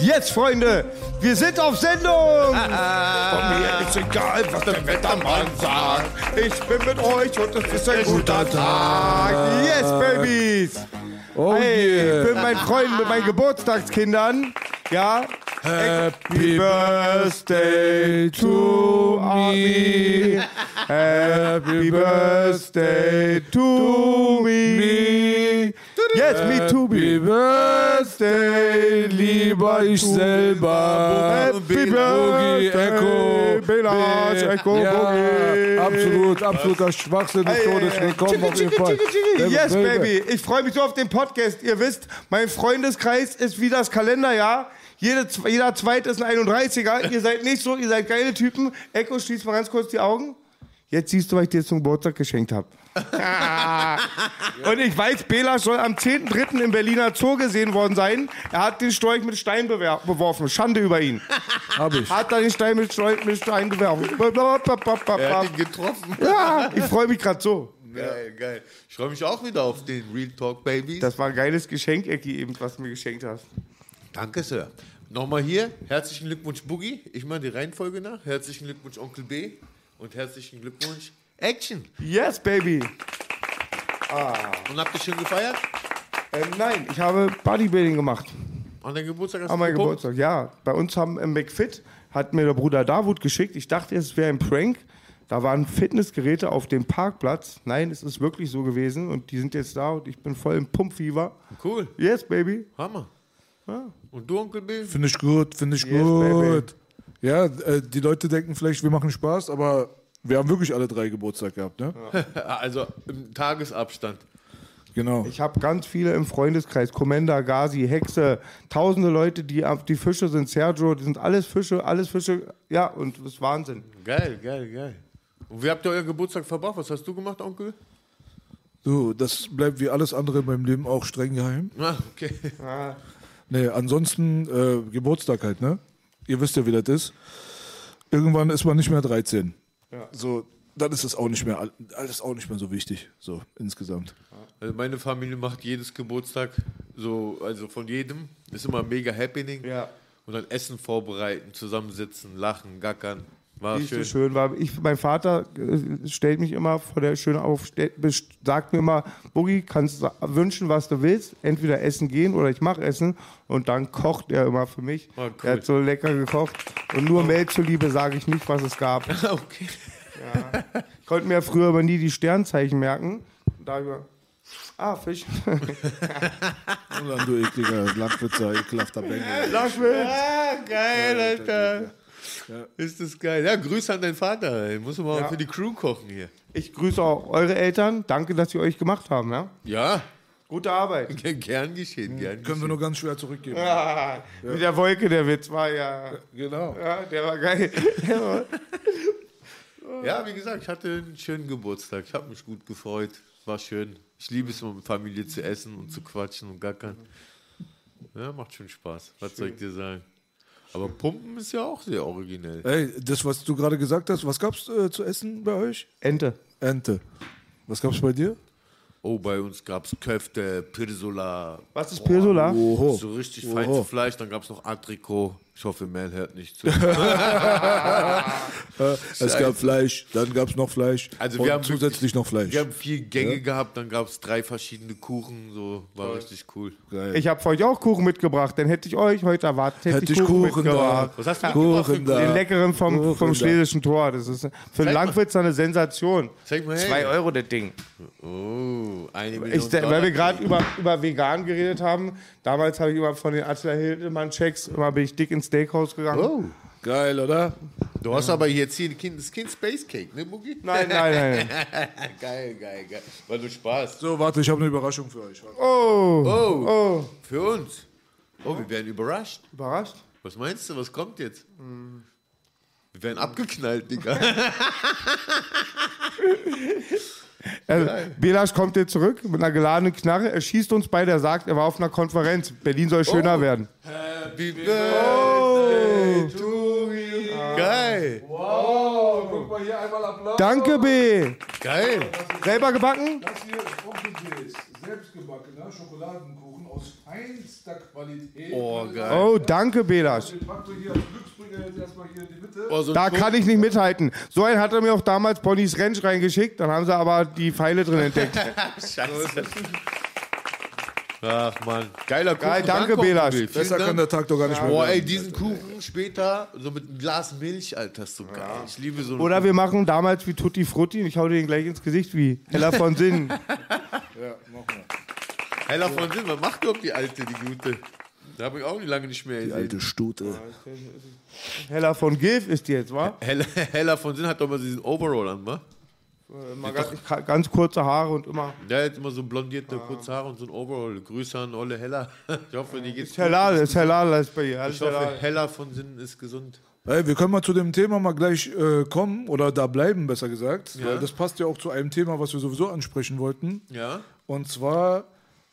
Jetzt, Freunde, wir sind auf Sendung. Von mir ist egal, was der Wettermann sagt. Ich bin mit euch und es ist ein guter Tag. Yes, Babies. Oh hey, yeah. ich bin mein Freund mit meinen Geburtstagskindern. Ja. Happy birthday to me. Happy birthday to me. Yes, me too, Happy birthday, lieber ich selber. Happy birthday, Echo. Belash, Echo, ja, absolut, absoluter Schwachsinn des Todes. Willkommen auf jeden Fall. Yes, baby. Ich freue mich so auf den Podcast. Ihr wisst, mein Freundeskreis ist wie das Kalenderjahr. Jede, jeder Zweite ist ein 31er. Ihr seid nicht so, ihr seid geile Typen. Echo, schließ mal ganz kurz die Augen. Jetzt siehst du, was ich dir zum Geburtstag geschenkt habe. Und ich weiß, Bela soll am 10.3. im Berliner Zoo gesehen worden sein. Er hat den Storch mit Stein beworfen. Schande über ihn. Hab ich. Hat er den Stein mit, Storch mit Stein geworfen. Er hat ihn getroffen. Ja, ich freue mich gerade so. Geil, geil. Ich freue mich auch wieder auf den Real Talk Babies. Das war ein geiles Geschenk, Ecki, eben, was du mir geschenkt hast. Danke, Sir. Nochmal hier, herzlichen Glückwunsch Boogie. Ich mache die Reihenfolge nach. Herzlichen Glückwunsch Onkel B und herzlichen Glückwunsch Action. Yes, baby. Und habt ihr schon gefeiert? Ähm, nein, ich habe Bodybuilding gemacht. An deinem Geburtstag hast An meinem? Geburtstag, ja. Bei uns haben im McFit, hat mir der Bruder Davut geschickt. Ich dachte, es wäre ein Prank. Da waren Fitnessgeräte auf dem Parkplatz. Nein, es ist wirklich so gewesen. Und die sind jetzt da und ich bin voll im Pumpfieber. Cool, Yes, baby. Hammer. Und du, Onkel B? Finde ich gut, finde ich Yes, baby. gut. Ja, äh, die Leute denken vielleicht, wir machen Spaß, aber wir haben wirklich alle drei Geburtstag gehabt, ne? Also im Tagesabstand. Genau. Ich habe ganz viele im Freundeskreis. Commander, Gazi, Hexe, tausende Leute, die auf die Fische sind. Sergio, die sind alles Fische, alles Fische. Ja, und das ist Wahnsinn. Geil, geil, geil. Und wie habt ihr euren Geburtstag verbracht? Was hast du gemacht, Onkel? So, das bleibt wie alles andere in meinem Leben auch streng geheim. Ah, okay. Nee, ansonsten äh, Geburtstag halt, ne? Ihr wisst ja, wie das ist. Irgendwann ist man nicht mehr 13. So, dann ist es auch nicht mehr all- alles auch nicht mehr so wichtig, so insgesamt. Also meine Familie macht jedes Geburtstag so, also von jedem. Ist immer mega happening. Ja. Und dann Essen vorbereiten, zusammensitzen, lachen, gackern. War Richtig schön. schön war. Ich, mein Vater äh, stellt mich immer vor der Schöne auf, stellt, sagt mir immer, Boogie, kannst sa- wünschen, was du willst, entweder essen gehen oder ich mache Essen und dann kocht er immer für mich. Oh, cool. Er hat so lecker gekocht und nur Mel zuliebe sage ich nicht, was es gab. okay. Ich konnte mir früher aber nie die Sternzeichen merken. Und Da über Ah, Fisch. Und dann du ekliger Landwitzer, ekelhafter Bengel. Lachschwitz. Ah, geil, Alter. Ist das geil. Ja, Grüße an deinen Vater. Ey. Muss mal Ja. für die Crew kochen hier. Ich grüße auch eure Eltern. Danke, dass sie euch gemacht haben. Ja? Ja, Gute Arbeit. gern geschehen, gern Können wir geschehen. nur ganz schwer zurückgeben. Ah, Mit der Wolke, der Witz war ja. Genau. Ja, der war geil. Ja, wie gesagt, ich hatte einen schönen Geburtstag. Ich habe mich gut gefreut. War schön. Ich liebe es, immer mit Familie zu essen und zu quatschen und gackern. Ja, macht schon Spaß. Was soll ich dir sagen? Aber Pumpen ist ja auch sehr originell. Ey, das, was du gerade gesagt hast, was gab's äh, zu essen bei euch? Ente. Ente. Was gab's bei dir? Oh, bei uns gab es Köfte, Pirsola, Was ist Pirsola? Oho. so richtig feines Fleisch. Dann gab es noch Atrikot. Ich hoffe, Mel hört nicht zu. Es gab Fleisch, dann gab's noch Fleisch Also und wir haben zusätzlich noch Fleisch. Wir haben vier Gänge gehabt, dann gab es drei verschiedene Kuchen. So war richtig cool. Geil. Ich habe für euch auch Kuchen mitgebracht. Dann hätte ich euch heute erwartet, hätte, Hätte ich Kuchen, Kuchen da. mitgebracht. Was hast du Kuchen da. Den leckeren vom, Kuchen vom da. Schlesischen Tor. Das ist für einen Langwitzer eine Sensation. Zeig mal her. Zwei Euro das Ding. Oh, eine Million Ich, weil wir gerade über, über vegan geredet haben. Damals habe ich immer von den Attila Hildmann Checks, immer bin ich dick ins Steakhouse gegangen. Oh. Geil, oder? Du hast aber jetzt hier kind, das Kind Space Cake, ne, Boogie? Nein, nein, nein. geil, geil, geil. War nur Spaß. So, warte, ich habe eine Überraschung für euch. Oh, Oh, oh. für uns. Oh, wir werden überrascht. Überrascht? Was meinst du, was kommt jetzt? Wir werden abgeknallt, Digga. Also, Belasch kommt jetzt zurück mit einer geladenen Knarre. Er schießt uns beide. Er sagt, er war auf einer Konferenz. Berlin soll schöner Oh. werden. Happy Birthday to you. Geil, Oh, guck mal hier einmal Applaus. Danke, B. geil. Selber gebacken? Das hier ist selbstgebackener Schokoladenkuchen aus feinster Qualität. Oh, geil. Oh, danke, Belasch. Den packst du hier als jetzt erstmal hier in die Mitte. So ein Da Kuchen. kann ich nicht mithalten. So einen hat er mir auch damals Ponys Ranch reingeschickt. Dann haben sie aber die Pfeile drin entdeckt. Scheiße. Ach, Mann. Geiler Kuchen. Geil, danke. Vielen Besser kann Dank. der Tag doch gar nicht mehr Boah, ey, diesen Kuchen später so mit einem Glas Milch, Alter, ist so geil. Ich liebe so einen Oder wir machen damals wie Tutti Frutti und ich hau dir den gleich ins Gesicht wie Heller von Sinn. Ja, mach mal. Heller von Sinn. Was macht überhaupt die Alte, die Gute? Da habe ich auch lange nicht mehr Die gesehen. alte Stute. Heller von Gilf ist die jetzt, wa? Heller, Heller von Sinn hat doch mal diesen Overall an, wa? Mal ganz, ganz kurze Haare und immer. Der hat immer so blondierte, kurze Haare und so ein Overall. Grüße an Olle Heller. Ich hoffe, die geht's Ist Halal, ist Halal, ist bei ihr. Alles Ich hoffe. Heller von Sinn ist gesund. Hey, wir können mal zu dem Thema mal gleich äh, kommen oder da bleiben, besser gesagt. Weil das passt ja auch zu einem Thema, was wir sowieso ansprechen wollten. Ja? Und zwar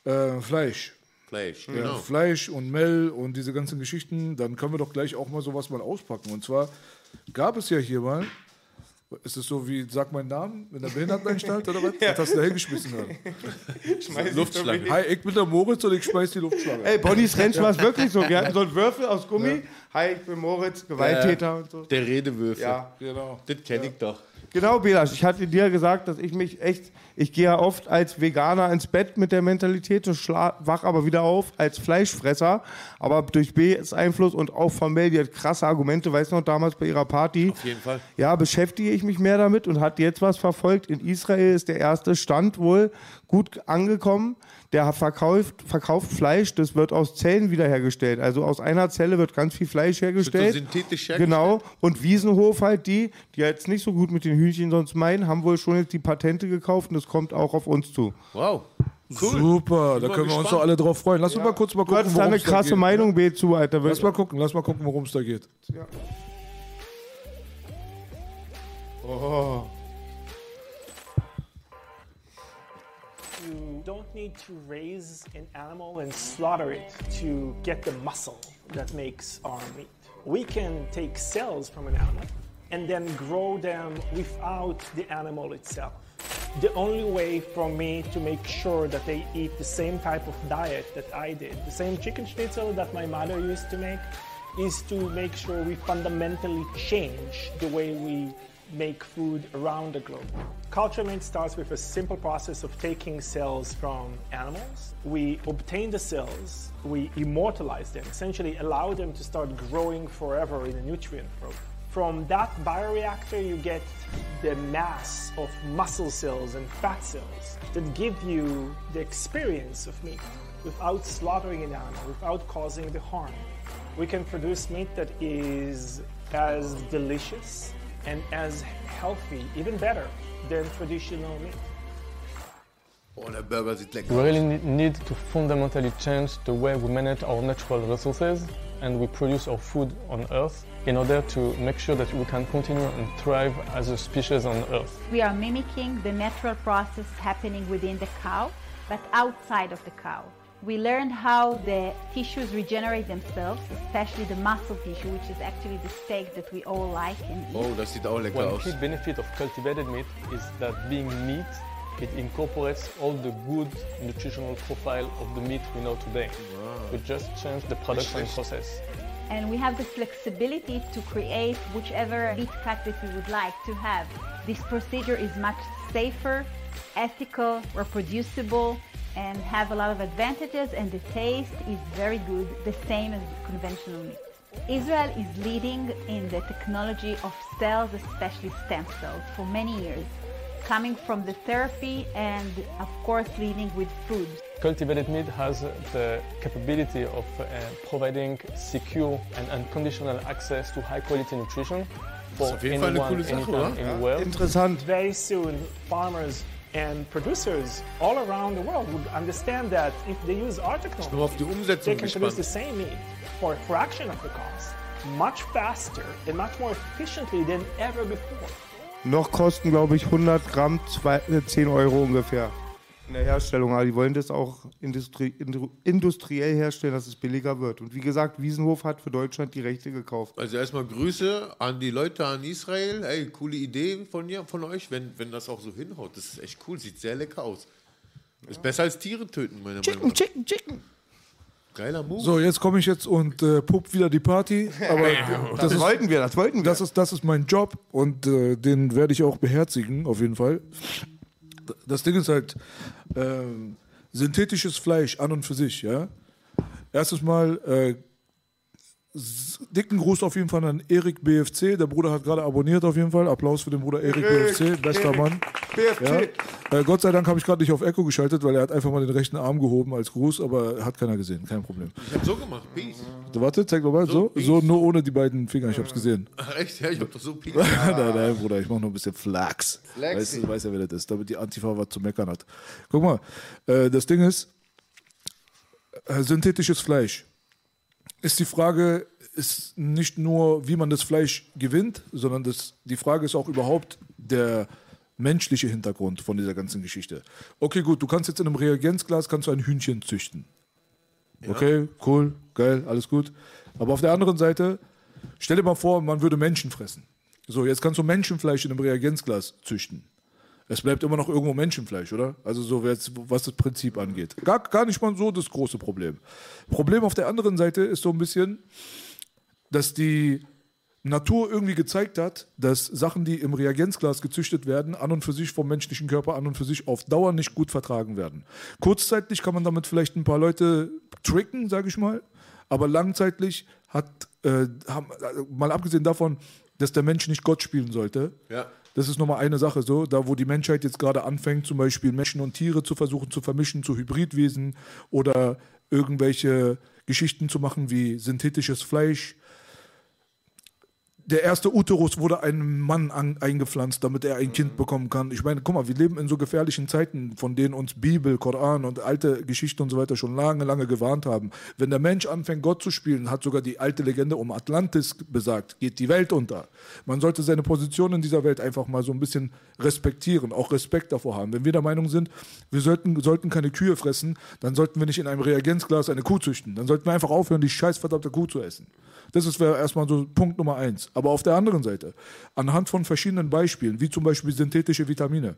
äh, Fleisch. Fleisch, Ja, genau. Fleisch und Mel und diese ganzen Geschichten. Dann können wir doch gleich auch mal sowas mal auspacken. Und zwar gab es ja hier mal. Ist es so wie, sag meinen Namen, in der Behindertenanstalt oder was? Was hast du da hingeschmissen gerade? Luftschlange. Hi, ich bin der Moritz und ich schmeiß die Luftschlange. Ey, Bonnys Ranch war es wirklich so. Wir hatten so einen Würfel aus Gummi. Hi, ich bin Moritz, Gewalttäter und so. Der Redewürfel. Ja. Genau. Das kenne ich doch. Genau, Belasch, ich hatte dir gesagt, dass ich mich echt, ich gehe ja oft als Veganer ins Bett mit der Mentalität wach aber wieder auf als Fleischfresser. Aber durch B's Einfluss und auch von Mel, die hat krasse Argumente, weißt du noch, damals bei ihrer Party. Auf jeden Fall. Ja, beschäftige ich mich mehr damit und hat jetzt was verfolgt. In Israel ist der erste Stand wohl gut angekommen. Der verkauft, verkauft Fleisch, das wird aus Zellen wiederhergestellt. Also aus einer Zelle wird ganz viel Fleisch hergestellt. synthetisch hergestellt? Genau. Und Wiesenhof halt die, die jetzt nicht so gut mit den Hühnchen sonst meinen, haben wohl schon jetzt die Patente gekauft und das kommt auch auf uns zu. Wow. Super, da können wir uns doch alle drauf freuen. Lass uns mal kurz mal Du gucken, hast da eine da krasse geht. Meinung, B zu, Alter. Lass mal gucken, lass mal gucken, worum es da geht. Oh. Don't need to raise an animal and slaughter it to get the muscle that makes our meat. We can take cells from an animal and then grow them without the animal itself. The only way for me to make sure that they eat the same type of diet that I did, the same chicken schnitzel that my mother used to make, is to make sure we fundamentally change the way we make food around the globe. Culture Made starts with a simple process of taking cells from animals. We obtain the cells, we immortalize them, essentially allow them to start growing forever in a nutrient flow. From that bioreactor, you get the mass of muscle cells and fat cells that give you the experience of meat without slaughtering an animal, without causing the harm. We can produce meat that is as delicious and as healthy, even better, than traditional meat. Der Burger sieht lecker We really need to fundamentally change the way we manage our natural resources and we produce our food on Earth in order to make sure that we can continue and thrive as a species on Earth. We are mimicking the natural process happening within the cow, but outside of the cow. We learned how the tissues regenerate themselves, especially the muscle tissue, which is actually the steak that we all like and eat. Oh, das sieht auch lecker One aus. key benefit of cultivated meat is that being meat, it incorporates all the good nutritional profile of the meat we know today. We just change the production process. And we have the flexibility to create whichever meat cut that we would like to have. This procedure is much safer, ethical, reproducible, and have a lot of advantages and the taste is very good, the same as conventional meat. Israel is leading in the technology of cells, especially stem cells, for many years, coming from the therapy and of course leading with food. Cultivated meat has the capability of uh, providing secure and unconditional access to high quality nutrition for auf jeden anyone, coole Sache, anytime, oder? anywhere. Interessant. Very soon, farmers and producers all around the world would understand that if they use our technology, they can produce the same meat for a fraction of the cost, much faster and much more efficiently than ever before. Noch kosten, glaube ich, 100 Gramm zwei, äh, 10 Euro ungefähr. In der Herstellung. Aber die wollen das auch industrie, indu- industriell herstellen, dass es billiger wird. Und wie gesagt, Wiesenhof hat für Deutschland die Rechte gekauft. Also erstmal Grüße an die Leute an Israel. Ey, coole Idee von, ihr, von euch, wenn, wenn das auch so hinhaut. Das ist echt cool, sieht sehr lecker aus. Ist besser als Tiere töten, meiner Meinung nach. chicken, chicken. Geiler Move. So, jetzt komme ich jetzt und äh, pupp wieder die Party. Aber Das, das ist, wollten wir, das wollten wir. das, ist, das ist mein Job und äh, den werde ich auch beherzigen, auf jeden Fall. Das Ding ist halt, ähm, synthetisches Fleisch an und für sich, ja. Erstes Mal, äh, dicken Gruß auf jeden Fall an Erik BFC. Der Bruder hat gerade abonniert auf jeden Fall. Applaus für den Bruder Erik BFC, bester Erik. Mann. BFC. Ja. Äh, Gott sei Dank habe ich gerade nicht auf Echo geschaltet, weil er hat einfach mal den rechten Arm gehoben als Gruß, aber hat keiner gesehen, kein Problem. Ich hab so gemacht, Peace. Warte, zeig doch mal, so, So, so, nur ohne die beiden Finger, ich hab's gesehen. Ach, echt? Ja, ich hab doch so Peace. nein, nein, Bruder, ich mach nur ein bisschen Flax. Flaxy. Weißt du, du weißt ja, wer das ist, damit die Antifa was zu meckern hat. Guck mal, äh, das Ding ist, äh, synthetisches Fleisch. Ist die Frage, ist nicht nur, wie man das Fleisch gewinnt, sondern das, die Frage ist auch überhaupt der menschliche Hintergrund von dieser ganzen Geschichte. Okay, gut, du kannst jetzt in einem Reagenzglas kannst du ein Hühnchen züchten. Okay, cool, geil, alles gut. Aber auf der anderen Seite, stell dir mal vor, man würde Menschen fressen. So, jetzt kannst du Menschenfleisch in einem Reagenzglas züchten. Es bleibt immer noch irgendwo Menschenfleisch, oder? Also so, was das Prinzip angeht. Gar, gar nicht mal so das große Problem. Problem auf der anderen Seite ist so ein bisschen, dass die Natur irgendwie gezeigt hat, dass Sachen, die im Reagenzglas gezüchtet werden, an und für sich vom menschlichen Körper an und für sich auf Dauer nicht gut vertragen werden. Kurzzeitig kann man damit vielleicht ein paar Leute tricken, sage ich mal, aber langzeitlich hat, äh, haben, äh, mal abgesehen davon, dass der Mensch nicht Gott spielen sollte, Ja. Das ist nochmal eine Sache so, da wo die Menschheit jetzt gerade anfängt, zum Beispiel Menschen und Tiere zu versuchen zu vermischen zu Hybridwesen oder irgendwelche Geschichten zu machen wie synthetisches Fleisch. Der erste Uterus wurde einem Mann an, eingepflanzt, damit er ein Kind bekommen kann. Ich meine, guck mal, wir leben in so gefährlichen Zeiten, von denen uns Bibel, Koran und alte Geschichten und so weiter schon lange, lange gewarnt haben. Wenn der Mensch anfängt, Gott zu spielen, hat sogar die alte Legende um Atlantis besagt, geht die Welt unter. Man sollte seine Position in dieser Welt einfach mal so ein bisschen respektieren, auch Respekt davor haben. Wenn wir der Meinung sind, wir sollten, sollten keine Kühe fressen, dann sollten wir nicht in einem Reagenzglas eine Kuh züchten. Dann sollten wir einfach aufhören, die scheiß verdammte Kuh zu essen. Das ist wäre erstmal so Punkt Nummer eins. Aber auf der anderen Seite, anhand von verschiedenen Beispielen, wie zum Beispiel synthetische Vitamine,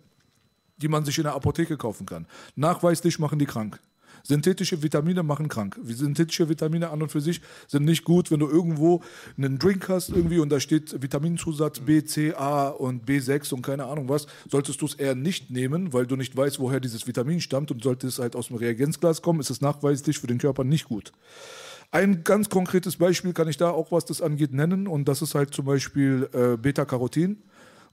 die man sich in der Apotheke kaufen kann, nachweislich machen die krank. Synthetische Vitamine machen krank. Synthetische Vitamine an und für sich sind nicht gut, wenn du irgendwo einen Drink hast irgendwie und da steht Vitaminzusatz B, C, A und B6 und keine Ahnung was, solltest du es eher nicht nehmen, weil du nicht weißt, woher dieses Vitamin stammt und sollte es halt aus dem Reagenzglas kommen, ist es nachweislich für den Körper nicht gut. Ein ganz konkretes Beispiel kann ich da auch, was das angeht, nennen. Und das ist halt zum Beispiel äh, Beta-Carotin.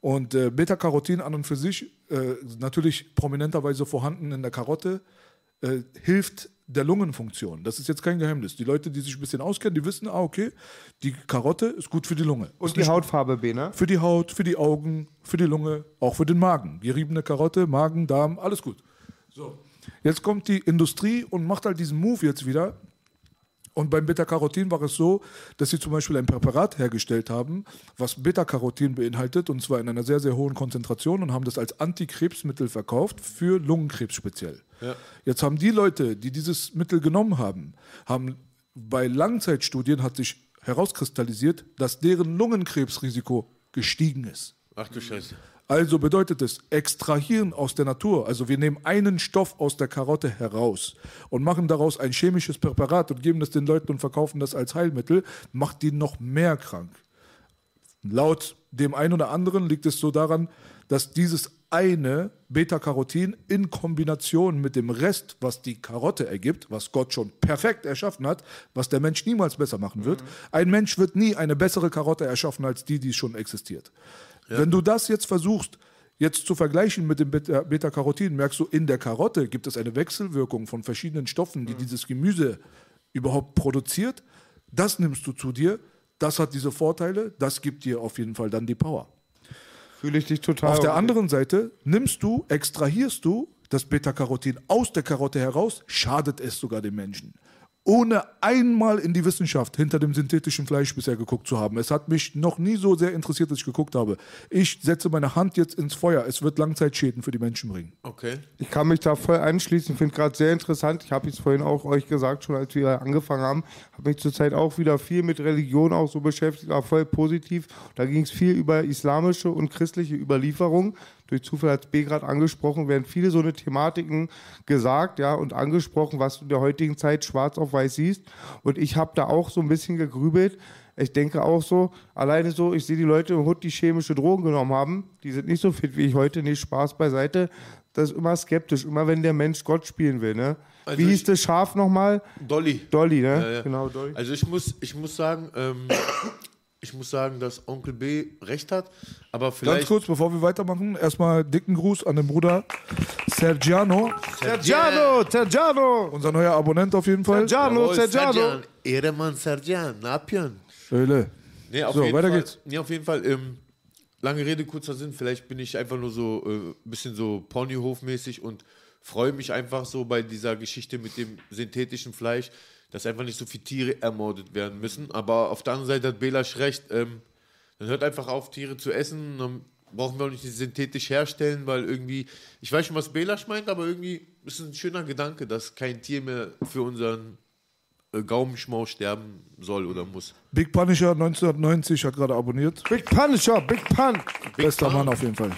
Und äh, Beta-Carotin an und für sich, äh, natürlich prominenterweise vorhanden in der Karotte, äh, hilft der Lungenfunktion. Das ist jetzt kein Geheimnis. Die Leute, die sich ein bisschen auskennen, die wissen, ah, okay, die Karotte ist gut für die Lunge. Und Ist die Hautfarbe B, ne? Für die Haut, für die Augen, für die Lunge, auch für den Magen. Geriebene Karotte, Magen, Darm, alles gut. So. Jetzt kommt die Industrie und macht halt diesen Move jetzt wieder. Und beim Beta-Carotin war es so, dass sie zum Beispiel ein Präparat hergestellt haben, was Beta-Carotin beinhaltet, und zwar in einer sehr, sehr hohen Konzentration und haben das als Antikrebsmittel verkauft, für Lungenkrebs speziell. Jetzt haben die Leute, die dieses Mittel genommen haben, haben bei Langzeitstudien hat sich herauskristallisiert, dass deren Lungenkrebsrisiko gestiegen ist. Ach du Scheiße. Also bedeutet es, extrahieren aus der Natur. Also wir nehmen einen Stoff aus der Karotte heraus und machen daraus ein chemisches Präparat und geben das den Leuten und verkaufen das als Heilmittel, macht die noch mehr krank. Laut dem einen oder anderen liegt es so daran, dass dieses eine Beta-Carotin in Kombination mit dem Rest, was die Karotte ergibt, was Gott schon perfekt erschaffen hat, was der Mensch niemals besser machen wird, ein Mensch wird nie eine bessere Karotte erschaffen als die, die schon existiert. Wenn du das jetzt versuchst, jetzt zu vergleichen mit dem Beta- Beta-Carotin, merkst du, in der Karotte gibt es eine Wechselwirkung von verschiedenen Stoffen, die dieses Gemüse überhaupt produziert. Das nimmst du zu dir, das hat diese Vorteile, das gibt dir auf jeden Fall dann die Power. Fühle ich dich total. Auf der anderen Seite nimmst du, extrahierst du das Beta-Carotin aus der Karotte heraus, schadet es sogar dem Menschen. Ohne einmal in die Wissenschaft hinter dem synthetischen Fleisch bisher geguckt zu haben. Es hat mich noch nie so sehr interessiert, dass ich geguckt habe. Ich setze meine Hand jetzt ins Feuer. Es wird Langzeitschäden für die Menschen bringen. Okay. Ich kann mich da voll anschließen, finde gerade sehr interessant. Ich habe es vorhin auch euch gesagt, schon als wir angefangen haben, habe mich zurzeit auch wieder viel mit Religion auch so beschäftigt, war voll positiv. Da ging es viel über islamische und christliche Überlieferung. Durch Zufall hat B gerade angesprochen, werden viele so eine Thematiken gesagt, ja, und angesprochen, was du in der heutigen Zeit schwarz auf weiß siehst. Und ich habe da auch so ein bisschen gegrübelt. Ich denke auch so, alleine so, ich sehe die Leute im Hut, die chemische Drogen genommen haben, die sind nicht so fit wie ich heute, nicht Spaß beiseite. Das ist immer skeptisch, immer wenn der Mensch Gott spielen will, ne? Also wie hieß das Schaf nochmal? Dolly. Dolly, ne? Ja, ja. Genau, Dolly. Also ich muss, ich muss sagen, ähm, ich muss sagen, dass Onkel B recht hat, aber Ganz vielleicht. kurz, bevor wir weitermachen, erstmal dicken Gruß an den Bruder Sergiano, Sergiano, Sergiano! unser neuer Abonnent auf jeden Fall. Sergiano, Sergiano! Serjan, Ehremann Serjan, Napian. Öle. Nee, auf So, jeden weiter Fall, geht's. Nee, auf jeden Fall. Ähm, lange Rede, kurzer Sinn. Vielleicht bin ich einfach nur so ein äh, bisschen so Ponyhof-mäßig und freue mich einfach so bei dieser Geschichte mit dem synthetischen Fleisch, dass einfach nicht so viele Tiere ermordet werden müssen. Aber auf der anderen Seite hat Belasch recht. Ähm, dann hört einfach auf, Tiere zu essen. Dann brauchen wir auch nicht die synthetisch herstellen, weil irgendwie, ich weiß schon, was Belasch meint, aber irgendwie ist es ein schöner Gedanke, dass kein Tier mehr für unseren äh, Gaumenschmaus sterben soll oder muss. Big Punisher 1990 hat gerade abonniert. Big Punisher, Big Pun! Bester Pun. Mann auf jeden Fall.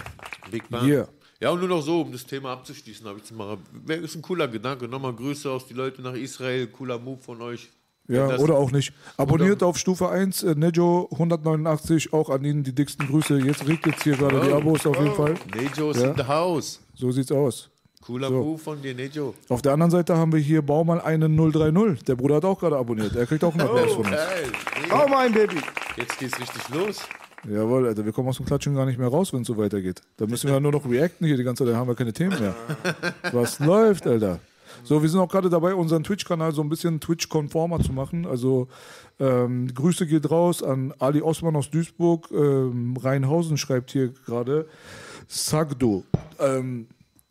Big Bang. Yeah. Ja, und nur noch so, um das Thema abzuschließen, habe ich mal. Wäre ist ein cooler Gedanke. Nochmal Grüße aus die Leute nach Israel. Cooler Move von euch. Ja, oder auch nicht. Abonniert auf Stufe 1, äh, Nejo 189, auch an Ihnen die dicksten Grüße. Jetzt regt jetzt hier gerade die Abos auf jeden Fall. Nejo ist Ja. in the house. So sieht's aus. Cooler So. Move von dir, Nejo. Auf der anderen Seite haben wir hier Baumann einen 030. Der Bruder hat auch gerade abonniert. Er kriegt auch einen Applaus von uns. Oh mein Baby! jetzt geht's richtig los. Jawohl, Alter, wir kommen aus dem Klatschen gar nicht mehr raus, wenn es so weitergeht. Da müssen wir ja nur noch reacten hier die ganze Zeit, da haben wir keine Themen mehr. Was läuft, Alter? So, wir sind auch gerade dabei, unseren Twitch-Kanal so ein bisschen Twitch-konformer zu machen. Also ähm, Grüße geht raus an Ali Osman aus Duisburg. Ähm, Rheinhausen schreibt hier gerade Sagdo. Ähm,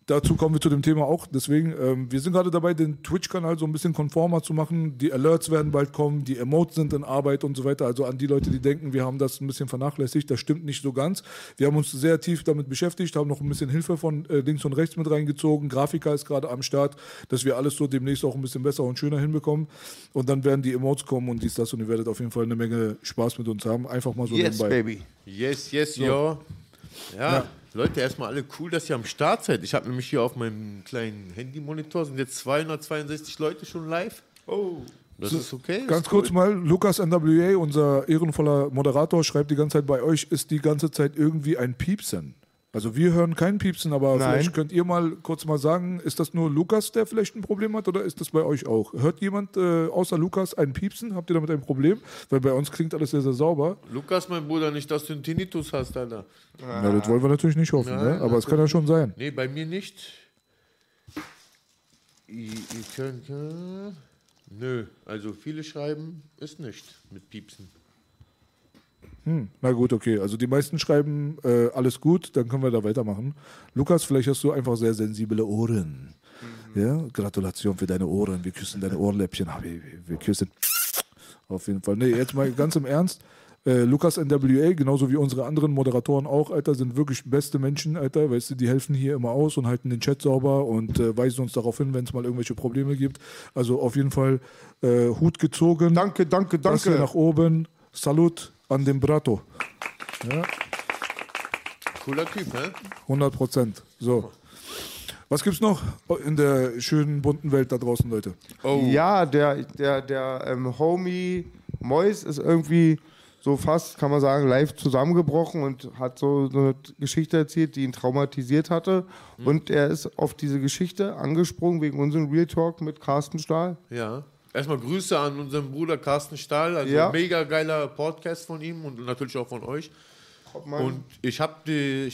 dazu kommen wir zu dem Thema auch. Deswegen, ähm, wir sind gerade dabei, den Twitch-Kanal so ein bisschen konformer zu machen. Die Alerts werden bald kommen, die Emotes sind in Arbeit und so weiter. Also an die Leute, die denken, wir haben das ein bisschen vernachlässigt, das stimmt nicht so ganz. Wir haben uns sehr tief damit beschäftigt, haben noch ein bisschen Hilfe von äh, links und rechts mit reingezogen. Grafiker ist gerade am Start, dass wir alles so demnächst auch ein bisschen besser und schöner hinbekommen. Und dann werden die Emotes kommen und dies, das und ihr werdet auf jeden Fall eine Menge Spaß mit uns haben. Einfach mal so Yes, nebenbei. baby. Yes, yes, yo. Ja, Leute, erstmal alle cool, dass ihr am Start seid. Ich habe nämlich hier auf meinem kleinen Handymonitor sind jetzt 262 Leute schon live. Oh. Das ist okay. Ganz ist kurz cool. mal, Lukas NWA, unser ehrenvoller Moderator, schreibt die ganze Zeit, bei euch ist die ganze Zeit irgendwie ein Piepsen. Also wir hören keinen Piepsen, aber Nein. vielleicht könnt ihr mal kurz mal sagen, ist das nur Lukas, der vielleicht ein Problem hat oder ist das bei euch auch? Hört jemand äh, außer Lukas ein Piepsen? Habt ihr damit ein Problem? Weil bei uns klingt alles sehr, sehr sauber. Lukas, mein Bruder, nicht, dass du einen Tinnitus hast, Alter. Ja, das wollen wir natürlich nicht hoffen, ne? aber es kann ja schon sein. Nee, bei mir nicht. Ihr, könnt. äh, Nö, also viele schreiben ist nicht mit Piepsen. Na gut, okay. Also die meisten schreiben äh, alles gut, dann können wir da weitermachen. Lukas, vielleicht hast du einfach sehr sensible Ohren. Ja, Gratulation für deine Ohren. Wir küssen deine Ohrläppchen. Wir, wir- küssen. Auf jeden Fall. Nee, jetzt mal ganz im Ernst. Äh, Lukas NWA, genauso wie unsere anderen Moderatoren auch, Alter, sind wirklich beste Menschen, Alter. Weißt du, die helfen hier immer aus und halten den Chat sauber und äh, weisen uns darauf hin, wenn es mal irgendwelche Probleme gibt. Also auf jeden Fall äh, Hut gezogen. Danke, danke, danke. nach oben. Salut an den Brato. Cooler Typ, hä? 100 Prozent. So. Was gibt's noch in der schönen bunten Welt da draußen, Leute? Ja, der, der, der ähm, Homie Mois ist irgendwie so fast, kann man sagen, live zusammengebrochen und hat so, so eine Geschichte erzählt, die ihn traumatisiert hatte. Und er ist auf diese Geschichte angesprungen wegen unserem Real Talk mit Carsten Stahl. Ja. Erstmal Grüße an unseren Bruder Carsten Stahl. Also Ja. mega geiler Podcast von ihm und natürlich auch von euch. Und ich habe die,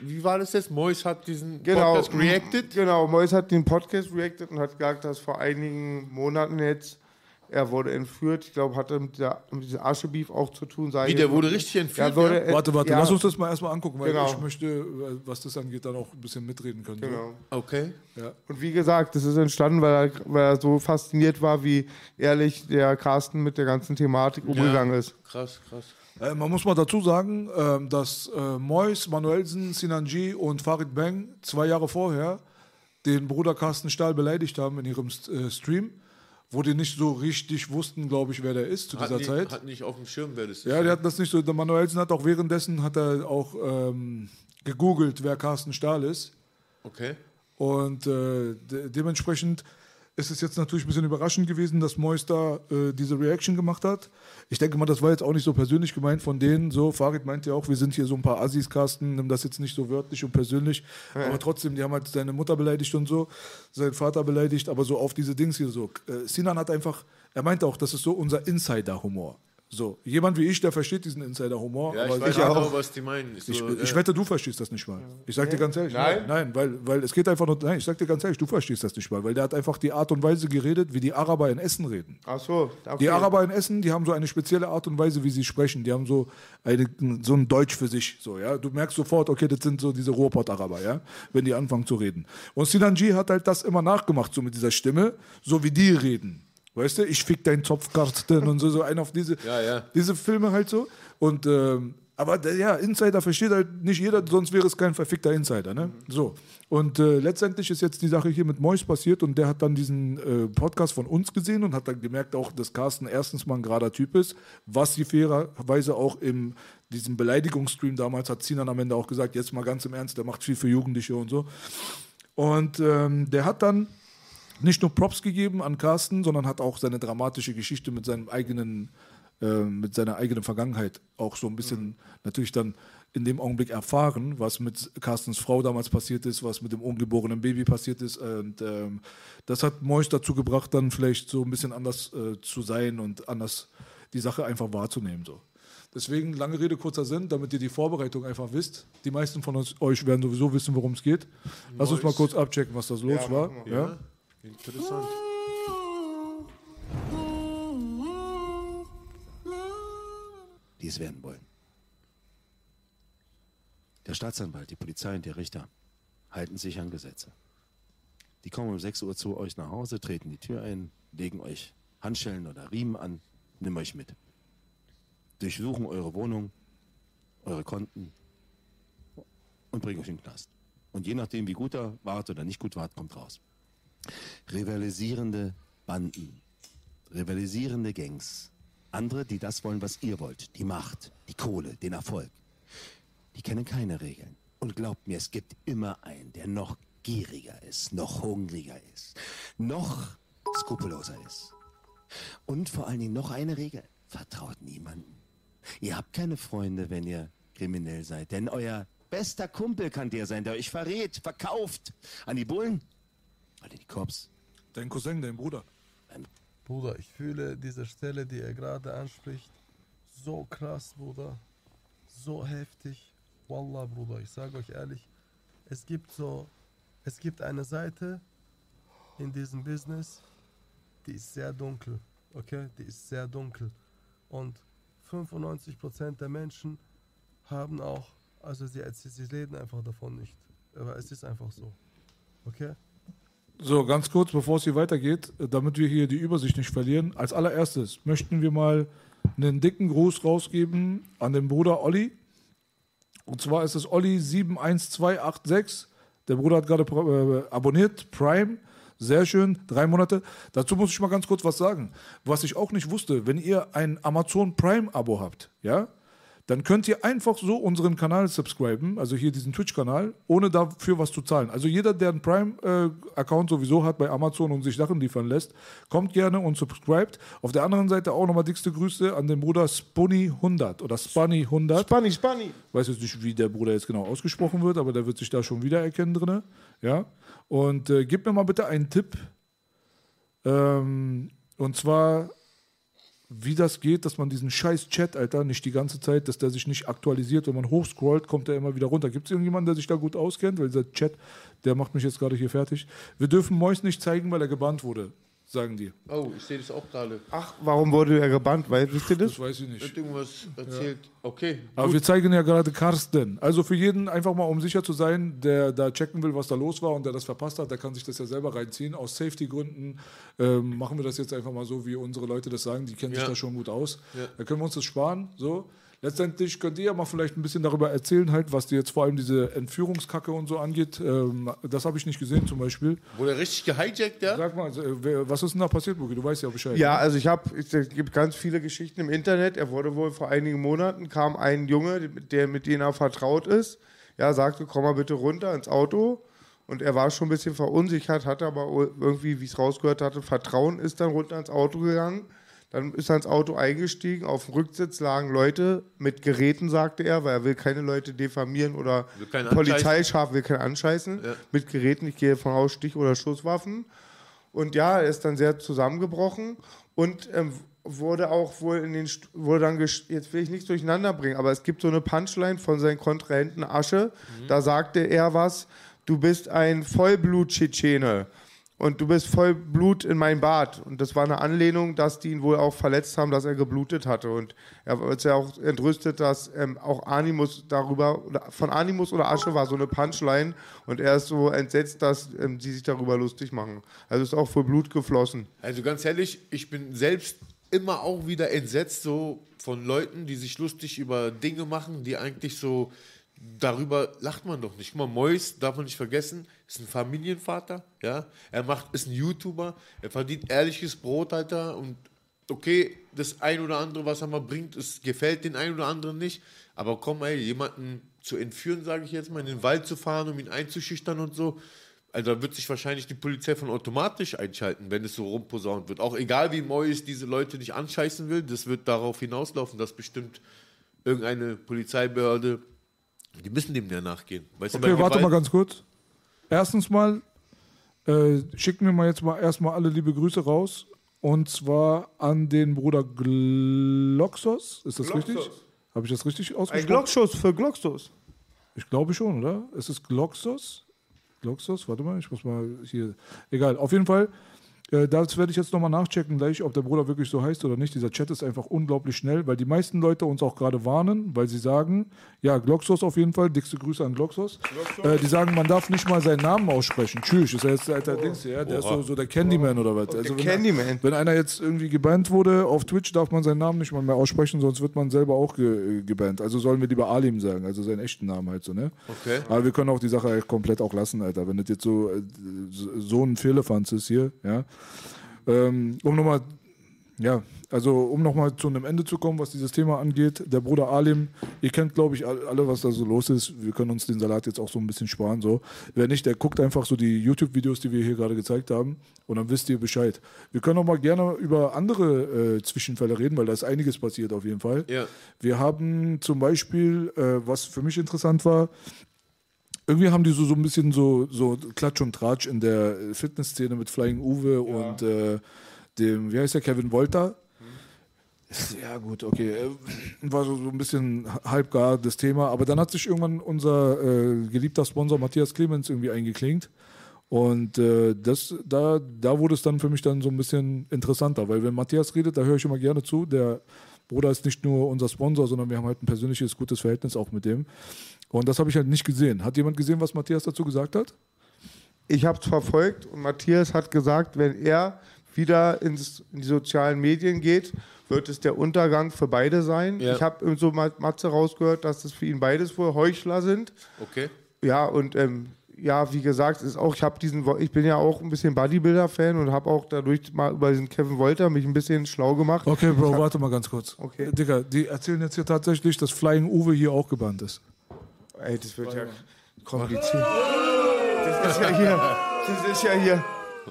wie war das jetzt? Mois hat diesen Genau, Podcast reacted. Genau, Mois hat den Podcast reacted und hat gesagt, dass vor einigen Monaten jetzt er wurde entführt. Ich glaube, hatte mit, der, mit diesem Aschebeef auch zu tun. Sei Wie, der wurde richtig entführt, Ja, wurde, ja? äh, Warte, warte, ja, lass uns das mal erstmal angucken, weil Genau. ich möchte, äh, was das angeht, dann auch ein bisschen mitreden können. so. Genau. Okay. Und wie gesagt, das ist entstanden, weil er, weil er so fasziniert war, wie ehrlich der Carsten mit der ganzen Thematik umgegangen ist. Krass, krass. Äh, man muss mal dazu sagen, ähm, dass äh, Mois, Manuelsen, Sinanji und Farid Bang zwei Jahre vorher den Bruder Carsten Stahl beleidigt haben in ihrem äh, Stream, wo die nicht so richtig wussten, glaube ich, wer der ist zu Hat, dieser nie, Zeit. hat nicht auf dem Schirm, wer das ist. Ja, die hatten das nicht so. Der Manuelsen hat auch währenddessen hat er auch ähm, gegoogelt, wer Carsten Stahl ist. Okay. Und äh, de dementsprechend ist es jetzt natürlich ein bisschen überraschend gewesen, dass Mois da äh, diese Reaction gemacht hat. Ich denke mal, das war jetzt auch nicht so persönlich gemeint von denen. So, Farid meinte ja auch, wir sind hier so ein paar Assis, Carsten, nimm das jetzt nicht so wörtlich und persönlich. Aber trotzdem, die haben halt seine Mutter beleidigt und so, seinen Vater beleidigt, aber so auf diese Dings hier so. Äh, Sinan hat einfach, er meinte auch, das ist so unser Insider-Humor. So, jemand wie ich, der versteht diesen Insider-Humor. Ja, ich weiß ich genau, auch. was die meinen. Ich, So, ich äh, wette, du verstehst das nicht mal. Ich sag dir ganz ehrlich, nein, nein, weil, weil es geht einfach nur, nein, ich sag dir ganz ehrlich, du verstehst das nicht mal, weil der hat einfach die Art und Weise geredet, wie die Araber in Essen reden. Ach so, okay. Die Araber in Essen, die haben so eine spezielle Art und Weise, wie sie sprechen. Die haben so, eine, so ein Deutsch für sich. So, ja? Du merkst sofort, okay, das sind so diese Ruhrpott-Araber, ja? wenn die anfangen zu reden. Und Sinanji hat halt das immer nachgemacht, so mit dieser Stimme, so wie die reden. Weißt du, ich fick deinen Zopfkarten und so, so ein auf diese, Ja, ja. diese Filme halt so. Und, ähm, aber der, ja, Insider versteht halt nicht jeder, sonst wäre es kein verfickter Insider. Ne? So. Und äh, letztendlich ist jetzt die Sache hier mit Mois passiert und der hat dann diesen äh, Podcast von uns gesehen und hat dann gemerkt auch, dass Carsten erstens mal ein gerader Typ ist, was sie fairerweise auch im diesem Beleidigungsstream damals hat Sinan am Ende auch gesagt, jetzt mal ganz im Ernst, der macht viel für Jugendliche und so. Und ähm, der hat dann nicht nur Props gegeben an Carsten, sondern hat auch seine dramatische Geschichte mit seinem eigenen, äh, mit seiner eigenen Vergangenheit auch so ein bisschen natürlich dann in dem Augenblick erfahren, was mit Carstens Frau damals passiert ist, was mit dem ungeborenen Baby passiert ist. Und ähm, das hat Mois dazu gebracht, dann vielleicht so ein bisschen anders äh, zu sein und anders die Sache einfach wahrzunehmen. So. Deswegen, lange Rede, kurzer Sinn, damit ihr die Vorbereitung einfach wisst. Die meisten von uns, euch werden sowieso wissen, worum es geht. Lass uns mal kurz abchecken, was das los war. Ja. Interessant. die es werden wollen. Der Staatsanwalt, die Polizei und der Richter halten sich an Gesetze. Die kommen um 6 Uhr zu euch nach Hause, treten die Tür ein, legen euch Handschellen oder Riemen an, nehmen euch mit. Durchsuchen eure Wohnung, eure Konten und bringen euch in den Knast. Und je nachdem, wie gut er wart oder nicht gut wart, kommt raus. Rivalisierende Banden, rivalisierende Gangs, andere, die das wollen, was ihr wollt, die Macht, die Kohle, den Erfolg, die kennen keine Regeln. Und glaubt mir, es gibt immer einen, der noch gieriger ist, noch hungriger ist, noch skrupelloser ist. Und vor allen Dingen noch eine Regel. Vertraut niemanden. Ihr habt keine Freunde, wenn ihr kriminell seid. Denn euer bester Kumpel kann der sein, der euch verrät, verkauft. An die Bullen oder die Cops. Dein Cousin, dein Bruder. Bruder, ich fühle diese Stelle, die er gerade anspricht, so krass, Bruder. So heftig. Wallah, Bruder, ich sage euch ehrlich, es gibt so, es gibt eine Seite in diesem Business, die ist sehr dunkel. Okay, die ist sehr dunkel. Und 95% der Menschen haben auch, also sie, sie, sie reden einfach davon nicht. Aber es ist einfach so. Okay? So, ganz kurz, bevor es hier weitergeht, damit wir hier die Übersicht nicht verlieren. Als allererstes möchten wir mal einen dicken Gruß rausgeben an den Bruder Olli. Und zwar ist es Olli 71286. Der Bruder hat gerade äh, abonniert, Prime. Sehr schön, drei Monate. Dazu muss ich mal ganz kurz was sagen. Was ich auch nicht wusste, wenn ihr ein Amazon Prime-Abo habt, ja, dann könnt ihr einfach so unseren Kanal subscriben, also hier diesen Twitch-Kanal, ohne dafür was zu zahlen. Also jeder, der einen Prime-Account sowieso hat bei Amazon und sich Sachen liefern lässt, kommt gerne und subscribt. Auf der anderen Seite auch nochmal dickste Grüße an den Bruder Spunny100 oder Spunny100. Spanny, Spanny. weiß jetzt nicht, wie der Bruder jetzt genau ausgesprochen wird, aber der wird sich da schon wiedererkennen drin. Ja? Und äh, gib mir mal bitte einen Tipp. Ähm, und zwar, wie das geht, dass man diesen scheiß Chat, Alter, nicht die ganze Zeit, dass der sich nicht aktualisiert. Wenn man hochscrollt, kommt er immer wieder runter. Gibt es irgendjemanden, der sich da gut auskennt? Weil dieser Chat, der macht mich jetzt gerade hier fertig. Wir dürfen Mois nicht zeigen, weil er gebannt wurde, sagen die. Oh, ich sehe das auch gerade. Ach, warum wurde er gebannt? Weil, wisst ihr das? Das weiß ich nicht. Wird irgendwas erzählt? Okay. Aber wir zeigen ja gerade Karsten. Also für jeden einfach mal, um sicher zu sein, der da checken will, was da los war und der das verpasst hat, der kann sich das ja selber reinziehen. Aus Safety-Gründen ähm, machen wir das jetzt einfach mal so, wie unsere Leute das sagen. Die kennen sich Ja. da schon gut aus. Ja. Da können wir uns das sparen. So. Letztendlich könnt ihr ja mal vielleicht ein bisschen darüber erzählen, halt, was dir jetzt vor allem diese Entführungskacke und so angeht. Ähm, das habe ich nicht gesehen zum Beispiel. Wurde richtig gehijackt, ja? Sag mal, äh, was ist denn da passiert, Buki? Du weißt ja Bescheid. Ja, also ich habe, es gibt ganz viele Geschichten im Internet. Er wurde wohl vor einigen Monaten, kam ein Junge, der mit dem er vertraut ist, ja, sagte, komm mal bitte runter ins Auto. Und er war schon ein bisschen verunsichert, hatte aber irgendwie, wie ich es rausgehört hatte, Vertrauen, ist dann runter ins Auto gegangen. Dann ist er ins Auto eingestiegen. Auf dem Rücksitz lagen Leute mit Geräten, sagte er, weil er will keine Leute diffamieren oder Polizeischaf will keinen anscheißen. Ja. Mit Geräten, ich gehe davon aus, Stich- oder Schusswaffen. Und ja, er ist dann sehr zusammengebrochen und ähm, wurde auch wohl in den, St- wurde dann, jetzt will ich nichts durcheinander bringen, aber es gibt so eine Punchline von seinen Kontrahenten Asche. Da sagte er was, du bist ein Vollblut-Tschetschene und du bist voll Blut in mein Bad. Und das war eine Anlehnung, dass die ihn wohl auch verletzt haben, dass er geblutet hatte. Und er war ja auch entrüstet, dass ähm, auch Animus darüber, von Animus oder Asche war so eine Punchline und er ist so entsetzt, dass ähm, sie sich darüber lustig machen. Also ist auch voll Blut geflossen. Also ganz ehrlich, ich bin selbst immer auch wieder entsetzt so von Leuten, die sich lustig über Dinge machen, die eigentlich so darüber lacht man doch nicht. Guck mal, Mois, darf man nicht vergessen, ist ein Familienvater, ja. Er macht, ist ein YouTuber, er verdient ehrliches Brot, Alter, und okay, das ein oder andere, was er mal bringt, es gefällt den einen oder anderen nicht, aber komm, ey, jemanden zu entführen, sage ich jetzt mal, in den Wald zu fahren, um ihn einzuschüchtern und so, also da wird sich wahrscheinlich die Polizei von automatisch einschalten, wenn es so rumposaunt wird. Auch egal wie Mois diese Leute nicht anscheißen will, das wird darauf hinauslaufen, dass bestimmt irgendeine Polizeibehörde, die müssen dem ja nachgehen. Weißt du, Okay, bei warte Gewalt- mal ganz kurz. Erstens mal, äh, schicken wir mal jetzt mal erstmal alle liebe Grüße raus. Und zwar an den Bruder Gloxos. Ist das Gloxos. richtig? Habe ich das richtig Ein ausgesprochen? Glockschuss für Glockschuss. Ich glaube schon, oder? Es ist Gloxos. Gloxos, warte mal, ich muss mal hier. Egal, auf jeden Fall. Äh, das werde ich jetzt nochmal nachchecken, gleich, ob der Bruder wirklich so heißt oder nicht. Dieser Chat ist einfach unglaublich schnell, weil die meisten Leute uns auch gerade warnen, weil sie sagen, ja, Gloxos auf jeden Fall, dickste Grüße an Gloxos. Äh, die sagen, man darf nicht mal seinen Namen aussprechen. Tschüss, ist ja jetzt der alter Dings hier, ja? der ist so, so der Candyman oder was. Also, wenn, Candyman. wenn einer jetzt irgendwie gebannt wurde auf Twitch, darf man seinen Namen nicht mal mehr aussprechen, sonst wird man selber auch ge gebannt. Also sollen wir lieber Alim sagen, also seinen echten Namen halt so, ne? Okay. Aber wir können auch die Sache halt komplett auch lassen, Alter. Wenn das jetzt so, äh, so so ein Firlefanz ist hier, ja. Ähm, um nochmal, ja, also um nochmal zu einem Ende zu kommen, was dieses Thema angeht, der Bruder Alim, ihr kennt, glaube ich, all- alle, was da so los ist. Wir können uns den Salat jetzt auch so ein bisschen sparen. So. Wer nicht, der guckt einfach so die YouTube-Videos, die wir hier gerade gezeigt haben, und dann wisst ihr Bescheid. Wir können auch mal gerne über andere äh, Zwischenfälle reden, weil da ist einiges passiert auf jeden Fall. Ja. Wir haben zum Beispiel, äh, was für mich interessant war, irgendwie haben die so, so ein bisschen so, so Klatsch und Tratsch in der Fitnessszene mit Flying Uwe und äh, dem, wie heißt der, Kevin Wolter. Ja, gut, okay. Äh, War so, so ein bisschen halbgar das Thema. Aber dann hat sich irgendwann unser äh, geliebter Sponsor Matthias Clemens irgendwie eingeklinkt. Und äh, das, da, da wurde es dann für mich dann so ein bisschen interessanter, weil wenn Matthias redet, da höre ich immer gerne zu. Der Bruder ist nicht nur unser Sponsor, sondern wir haben halt ein persönliches, gutes Verhältnis auch mit dem. Und das habe ich halt nicht gesehen. Hat jemand gesehen, was Matthias dazu gesagt hat? Ich habe es verfolgt und Matthias hat gesagt, wenn er wieder ins, in die sozialen Medien geht, wird es der Untergang für beide sein. Ja. Ich habe so mal Matze rausgehört, dass es für ihn beides wohl Heuchler sind. Okay. Ja, und ähm, ja, wie gesagt, ist auch, ich habe diesen, ich bin ja auch ein bisschen Bodybuilder-Fan und habe auch dadurch mal über diesen Kevin Wolter mich ein bisschen schlau gemacht. Okay, Bro, hab- warte mal ganz kurz. Okay. Digga, die erzählen jetzt hier tatsächlich, dass Flying Uwe hier auch gebannt ist. Ey, das wird ja kompliziert. Das ist ja hier, das ist ja hier.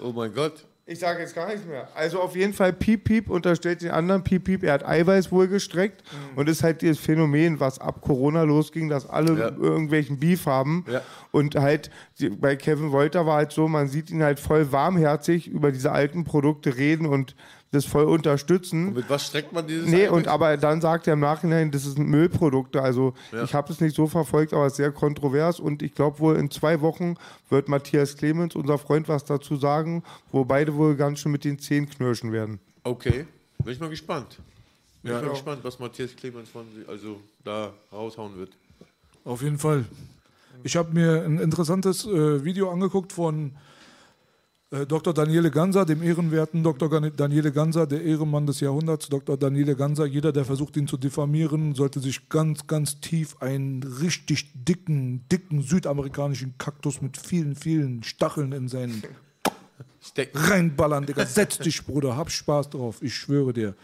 Oh mein Gott. Ich sage jetzt gar nichts mehr. Also auf jeden Fall Piep Piep unterstellt den anderen Piep Piep, er hat Eiweiß wohl gestreckt Mhm. und ist halt dieses Phänomen, was ab Corona losging, dass alle Ja. irgendwelchen Beef haben Ja. und halt bei Kevin Wolter war halt so, man sieht ihn halt voll warmherzig über diese alten Produkte reden und das voll unterstützen. Mit was streckt man dieses Nee, und aber dann sagt er im Nachhinein, das sind Müllprodukte. Also Ja. ich habe es nicht so verfolgt, aber es ist sehr kontrovers. Und ich glaube wohl in zwei Wochen wird Matthias Clemens, unser Freund, was dazu sagen, wo beide wohl ganz schön mit den Zähnen knirschen werden. Okay, bin ich mal gespannt. Bin Ja. ich mal gespannt, was Matthias Clemens von also da raushauen wird. Auf jeden Fall. Ich habe mir ein interessantes äh, Video angeguckt von äh, Dr. Daniele Ganser, dem ehrenwerten Dr. Daniele Ganser, der Ehrenmann des Jahrhunderts. Dr. Daniele Ganser, jeder, der versucht, ihn zu diffamieren, sollte sich ganz, ganz tief einen richtig dicken, dicken südamerikanischen Kaktus mit vielen, vielen Stacheln in seinen Stecken. reinballern, Digga. Setz dich, Bruder, hab Spaß drauf, ich schwöre dir.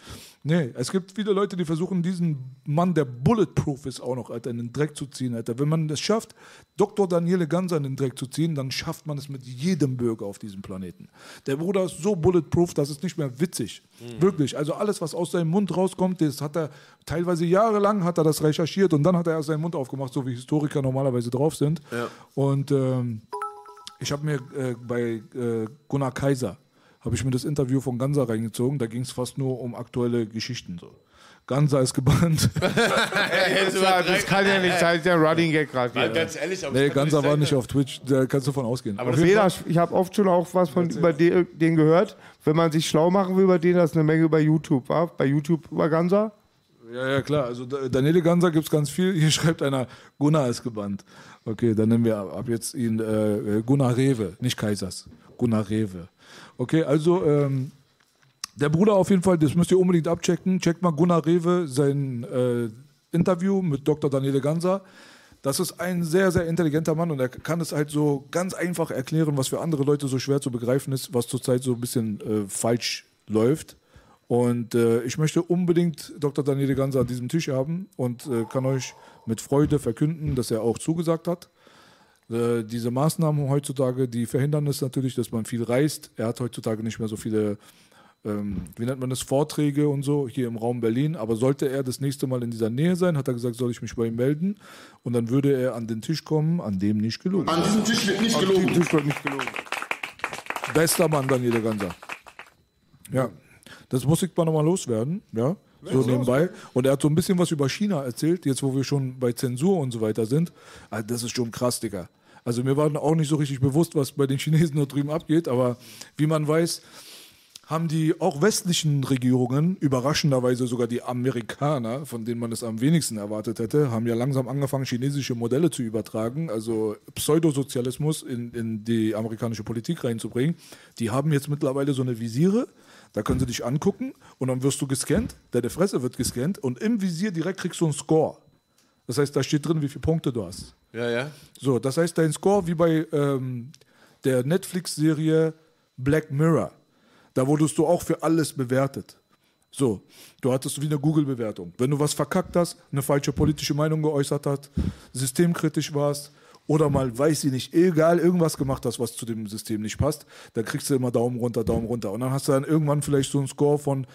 Nee, es gibt viele Leute, die versuchen, diesen Mann, der bulletproof ist, auch noch, Alter, in den Dreck zu ziehen, Alter. Wenn man es schafft, Dr. Daniele Ganser in den Dreck zu ziehen, dann schafft man es mit jedem Bürger auf diesem Planeten. Der Bruder ist so bulletproof, das ist nicht mehr witzig. Wirklich. Also alles, was aus seinem Mund rauskommt, das hat er teilweise jahrelang hat er das recherchiert und dann hat er erst seinen Mund aufgemacht, so wie Historiker normalerweise drauf sind. Ja. Und ähm, ich habe mir äh, bei äh, Gunnar Kaiser habe ich mir das Interview von Ganser reingezogen. Da ging es fast nur um aktuelle Geschichten. So. Ganser ist gebannt. Das, war, kann ja nicht sein, der Running Gag gerade hier. ganz ehrlich, aber nee, Ganser war nicht auf Twitch. Da kannst du von ausgehen. Aber Fehler, ich habe oft schon auch was von über den, den gehört. Wenn man sich schlau machen will über den, das ist eine Menge über YouTube. Wa? Bei YouTube über Ganser. Ja, ja, klar. Also Da- Daniele Ganser gibt es ganz viel. Hier schreibt einer, Gunnar ist gebannt. Okay, dann nennen wir ab ab jetzt ihn äh, Gunnar Rewe, nicht Kaisers. Gunnar Rewe. Okay, also ähm, der Bruder auf jeden Fall, das müsst ihr unbedingt abchecken. Checkt mal Gunnar Rewe, sein äh, Interview mit Dr. Daniele Ganser. Das ist ein sehr, sehr intelligenter Mann und er kann es halt so ganz einfach erklären, was für andere Leute so schwer zu begreifen ist, was zurzeit so ein bisschen äh, falsch läuft. Und äh, ich möchte unbedingt Dr. Daniele Ganser an diesem Tisch haben und äh, kann euch mit Freude verkünden, dass er auch zugesagt hat. Äh, diese Maßnahmen heutzutage, die verhindern es natürlich, dass man viel reist. Er hat heutzutage nicht mehr so viele, ähm, wie nennt man das, Vorträge und so hier im Raum Berlin. Aber sollte er das nächste Mal in dieser Nähe sein, hat er gesagt, soll ich mich bei ihm melden. Und dann würde er an den Tisch kommen, an dem nicht gelogen. An diesem Tisch wird nicht gelogen. den Tisch wird nicht gelogen. Bester Mann, Daniele Ganser. Ja, das muss ich mal nochmal loswerden, ja, so nebenbei. Und er hat so ein bisschen was über China erzählt, jetzt wo wir schon bei Zensur und so weiter sind. Ah, Das ist schon krass, Digga. Also mir war auch nicht so richtig bewusst, was bei den Chinesen dort drüben abgeht, aber wie man weiß, haben die auch westlichen Regierungen, überraschenderweise sogar die Amerikaner, von denen man es am wenigsten erwartet hätte, haben ja langsam angefangen, chinesische Modelle zu übertragen, also Pseudosozialismus in, in die amerikanische Politik reinzubringen. Die haben jetzt mittlerweile so eine Visiere, da können sie dich angucken und dann wirst du gescannt, deine Fresse wird gescannt und im Visier direkt kriegst du einen Score. Das heißt, da steht drin, wie viele Punkte du hast. Ja, ja. So, das heißt, dein Score wie bei ähm, der Netflix-Serie Black Mirror. Da wurdest du auch für alles bewertet. So, du hattest wie eine Google-Bewertung. Wenn du was verkackt hast, eine falsche politische Meinung geäußert hast, systemkritisch warst oder mal, weiß ich nicht, egal, irgendwas gemacht hast, was zu dem System nicht passt, dann kriegst du immer Daumen runter, Daumen runter. Und dann hast du dann irgendwann vielleicht so einen Score von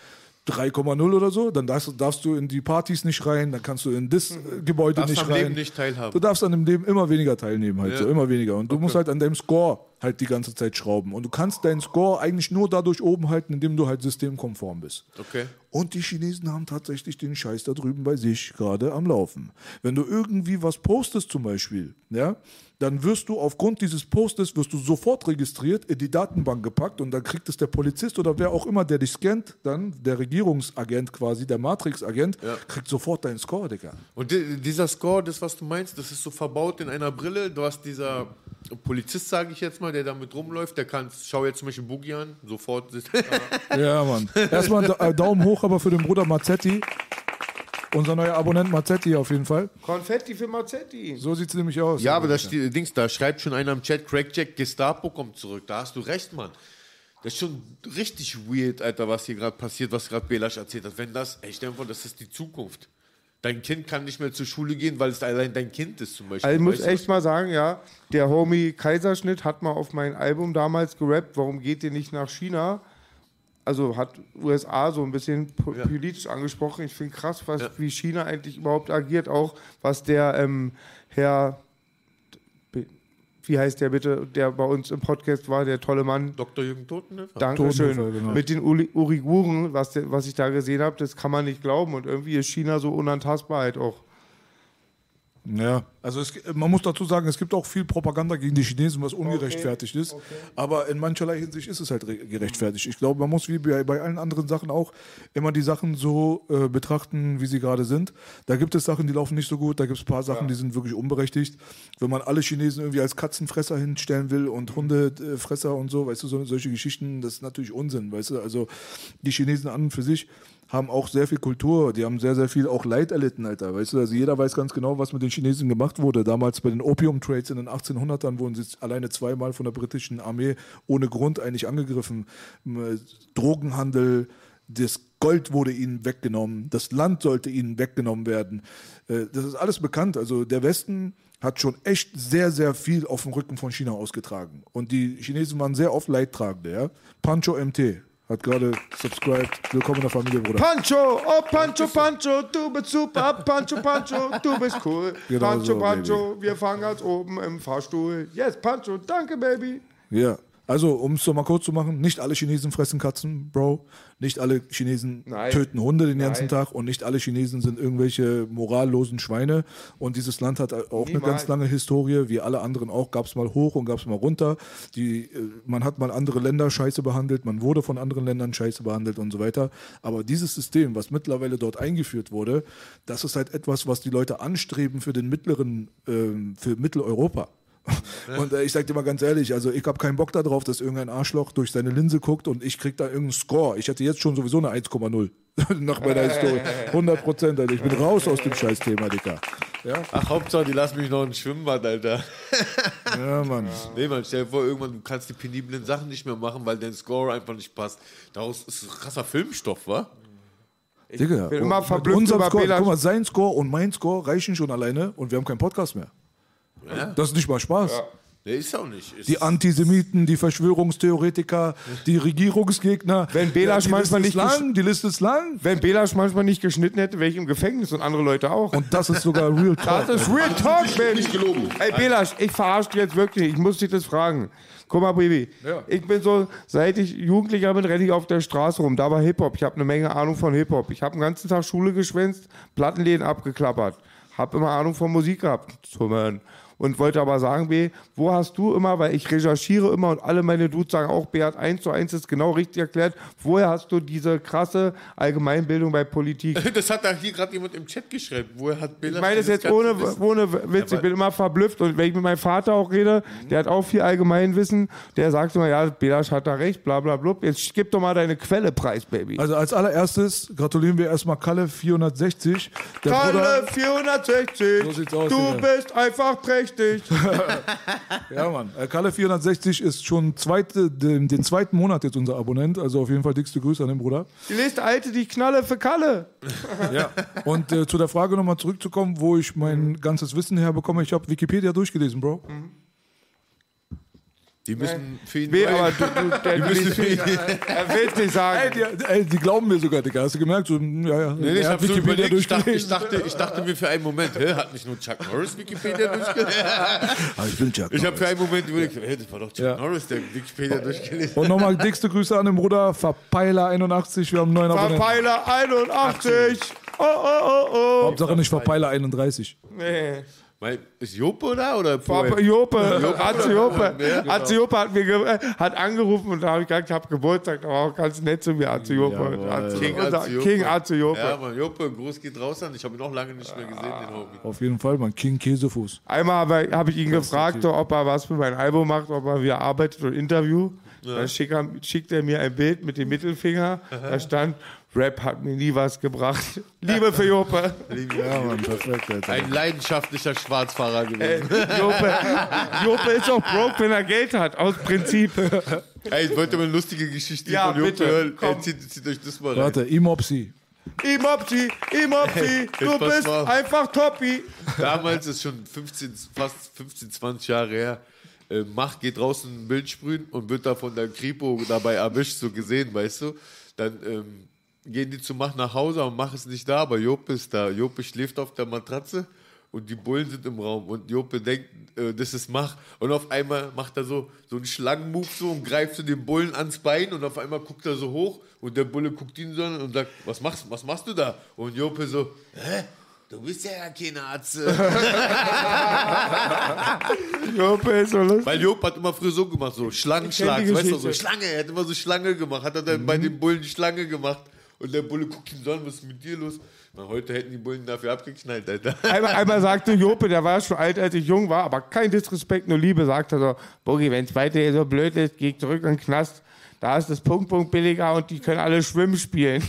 3,0 oder so, dann darfst, darfst, du in die Partys nicht rein, dann kannst du in das äh, Gebäude darfst nicht am rein. Leben nicht teilhaben. Du darfst an dem Leben immer weniger teilnehmen, halt Ja. so, immer weniger. Und du musst halt an deinem Score halt die ganze Zeit schrauben. Und du kannst deinen Score eigentlich nur dadurch oben halten, indem du halt systemkonform bist. Okay. Und die Chinesen haben tatsächlich den Scheiß da drüben bei sich gerade am Laufen. Wenn du irgendwie was postest zum Beispiel, ja, dann wirst du aufgrund dieses Postes wirst du sofort registriert, in die Datenbank gepackt und dann kriegt es der Polizist oder wer auch immer, der dich scannt, dann der Regierungsagent quasi, der Matrix-Agent, kriegt sofort deinen Score, Digga. Und di- dieser Score, das, was du meinst, das ist so verbaut in einer Brille. Du hast dieser Polizist, sage ich jetzt mal, der damit rumläuft, der kann, schau jetzt zum Beispiel Boogie an, sofort. Ja, Mann. Erstmal äh, Daumen hoch aber für den Bruder Mazzetti. Unser neuer Abonnent Mazzetti auf jeden Fall. Konfetti für Mazzetti. So sieht es nämlich aus. Ja, aber da steht, Dings, da schreibt schon einer im Chat, Crackjack, Gestapo kommt zurück. Da hast du recht, Mann. Das ist schon richtig weird, Alter, was hier gerade passiert, was gerade Belasch erzählt hat. Wenn das, ey, stell dir vor, das ist die Zukunft. Dein Kind kann nicht mehr zur Schule gehen, weil es allein dein Kind ist zum Beispiel. Also ich muss Weißt du? echt mal sagen, ja, der Homie Kaiserschnitt hat mal auf mein Album damals gerappt, warum geht ihr nicht nach China? Also hat USA so ein bisschen po- politisch angesprochen. Ich finde krass, was, wie China eigentlich überhaupt agiert, auch was der ähm, Herr, wie heißt der bitte, der bei uns im Podcast war, der tolle Mann. Dr. Jürgen Totenhöfer. Dankeschön. Totenhöfer, genau. Mit den Uli- Uiguren, was, der, was ich da gesehen habe, das kann man nicht glauben. Und irgendwie ist China so unantastbar halt auch. Ja, also es, man muss dazu sagen, es gibt auch viel Propaganda gegen die Chinesen, was ungerechtfertigt ist. Aber in mancherlei Hinsicht ist es halt re- gerechtfertigt. Ich glaube, man muss wie bei, bei allen anderen Sachen auch immer die Sachen so äh, betrachten, wie sie gerade sind. Da gibt es Sachen, die laufen nicht so gut, da gibt es ein paar Sachen, die sind wirklich unberechtigt. Wenn man alle Chinesen irgendwie als Katzenfresser hinstellen will und Hundefresser und so, weißt du, so, solche Geschichten, das ist natürlich Unsinn, weißt du. Also die Chinesen an und für sich haben auch sehr viel Kultur, die haben sehr, sehr viel auch Leid erlitten, Alter, weißt du, also jeder weiß ganz genau, was mit den Chinesen gemacht wurde. Damals bei den Opium-Trades in den 1800ern wurden sie alleine zweimal von der britischen Armee ohne Grund eigentlich angegriffen. M- Drogenhandel, das Gold wurde ihnen weggenommen, das Land sollte ihnen weggenommen werden. Äh, Das ist alles bekannt, also der Westen hat schon echt sehr, sehr viel auf dem Rücken von China ausgetragen. Und die Chinesen waren sehr oft Leidtragende, ja. Pancho MT hat gerade subscribed. Willkommen in der Familie, Bruder. Pancho, oh Pancho, Pancho, du bist super, Pancho, Pancho, du bist cool. Genau Pancho, so, Pancho, wir fangen ganz oben im Fahrstuhl. Yes, Pancho, danke, Baby. Ja, also um es so mal kurz zu machen, nicht alle Chinesen fressen Katzen, Bro. Nicht alle Chinesen Nein. töten Hunde den ganzen Nein. Tag und nicht alle Chinesen sind irgendwelche morallosen Schweine. Und dieses Land hat auch eine Niemals. ganz lange Historie, wie alle anderen auch. Gab es mal hoch und gab es mal runter. Die, äh, man hat mal andere Länder scheiße behandelt, man wurde von anderen Ländern scheiße behandelt und so weiter. Aber dieses System, was mittlerweile dort eingeführt wurde, das ist halt etwas, was die Leute anstreben für den mittleren, ähm, für Mitteleuropa. Und äh, ich sag dir mal ganz ehrlich, also ich habe keinen Bock darauf, dass irgendein Arschloch durch seine Linse guckt und ich krieg da irgendeinen Score. Ich hätte jetzt schon sowieso eine 1,0 nach meiner Historie. 100 Prozent, Alter. Ich bin raus aus dem Scheißthema, Dicker. Ja, Ach, Hauptsache, die lassen mich noch ins Schwimmbad, Alter. ja Mann. Nee, man, stell dir vor, irgendwann du kannst die peniblen Sachen nicht mehr machen, weil dein Score einfach nicht passt. Daraus ist krasser Filmstoff, wa? Digga. bin immer und verblüfft unser über Score, guck mal, sein Score und mein Score reichen schon alleine und wir haben keinen Podcast mehr. Das ist nicht mal Spaß. Nee, ist auch nicht. Ist Die Antisemiten, die Verschwörungstheoretiker, die Regierungsgegner. Wenn Belasch die manchmal Liste nicht ist lang, die Liste ist lang. Wenn Belasch manchmal nicht geschnitten hätte, wäre ich im Gefängnis und andere Leute auch. Und das ist sogar Real Talk. das ist Real Talk, Baby. Nicht gelogen. Ey, Belasch, ich verarsche dich jetzt wirklich. Ich muss dich das fragen. Guck mal, Baby. Ich bin so, seit ich Jugendlicher bin, renne ich auf der Straße rum. Da war Hip-Hop. Ich habe eine Menge Ahnung von Hip-Hop. Ich habe den ganzen Tag Schule geschwänzt, Plattenläden abgeklappert. Hab immer Ahnung von Musik gehabt. Man. Und wollte aber sagen, B, wo hast du immer, weil ich recherchiere immer und alle meine Dudes sagen auch, B hat 1 zu 1 ist genau richtig erklärt, woher hast du diese krasse Allgemeinbildung bei Politik? Das hat da hier gerade jemand im Chat geschrieben. Woher hat Bela Ich meine das jetzt ohne, Wissen? ohne Witz, ich bin immer verblüfft und wenn ich mit meinem Vater auch rede, der hat auch viel Allgemeinwissen, der sagt immer, ja, Belasch hat da recht, bla bla bla. Jetzt gib doch mal deine Quelle preis, Baby. Also als allererstes gratulieren wir erstmal Kalle 460. Der Kalle Bruder, 460, So sieht's aus, du Digga. bist einfach prächtig. ja, Mann. Äh, Kalle 460 ist schon zweite, den, den zweiten Monat jetzt unser Abonnent. Also auf jeden Fall dickste Grüße an den Bruder. Die Liste alte, die Knalle für Kalle. Ja. Und äh, zu der Frage nochmal zurückzukommen, wo ich mein ganzes Wissen herbekomme. Ich habe Wikipedia durchgelesen, Bro. Die müssen für ihn neu- aber du, du, der, Die müssen für ihn. er will nicht Ey sagen. die, ey, die glauben mir sogar, Digga. Hast du gemerkt? So, hm, ja, ja. Nee, nee, ich habe so Wikipedia überlegt, ich dachte, ich, durchgelesen. dachte, ich dachte mir für einen Moment, hä, hat nicht nur Chuck Norris Wikipedia durchgelesen? Ah, ich will Chuck Ich habe für einen Moment überlegt, hä, das war doch Chuck Ja. Norris, der Wikipedia durchgelesen Und nochmal dickste Grüße an den Bruder. Verpeiler81. Wir haben einen neuen Abonnenten. Verpeiler 81. Oh, oh, oh, oh. Hauptsache nicht Verpeiler 31. Nee. Mein, Ist Jope da oder Papa? Jope, Atze Jope. Ja. Atze Jope hat, mir ge- hat angerufen und da habe ich gesagt, ich habe Geburtstag, da war auch ganz nett zu mir, Atze Jope. Atze, King unser Atze Jope. King Atze Jope. Ja, Mann, Jope, Gruß geht raus an. Ich habe ihn auch lange nicht mehr gesehen, den Homie. Auf jeden Fall, man. King Käsefuß. Einmal habe hab ich ihn gefragt, ob er was für mein Album macht, ob er wieder arbeitet und Interview. Dann schickt er, schickt er mir ein Bild mit dem Mittelfinger. Da stand, Rap hat mir nie was gebracht. Liebe für Jope. Ja, Mann, perfekt, Alter. Ein leidenschaftlicher Schwarzfahrer Ey, gewesen. Jope, Jope ist auch broke, wenn er Geld hat, aus Prinzip. Ey, ich wollte mal eine lustige Geschichte Ja, von Jope bitte, hören. komm. Ey, zieht, zieht euch das mal rein. Warte, Imopsi. Imopsi, Imopsi, du bist mal einfach Toppi. Damals ist schon 15, fast 15, 20 Jahre her. Äh, Mach geht draußen ein Bild sprühen und wird da von der Kripo dabei erwischt, so gesehen, weißt du. Dann ähm, gehen die zu Mach nach Hause und Mach ist nicht da, aber Jope ist da. Jope schläft auf der Matratze und die Bullen sind im Raum und Jope denkt, äh, das ist Mach. Und auf einmal macht er so, so einen Schlangenmove so und greift so den Bullen ans Bein und auf einmal guckt er so hoch und der Bulle guckt ihn so an und sagt, was machst, was machst du da? Und Jope so, hä? Du bist ja gar kein Arzt. Jope ist so lustig. Weil Job hat immer früher so gemacht, so Schlangenschlag, weißt du, so. Schlange, er hat immer so Schlange gemacht, hat er dann bei den Bullen Schlange gemacht und der Bulle guckt ihn so an, was ist mit dir los? Na, heute hätten die Bullen dafür abgeknallt, Alter. Einmal, einmal sagte Jope, der war schon alt, als ich jung war, aber kein Disrespekt, nur Liebe, sagte so, Boogie, wenn es weiter so blöd ist, geh zurück in den Knast. Da ist das Punkt, Punkt billiger und die können alle schwimmen spielen.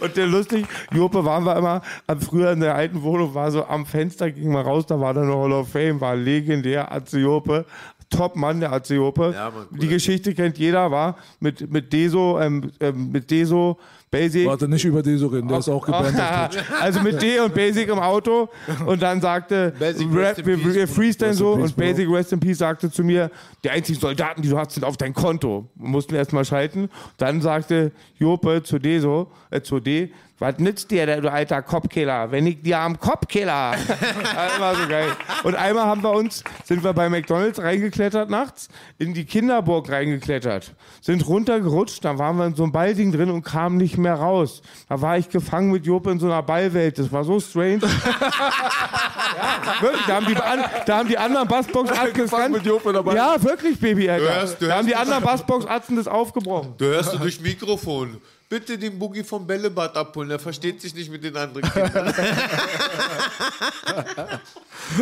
und der lustig, Jope waren wir immer, am- früher in der alten Wohnung, war so am Fenster, ging mal raus, da war dann noch Hall of Fame, war legendär, Atze Jope. Top Mann, der Atze Jope. Ja, Mann, Die Geschichte kennt jeder, war mit, mit Deso, ähm, ähm, mit Deso, Basic. Warte, nicht über Deso reden, der ist auch gebannt. also mit D und Basic im Auto und dann sagte Basic, Rap, rest in wir, wir freestylen so peace, und Basic Rest in Peace sagte zu mir, die einzigen Soldaten, die du hast, sind auf dein Konto. Wir mussten erstmal schalten. Dann sagte Jope zu D so, äh, zu D, was nützt dir, der, du alter Kopfkiller, wenn ich dir am Kopfkiller. war so geil. Und einmal haben wir uns, sind wir bei McDonalds reingeklettert nachts, in die Kinderburg reingeklettert, sind runtergerutscht, dann waren wir in so einem Ballding drin und kamen nicht mehr raus. Da war ich gefangen mit Jope in so einer Ballwelt. Das war so strange. ja, wirklich, da haben die, an, da haben die anderen Bassbox-Atzen mit Jope dabei. Ja, wirklich, Baby, Alter. Du hörst- du da haben die anderen Bassbox-Atzen das aufgebrochen. Du hörst du durch Mikrofon. Bitte den Boogie vom Bällebad abholen, er versteht sich nicht mit den anderen Kindern.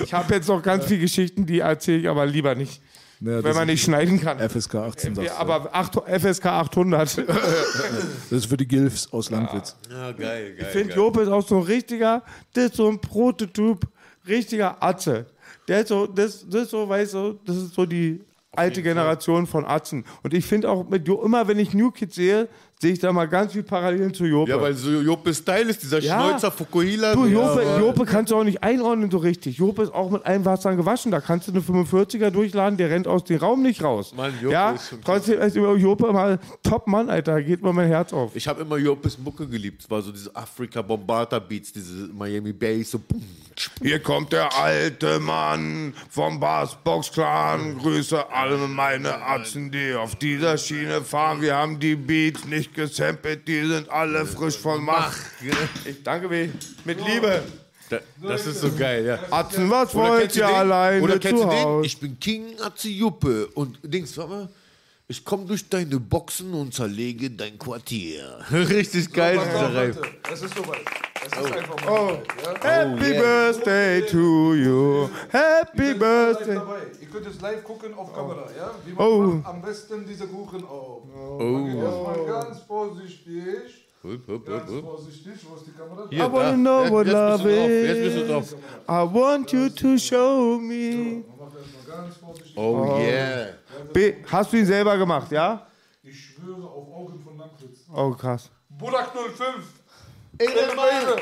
Ich habe jetzt noch ganz viele Geschichten, die erzähle ich aber lieber nicht, Ja, wenn man nicht schneiden kann. FSK 18. Ja, aber acht, FSK 800. Das ist für die Gilfs aus Landwitz. Ja, geil, geil. Ich finde. Jope ist auch so ein richtiger, das ist so ein Prototyp, richtiger Atze. Der ist so, das, das ist so, weißt du, das ist so die alte Generation von Atzen. Und ich finde auch, mit Jo- immer wenn ich New Kids sehe, sehe ich da mal ganz viel Parallelen zu Jope. Ja, weil so Jope Style ist, dieser Ja. Schnäuzer Fukuhila. Du, Jope, Ja, Jope kannst du auch nicht einordnen so richtig. Jope ist auch mit einem Wasser gewaschen. Da kannst du eine 45er durchladen, der rennt aus dem Raum nicht raus. Mann, Jope ja, ist schon trotzdem ist über Jope immer top Mann, Alter. Geht mir mein Herz auf. Ich habe immer Jopes Mucke geliebt. Es war so diese Afrika Bombata Beats, diese Miami Bass, so boom. Hier kommt der alte Mann vom Bassbox Clan. Grüße alle meine Atzen, die auf dieser Schiene fahren. Wir haben die Beats nicht gesampelt, die sind alle frisch von Mach. Ich danke weh. Mit Liebe. Da, das ist so geil, ja. Atzen, was wollt ihr den? alleine Oder kennst zu du den? Ich bin King Atze Juppe und Dings, warte mal. Ich komme durch deine Boxen und zerlege dein Quartier. Richtig geil, auf, dieser. Leute, Es ist soweit. Es ist Oh. einfach mal soweit. Ja? Happy Birthday to you. Happy Ihr Birthday. Ihr könnt jetzt live gucken auf Kamera, ja? Wie man Oh. macht am besten diese Kuchen auf. Oh. Erstmal ganz vorsichtig. Hup, hup, Ganz hup, hup. vorsichtig. Wo ist die Kamera? Hier, I wanna da. know what love is. I want you to show me. Oh yeah. B, hast du ihn selber gemacht, ja? Ich schwöre auf Augen von Langwitz. Oh, krass. Burak 05.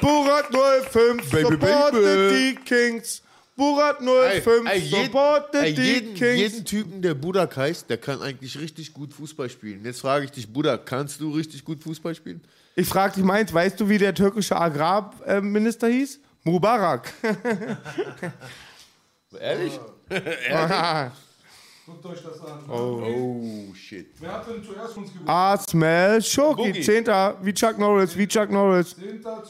Burat 05, Baby, supported baby. die Kings. Burat Ey, 05, ey, jeden, supported ey, die jeden, Kings. jeden Typen, der Budak heißt, der kann eigentlich richtig gut Fußball spielen. Jetzt frage ich dich, Budak, kannst du richtig gut Fußball spielen? Ich frag dich meins, weißt du, wie der türkische Agrarminister hieß? Mubarak. Ehrlich? Guckt euch das an. Oh, shit. Wer hat denn zuerst uns gebucht? Asmel Schoki, Boogie. 10. wie Chuck Norris, wie Chuck Norris. 10., 12.,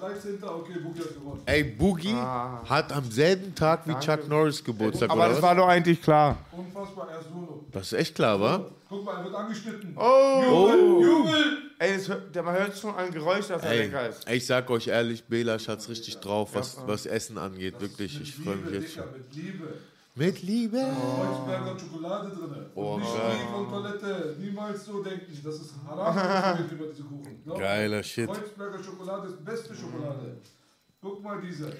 13. Okay, Buki hat gewonnen. Ey, Boogie hat am selben Tag wie Chuck Norris Geburtstag, Aber oder das was? war doch eigentlich klar. Unfassbar, er solo. Das ist echt klar, wa? Guck mal, er wird angeschnitten. Oh! Jubel! Ey, das hört, der- man hört schon ein Geräusch, dass er Ey, lecker ist. ich sag euch ehrlich, Belasch hat's richtig drauf, was, was Essen angeht, wirklich. Ich freue mich Liebe, jetzt Dicker, schon. mit Liebe. Mit Liebe. Kreuzberger Schokolade drin. Oh, Und nicht geil. die von Toilette. Niemals so denken. Das ist haram über diese Kuchen. Glaub mir. Geiler Shit. Kreuzberger Schokolade ist beste Schokolade. Guck mal diese.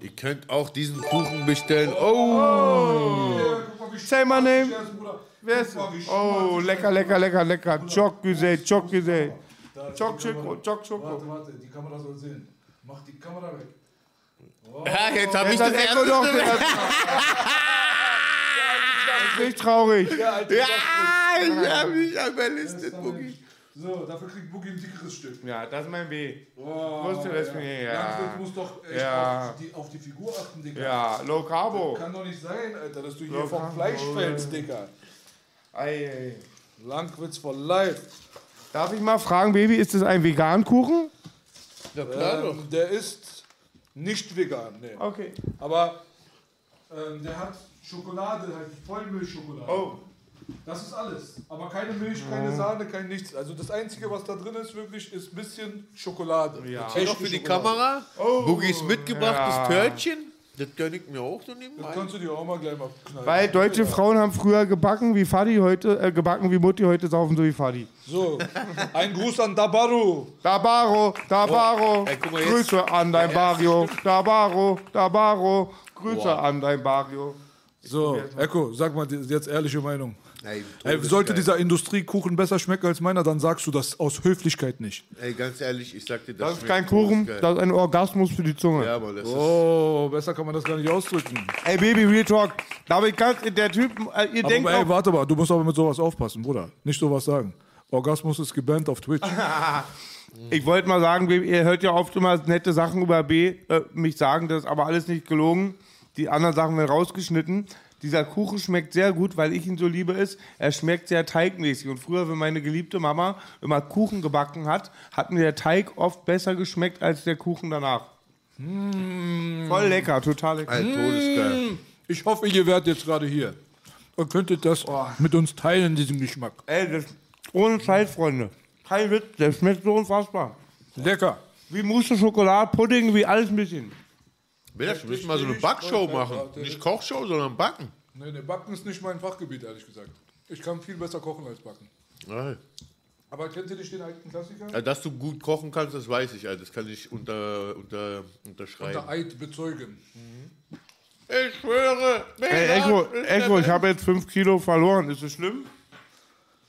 Ihr könnt auch diesen Kuchen bestellen. Oh! Guck mal, wie Say my name. er. Wer ist Oh, lecker, er lecker, lecker, lecker. Choc die Kamera. Choco, Choc Choco. Warte, warte, die Kamera soll sehen. Mach die Kamera weg. Ja, jetzt hab ich das Echo doch nicht traurig. Ja, ich hab mich überlistet, Boogie. So, dafür kriegt Boogie ein dickeres Stück. Ja, das ist mein B. Oh, Wusste das mir, ja. Landwirt muss doch echt Ja. auf, die, auf die Figur achten, Digga. Ja, Low Carbo. Kann doch nicht sein, Alter, dass du hier Ja, vom Fleisch fällst, Digga. Ei, ei. Langwitz for life. Darf ich mal fragen, Baby, ist das ein Vegan-Kuchen? Ja, klar doch. Ähm, der ist nicht vegan, nee. Okay. Aber ähm, der hat Schokolade, halt Vollmilchschokolade. Oh. Das ist alles. Aber keine Milch, keine Sahne, kein nichts. Also das Einzige, was da drin ist, wirklich, ist ein bisschen Schokolade. Ja. Noch für die Kamera. Boogies mitgebrachtes Törtchen. Das gönn ich mir auch so nebenbei. Das kannst du dir auch mal gleich mal knallen. Weil deutsche Frauen haben früher gebacken wie Fadi heute, äh, gebacken wie Mutti, heute saufen so wie Fadi. So, ein Gruß an Dabaru. Dabaro, Dabaro, Ey, mal jetzt. Grüße an dein Barrio. Dabaro, Dabaro, Grüße an dein Barrio. So, Echo, sag mal jetzt ehrliche Meinung. Ey, Ey, sollte dieser Industriekuchen besser schmecken als meiner, dann sagst du das aus Höflichkeit nicht. Ey, ganz ehrlich, ich sag dir, das, Das ist kein Kuchen, das ist ein Orgasmus für die Zunge. Ja, aber das ist... Oh, besser kann man das gar nicht ausdrücken. Ey, Baby, Real Talk. Da hab ich ganz, der Typ, äh, ihr denkt Aber ey, auch, warte mal, du musst aber mit sowas aufpassen, Bruder. Nicht sowas sagen. Orgasmus ist gebannt auf Twitch. ich wollte mal sagen, ihr hört ja oft immer nette Sachen über B, äh, mich sagen, das ist aber alles nicht gelogen. Die anderen Sachen werden rausgeschnitten. Dieser Kuchen schmeckt sehr gut, weil ich ihn so liebe ist. Er schmeckt sehr teigmäßig. Und früher, wenn meine geliebte Mama immer Kuchen gebacken hat, hat mir der Teig oft besser geschmeckt als der Kuchen danach. Voll lecker, total lecker. Ey, todesgeil. Ich hoffe, ihr werdet jetzt gerade hier. Und könntet das mit uns teilen, diesen Geschmack. Ey, das ohne Scheiß, Freunde. Kein Witz, der schmeckt so unfassbar. Lecker. Wie Mousse Schokolade, Pudding, wie alles ein bisschen. Wir müssen mal so eine Backshow machen. Nicht Kochshow, sondern Backen. Nee, nee, Backen ist nicht mein Fachgebiet, ehrlich gesagt. Ich kann viel besser kochen als backen. Ey. Aber kennt ihr nicht den alten Klassiker? Ja, Dass du gut kochen kannst, das weiß ich. Alter. Das kann ich unter, unter, unterschreiben. Eid bezeugen. Ich schwöre. Ey, Echo, Echo, ich habe jetzt 5 Kilo verloren. Ist das schlimm?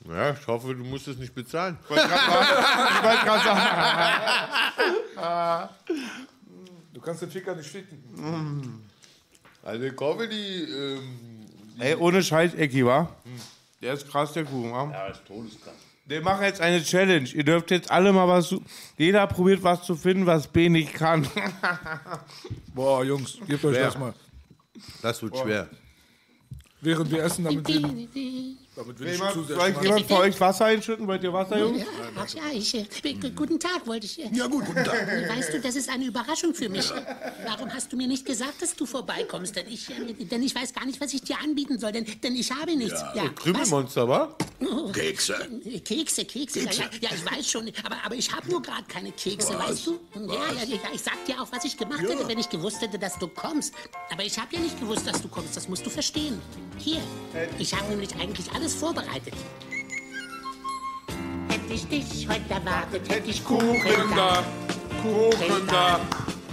Ja, ich hoffe, du musst es nicht bezahlen. Ich wollte gerade sagen. Du kannst den Ficker nicht ficken. Also Comedy, ähm, Ey, ohne Scheiß, Ecki, wa? Der ist krass, der Kuchen, wa? ja, ist todeskrass. Wir machen jetzt eine Challenge. Ihr dürft jetzt alle mal was. Jeder probiert was zu finden, was B nicht kann. Boah, Jungs, gebt euch Schwer. das mal. Das wird schwer. Während wir essen, damit wir... Damit will ich jemand, zu sehr soll ich schmatzen. jemand für euch Wasser einschütten? Wollt ihr Wasser, Jungs? Ja, ach ja, ich, äh, guten Tag wollte ich. äh, Ja gut, guten Tag. Weißt du, das ist eine Überraschung für mich. Warum hast du mir nicht gesagt, dass du vorbeikommst? Denn ich, äh, denn ich weiß gar nicht, was ich dir anbieten soll, denn, denn ich habe nichts. Ja, was? Krümelmonster, wa? Kekse. Äh, Kekse, Kekse, Ja, ja, ja, ich weiß schon, aber, aber ich habe nur gerade keine Kekse, weißt du? Ja, ja, ja, ich sag dir auch, was ich gemacht hätte, wenn ich gewusst hätte, dass du kommst. Aber ich habe ja nicht gewusst, dass du kommst, das musst du verstehen. Hier, ich habe nämlich eigentlich alles vorbereitet. Hätte ich dich heute erwartet, hätte ich Kuchen da. Kuchen da.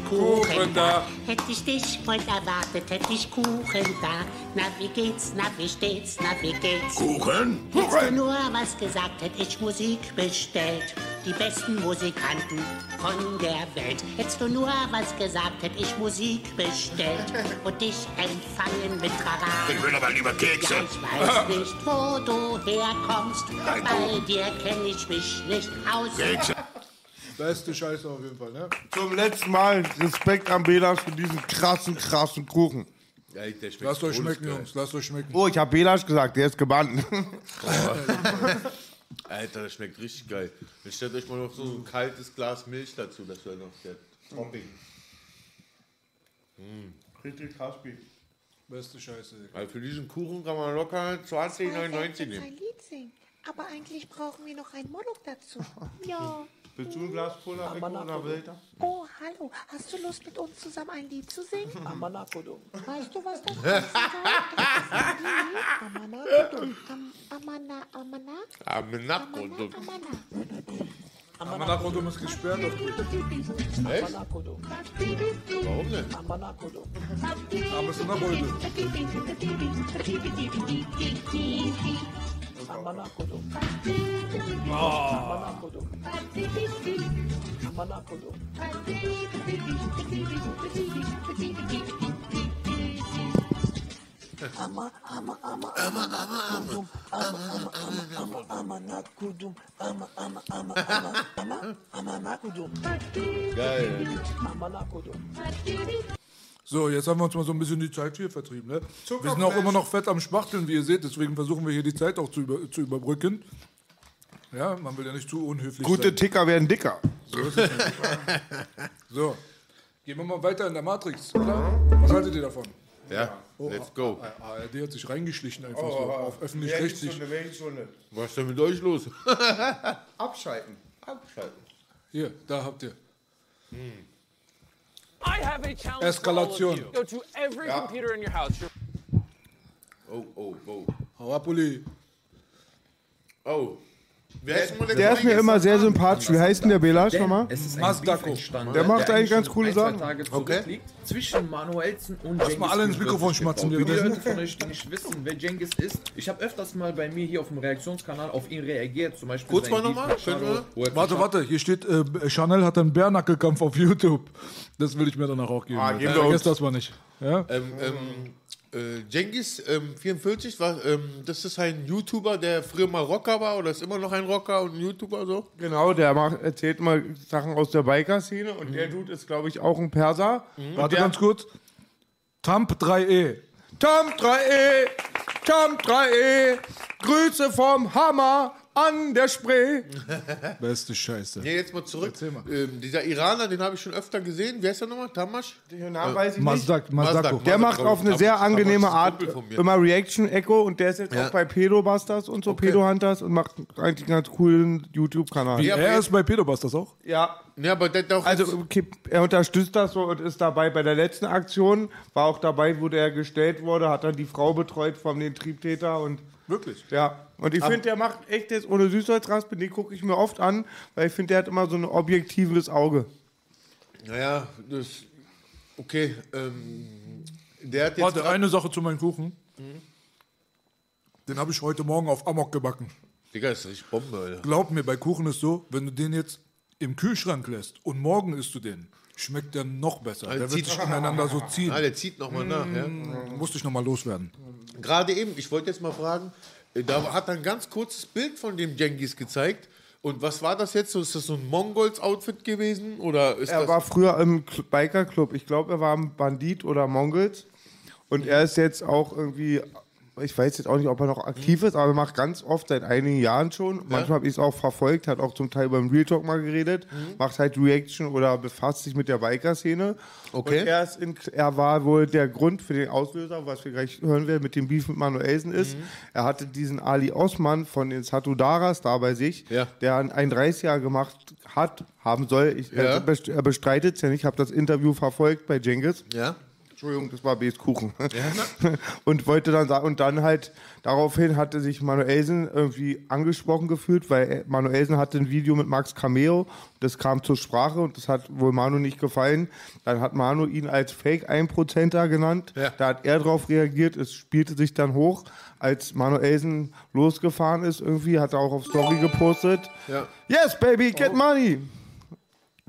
Kuchen da. Hätte ich dich heute erwartet, hätte ich Kuchen da. Na, wie geht's, na, wie steht's, na, wie geht's? Kuchen? Hättest du nur was gesagt, hätte ich Musik bestellt. Die besten Musikanten von der Welt. Hättest du nur was gesagt, hätte ich Musik bestellt. Und dich empfangen mit Trara. Ich will aber lieber Kekse. Ja, ich weiß nicht, wo du herkommst. Bei dir kenne ich mich nicht aus. Kekse. Beste Scheiße auf jeden Fall, ne? Zum letzten Mal Respekt an Belasch für diesen krassen, krassen Kuchen. Ja, der schmeckt Lasst euch schmecken. Jungs. Lasst euch schmecken. Oh, ich habe Belasch gesagt, der ist gebannt. Alter, das schmeckt richtig geil. Dann stellt euch mal noch so ein kaltes Glas Milch dazu, das wäre noch der Topping. Richtig krass, Bi. Beste Scheiße. Digga. Also für diesen Kuchen kann man locker 20,99 nehmen. ein Lied singen. Aber eigentlich brauchen wir noch ein Monolog dazu. Ja. Willst du ein Glas Cola weg oder Wilder? Oh, hallo. Hast du Lust, mit uns zusammen ein Lied zu singen? Amanakodo. Weißt du, was das ist. Amanakodum. Am- Amana, Amana, Ah, mit Nackbrot. Amana. Amanakodum ist gesperrt auf Twitch. Amanakodo. Warum denn? Amanakodo. Aber es ist eine Beute. Amına kodum. Amına kodum. Amına kodum. ama ama ama ama ama kudum ama ama ama ama ama na kudum ama ama ama ama ama ama na kudum. Gayet. Ama na kudum. So, jetzt haben wir uns mal so ein bisschen die Zeit hier vertrieben. Ne? Wir sind auch immer noch fett am Spachteln, wie ihr seht. Deswegen versuchen wir hier die Zeit auch zu, über, zu überbrücken. Ja, man will ja nicht zu unhöflich Gute sein. Ticker werden dicker. So, gehen wir mal weiter in der Matrix. Klar? Was haltet ihr davon? Ja, let's go. ARD hat sich reingeschlichen einfach so auf öffentlich-rechtlich. Was ist denn mit euch los? Abschalten. Abschalten. Hier, da habt ihr. I have a challenge Eskalation. for all of you. Go to every computer in your house. Your Oh, oh, oh. Hau ab, Uli. Oh. Wer ist nochmal Der ist mir immer sehr sympathisch. Wie heißt denn der Belasch nochmal? Es ist ein Masdako. Der macht eigentlich ganz coole Sachen. Okay. Zwischen Manuelsen und Lass mal alle ins Mikrofon schmatzen, währenddessen. Leute von euch, die nicht wissen, wer Cengiz ist, ich habe öfters mal bei mir hier auf dem Reaktionskanal auf ihn reagiert. Zum Beispiel Kurz mal nochmal, wir? Warte, warte, hier steht, äh, Chanel hat einen Bärnackelkampf auf YouTube. Das will ich mir danach auch geben. Ah, geben wir Vergesst das mal nicht. Ja? Ähm, ähm, äh, Jengis ähm, 44, war, ähm, das ist ein YouTuber, der früher mal Rocker war oder ist immer noch ein Rocker und ein YouTuber so? Genau, der macht, erzählt mal Sachen aus der Biker-Szene und der Dude ist, glaube ich, auch ein Perser. Und Warte ganz kurz. Tamp 3E. Tam 3E, Tam 3E, Grüße vom Hammer an der Spree. Beste Scheiße. Nee, jetzt mal zurück. Erzähl mal. Ähm, dieser Iraner, den habe ich schon öfter gesehen. Wer ist der nochmal? Tamasch? Den Namen weiß ich nicht. Mazdak, Mazdako. Der macht auf eine sehr angenehme Art Kumpel von mir. immer Reaction-Echo und der ist jetzt Ja. auch bei Pedobusters und so, Pedo-Hunters und macht eigentlich einen ganz coolen YouTube-Kanal. Ja, Er ist bei Pedobusters auch? Ja, Ja, aber der doch. also okay, er unterstützt das so und ist dabei bei der letzten Aktion, war auch dabei, wo der gestellt wurde, hat dann die Frau betreut von den Triebtäter und Wirklich? ja. Und ich finde, der macht echt jetzt ohne Süßholzraspe, den gucke ich mir oft an, weil ich finde, der hat immer so ein objektives Auge. naja, das. Okay, ähm, der hat jetzt. Warte, eine Sache zu meinem Kuchen. Den habe ich heute Morgen auf Amok gebacken. Digga, das ist richtig Bombe, Alter. Glaub mir, bei Kuchen ist so, wenn du den jetzt im Kühlschrank lässt und morgen isst du den, schmeckt der noch besser. Der wird zieht- sich ineinander so ziehen. Ah, der zieht nochmal nach, ja. Musste ich nochmal loswerden. Gerade eben, ich wollte jetzt mal fragen, äh, da hat er ein ganz kurzes Bild von dem Jengis gezeigt. Und was war das jetzt? So, Ist das so ein Mongols-Outfit gewesen? Oder ist Er das. war früher im Cl- Biker-Club. Ich glaube, er war ein Bandit oder Mongols. Und er ist jetzt auch irgendwie ich weiß jetzt auch nicht, ob er noch aktiv ist, aber er macht ganz oft seit einigen Jahren schon. Manchmal habe ich es auch verfolgt, hat auch zum Teil beim Real Talk mal geredet, Mhm. macht halt Reaction oder befasst sich mit der Biker-Szene. Okay. Und er, ist in, er war wohl der Grund für den Auslöser, was wir gleich hören werden, mit dem Beef mit Manuelsen ist. Mhm. Er hatte diesen Ali Osman von den Satudaras da bei sich, Ja. der ein 30er gemacht hat, haben soll. Ich, Ja. er, er bestreitet es ja nicht, ich habe das Interview verfolgt bei Jengis. Ja. Entschuldigung, das war B's Kuchen. und wollte dann sagen, und dann halt daraufhin hatte sich Manuelsen irgendwie angesprochen gefühlt, weil Manuelsen hatte ein Video mit Max Cameo, das kam zur Sprache und das hat wohl Manu nicht gefallen. Dann hat Manu ihn als Fake 1%er genannt. Ja. Da hat er darauf reagiert, es spielte sich dann hoch. Als Manuelsen losgefahren ist, irgendwie hat er auch auf Story gepostet. Ja. Yes, baby, get money.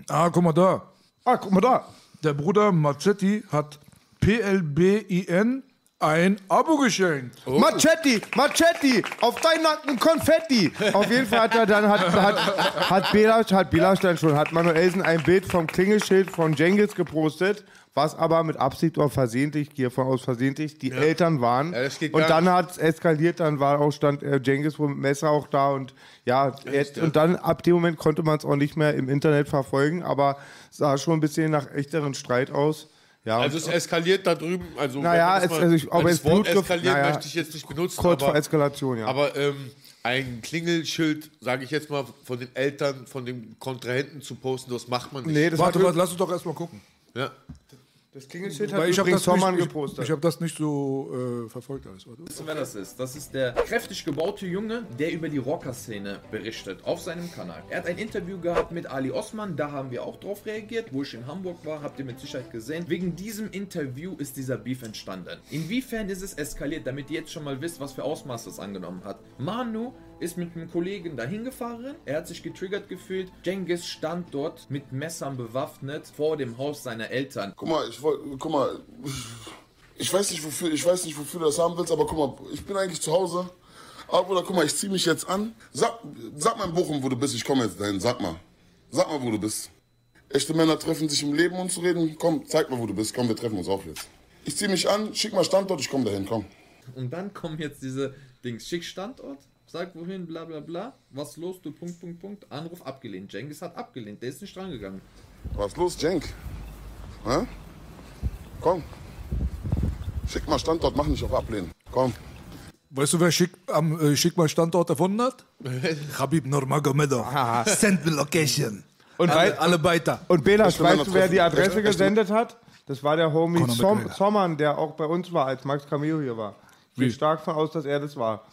Ah, guck mal da. Ah, guck mal da. Der Bruder Macetti hat PLBIN ein Abo geschenkt. Oh. Machetti, Machetti, auf deinen Nacken Konfetti. Auf jeden Fall hat er dann, hat, hat, hat Belasch, hat Belasch dann schon, hat Manuelsen ein Bild vom Klingelschild von Jengis gepostet, was aber mit Absicht oder versehentlich, gehe von aus versehentlich, die Eltern waren. Ja, und dann hat es eskaliert, dann war auch, stand äh, Jengis mit Messer auch da und ja, ja? und dann ab dem Moment konnte man es auch nicht mehr im Internet verfolgen, aber sah schon ein bisschen nach echteren Streit aus. Ja, Also es eskaliert da drüben. Also Naja, es- also ich- das es Wort eskaliert naja, möchte ich jetzt nicht benutzen. kurz aber, vor Eskalation, ja. Aber ähm, ein Klingelschild, sage ich jetzt mal, von den Eltern, von den Kontrahenten zu posten, das macht man nicht. Nee, das Warte, hat- warte, lass uns doch erstmal gucken. Ja. Das Klingelschild Weil ich habe das, Sommern nicht- ich, gepostet. ich hab das nicht so äh, verfolgt alles. Warte. Wissen, wer das ist? Das ist der kräftig gebaute Junge, der über die Rocker-Szene berichtet auf seinem Kanal. Er hat ein Interview gehabt mit Ali Osman, da haben wir auch drauf reagiert. Wo ich in Hamburg war, habt ihr mit Sicherheit gesehen. Wegen diesem Interview ist dieser Beef entstanden. Inwiefern ist es eskaliert, damit ihr jetzt schon mal wisst, was für Ausmaß das angenommen hat? Manu ist mit einem Kollegen dahin gefahren. Er hat sich getriggert gefühlt. Jengis stand dort mit Messern bewaffnet vor dem Haus seiner Eltern. Guck mal, ich wollte, guck mal, ich weiß nicht wofür, ich weiß nicht wofür du das haben willst, aber guck mal, ich bin eigentlich zu Hause. Aber Bruder, guck mal, ich zieh mich jetzt an. Sag, sag mal in Bochum, wo du bist, ich komme jetzt dahin, sag mal. Sag mal, wo du bist. Echte Männer treffen sich im Leben, um zu reden. Komm, zeig mal, wo du bist. Komm, wir treffen uns auch jetzt. Ich zieh mich an, schick mal Standort, ich komme dahin, komm. Und dann kommen jetzt diese Dings. Schick Standort, sag wohin, bla bla bla. Was los, du Punkt, Punkt, Punkt. Anruf abgelehnt. Jengis hat abgelehnt, der ist nicht rangegangen. Was los, Jenk? Hä? Komm. Schick mal Standort, mach nicht auf Ablehnen. Komm. Weißt du, wer schick, am äh, Schick mal Standort erfunden hat? Habib Nurmagomedov. Send the location. Und alle, alle weiter. Und Bela, Echte Männer weißt du, wer die Adresse gesendet hat? Das war der Homie. Sommern, der auch bei uns war, als Max Cameo hier war. Ich gehe Wie? stark von aus, dass er das war.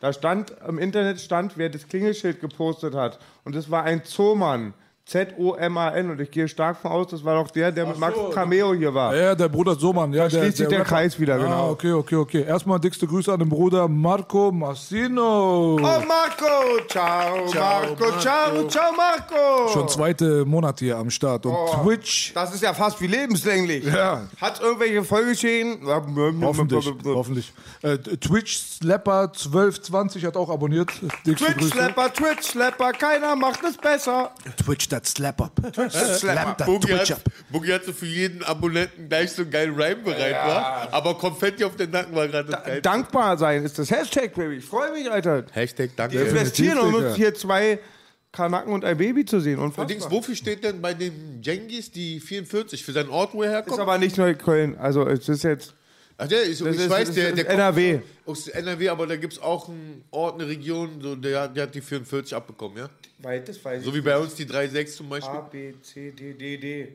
Da stand, im Internet stand, wer das Klingelschild gepostet hat. Und das war ein Zoman. Z-O-M-A-N. Und ich gehe stark von aus, das war doch der, der mit Max Cameo hier war. Ja, der Bruder Soman. Ja, der, schließt sich der Rapper. Kreis wieder, genau. Ah, okay, okay, okay. Erstmal dickste Grüße an den Bruder Marco Massino. Oh, Marco! Ciao, Marco! Ciao, ciao, Marco! Schon zweite Monat hier am Start. Und Oh, Twitch, Das ist ja fast wie lebenslänglich. Ja. Hat irgendwelche Folgeschäden? hoffentlich, hoffentlich. Äh, Twitch Slapper 1220 hat auch abonniert. Dickste Twitch Grüße. Slapper, Twitch Slapper, keiner macht es besser. Twitch that slap up. Slap that Boogie Twitch hat, up. Boogie hat so für jeden Abonnenten gleich so einen geilen Rhyme bereit, war. Aber Konfetti auf den Nacken war gerade das Geilste. Dankbar sein ist das Hashtag, Baby. Ich freue mich, Alter. Hashtag danke. investieren, um Digga. uns hier zwei Kanaken und ein Baby zu sehen. Allerdings, Unfassbar. wofür steht denn bei dem Jengis die 44? Für seinen Ort, wo er Ist herkommt? aber nicht Neukölln. Also es ist jetzt. Ach, der ist, Das ich ist- weiß, der, ist der kommt NRW. Aus NRW, aber da gibt es auch einen Ort, eine Region, so, der, der hat die 44 abbekommen, ja? Weit, das weiß So wie bei uns die 3,6 zum Beispiel. A, B, C, D, D, D.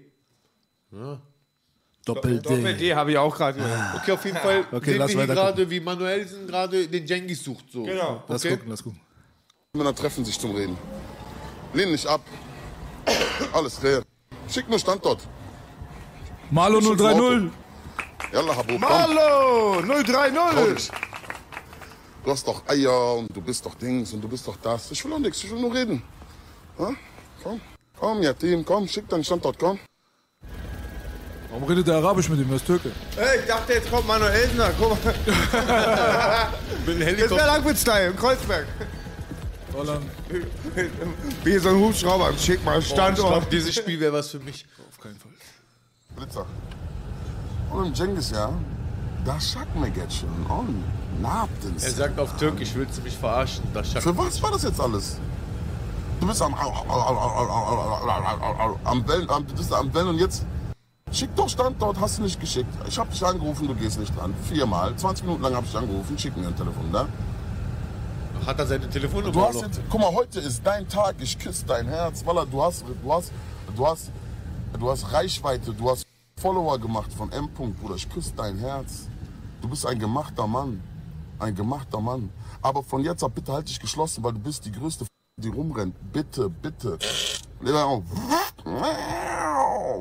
Doppel Doppel D. D habe ich auch gerade gehört. Okay, auf jeden Fall Okay, sehen lass wir hier gerade, wie Manuelsen gerade den Jengis sucht. So. Genau. Lass Okay. gucken, lass gucken. Männer treffen sich zum Reden. Lehn nicht ab. Alles klar. Schick nur Standort. Malo Ich schick's 030. Komm. Hallo! Trau 030! dich. Du hast doch Eier und du bist doch Dings und du bist doch das. Ich will doch nichts, ich will nur reden. Ja? Komm, komm, ja, Team, komm, schick deinen Standort, komm. Warum redet der Arabisch mit ihm? Der ist Türke. Hey, ich dachte, jetzt kommt Manuelsen. da. Guck mal. Mit dem Das wäre Helikopter. Langwitz-Style im Kreuzberg. Holland. Wie so ein Hubschrauber. Schick mal Oh, ich glaube, Standort. dieses Spiel wäre was für mich. Auf keinen Fall. Blitzer. Und im Jengis, ja, Das sagt mir jetzt schon. Oh, ne yaptın Er sagt auf Türkisch, willst du mich verarschen? Das Für was war das jetzt alles? Du bist am, am Bellen, am, du bist am Bellen und jetzt schick doch Standort, hast du nicht geschickt. Ich habe dich angerufen, du gehst nicht dran. Viermal, 20 Minuten lang habe ich angerufen, schick mir ein Telefon, ne? Hat er seine Telefonnummer Du hast jetzt, guck mal, heute ist dein Tag, ich küsse dein Herz, Walla, du hast, du hast, du hast, du hast Reichweite, du hast Follower gemacht von M. -Punkt, Bruder, ich küsse dein Herz. Du bist ein gemachter Mann, ein gemachter Mann. Aber von jetzt ab bitte halt dich geschlossen, weil du bist die größte, die rumrennt. Bitte, bitte.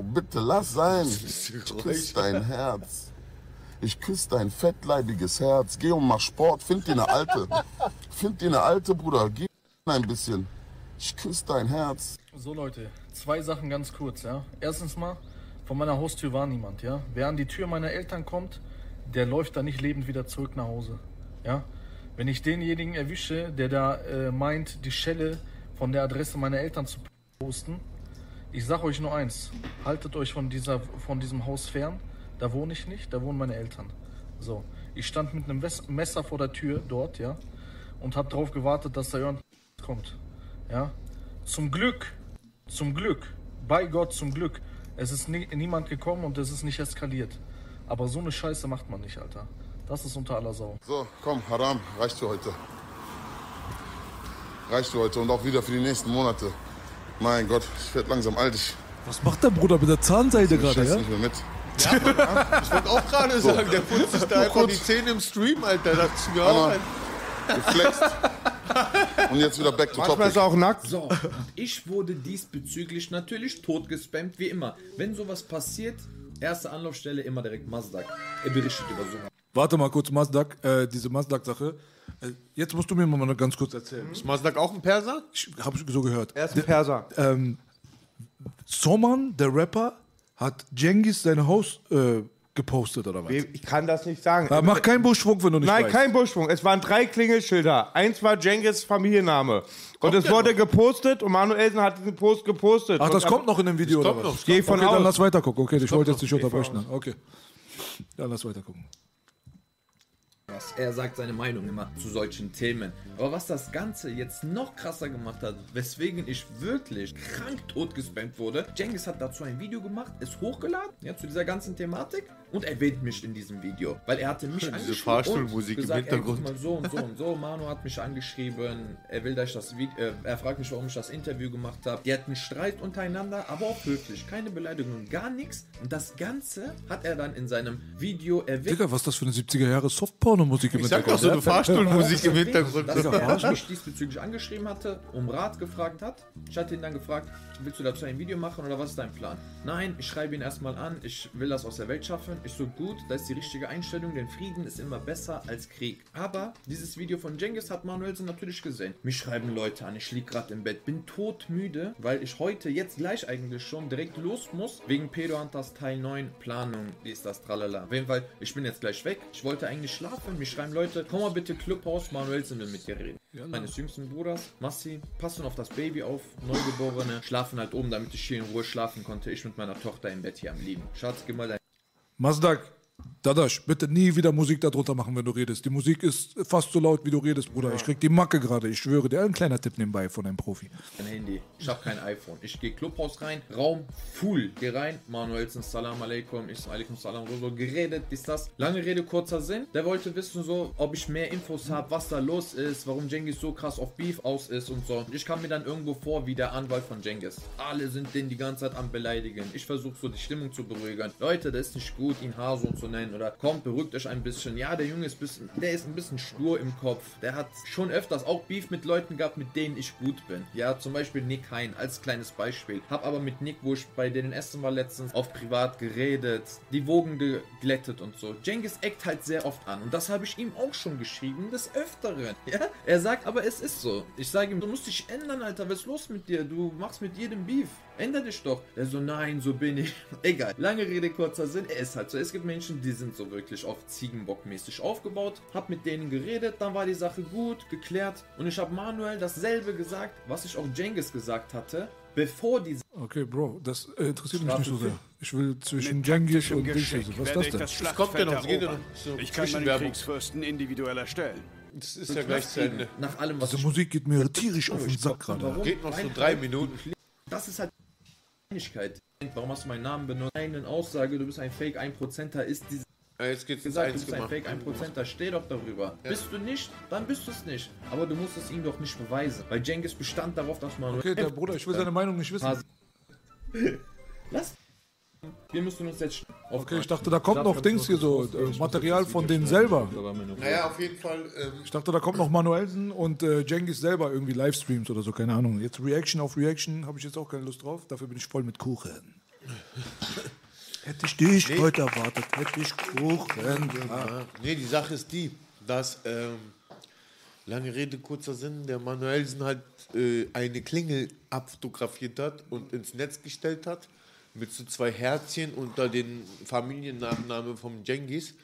Bitte lass sein. Ich küsse dein Herz. Ich küsse dein fettleibiges Herz. Geh und mach Sport. Find dir eine alte. Find dir eine alte, Bruder. Geh ein bisschen. Ich küsse dein Herz. So Leute, zwei Sachen ganz kurz, ja. Erstens mal, vor meiner Haustür war niemand, ja. Wer an die Tür meiner Eltern kommt, der läuft da nicht lebend wieder zurück nach Hause, ja. Wenn ich denjenigen erwische, der da äh, meint, die Schelle von der Adresse meiner Eltern zu posten, ich sag euch nur eins, haltet euch von, dieser, von diesem Haus fern, da wohne ich nicht, da wohnen meine Eltern. So, ich stand mit einem Messer vor der Tür dort, ja, und habe darauf gewartet, dass da irgendwas kommt, ja. Zum Glück, zum Glück, bei Gott zum Glück, es ist nie, niemand gekommen und es ist nicht eskaliert. Aber so eine Scheiße macht man nicht, Alter. Das ist unter aller Sau. So, komm, Haram, reicht für heute. Reicht für heute und auch wieder für die nächsten Monate. Mein Gott, ich werde langsam alt. Ich Was macht der Bruder mit der Zahnseide ich scheiß nicht mehr mit. Ja, Mann, ich wollte auch gerade So. sagen, der putzt sich da einfach die Zähne im Stream, Alter. Das ist mir auch geflext. Und jetzt wieder back to Manchmal topic. ist er auch nackt. So, und ich wurde diesbezüglich natürlich totgespammt, wie immer. Wenn sowas passiert, erste Anlaufstelle immer direkt Mazdak. Er berichtet über sowas. Warte mal kurz, Mazdak, äh, diese Mazdak-Sache. Äh, jetzt musst du mir mal ganz kurz erzählen. Ist Mazdak auch ein Perser? Ich habe so gehört. Er ist ein Perser. Ähm, Soman, der Rapper, hat Jengis sein Haus äh, gepostet oder was? Ich kann das nicht sagen. Ja, mach keinen Buschfunk, wenn du nicht Nein, weißt. kein Buschfunk. Es waren drei Klingelschilder. Eins war Jengis Familienname. Und es wurde noch? gepostet und Manuelsen hat diesen Post gepostet. Ach, das und kommt noch in dem Video, oder kommt was? noch, Geh von okay, dann aus. lass weiter gucken. Okay, ich wollte jetzt nicht unterbrechen. Okay. Dann lass weiter gucken. Er sagt seine Meinung immer zu solchen Themen. Aber was das Ganze jetzt noch krasser gemacht hat, weswegen ich wirklich krank totgespammt wurde, Jengis hat dazu ein Video gemacht, ist hochgeladen, ja, zu dieser ganzen Thematik und erwähnt mich in diesem Video. Weil er hatte mich Diese angeschrieben Fahrstuhlmusik und im gesagt, ey, guck Hintergrund. mal, so und so und so, Manu hat mich angeschrieben, er will, dass ich das Video, äh, er fragt mich, warum ich das Interview gemacht habe. Die hatten Streit untereinander, aber auch höflich, keine Beleidigung, gar nichts. Und das Ganze hat er dann in seinem Video erwähnt. Digga, was ist das für eine 70er Jahre Softporno-Musik im Ich sag doch Hintergrund? so eine Fahrstuhlmusik im Hintergrund. Dass er mich diesbezüglich angeschrieben hatte, um Rat gefragt hat. Ich hatte ihn dann gefragt, willst du dazu ein Video machen oder was ist dein Plan? Nein, ich schreibe ihn erstmal an, ich will das aus der Welt schaffen. Ich so gut, das ist die richtige Einstellung, denn Frieden ist immer besser als Krieg. Aber dieses Video von Jengis hat Manuelsen natürlich gesehen. Mich schreiben Leute an, ich lieg gerade im Bett, bin todmüde, weil ich heute jetzt gleich eigentlich schon direkt los muss, wegen Pedo Hunters Teil 9, Planung, ist das, tralala. Auf jeden Fall, ich bin jetzt gleich weg, ich wollte eigentlich schlafen, mich schreiben Leute, komm mal bitte Clubhaus, Manuelsen will mit dir reden. Meines jüngsten Bruders, Massi, passen auf das Baby auf, Neugeborene, schlafen halt oben, damit ich hier in Ruhe schlafen konnte, ich mit meiner Tochter im Bett hier am Lieben. Schatz, geh mal dein Mazdak, Dadasch, bitte nie wieder Musik darunter machen, wenn du redest. Die Musik ist fast so laut, wie du redest, Bruder. Ich krieg die Macke gerade, ich schwöre dir. Ein kleiner Tipp nebenbei von einem Profi. Dein Handy. Ich habe kein iPhone. Ich gehe Clubhaus rein, Raum full. Geh rein, Manuelsen, Salam alaikum, ich so, alaikum salam, so, so geredet, ist das. Lange Rede, kurzer Sinn. Der wollte wissen so, ob ich mehr Infos habe, was da los ist, warum Jengis so krass auf Beef aus ist und so. Ich kam mir dann irgendwo vor wie der Anwalt von Jengis. Alle sind den die ganze Zeit am beleidigen. Ich versuche so die Stimmung zu beruhigen. Leute, das ist nicht gut, ihn Haso zu nennen oder kommt, beruhigt euch ein bisschen. Ja, der Junge ist bisschen, der ist ein bisschen stur im Kopf. Der hat schon öfters auch Beef mit Leuten gehabt, mit denen ich gut bin. Ja, zum Beispiel Nick Hein als kleines Beispiel. Hab aber mit Nick, wo ich bei denen essen war letztens, auf privat geredet, die Wogen geglättet und so. Jengis eckt halt sehr oft an und das habe ich ihm auch schon geschrieben, des Öfteren. Ja, er sagt, aber es ist so. Ich sage ihm, du musst dich ändern, Alter. Was ist los mit dir? Du machst mit jedem Beef. Änder dich doch. Er so, nein, so bin ich. Egal. Lange Rede, kurzer Sinn. Er ist halt so. Es gibt Menschen, die sind so wirklich auf Ziegenbock-mäßig aufgebaut. Hab mit denen geredet, dann war die Sache gut, geklärt. Und ich habe Manuel dasselbe gesagt, was ich auch Jengis gesagt hatte, bevor die Okay, Bro, das äh, interessiert mich nicht so sehr. Ich will zwischen Jengis und Dings. Was ist das denn? Das kommt ja noch, es geht ja noch. So Ich kann meine Zwischenwerbung. Kriegsfürsten individuell erstellen. Das ist ja gleich zu Ende. Nach allem, was Diese Musik geht mir tierisch auf den Sack gerade. Geht noch so drei Minuten. Das ist halt Kleinigkeit. Warum hast du meinen Namen benutzt? Eine Aussage, du bist ein Fake 1%er ist diese Ja, jetzt geht's gesagt, du bist ein gemacht. Fake 1%er, steh doch darüber. Bist du nicht, dann bist du es nicht. Aber du musst es ihm doch nicht beweisen. Weil Jengis bestand darauf, dass man... Okay, der Bruder, ich will seine Meinung nicht wissen. Lass. Wir müssen uns jetzt... Okay, ich dachte, da kommt noch Dings hier so, äh, Material von denen selber. Naja, auf jeden Fall. Ähm, Ich dachte, da kommt noch Manuelsen und äh, Jengis selber irgendwie Livestreams oder so, keine Ahnung. Jetzt Reaction auf Reaction habe ich jetzt auch keine Lust drauf. Dafür bin ich voll mit Kuchen. Hätte ich dich Nee. heute erwartet, hätte ich Kuchen. Ja, nee, die Sache ist die, dass, ähm, lange Rede, kurzer Sinn, der Manuelsen halt äh, eine Klingel abfotografiert hat und ins Netz gestellt hat, mit so zwei Herzchen unter den Familiennachnamen vom Jengis.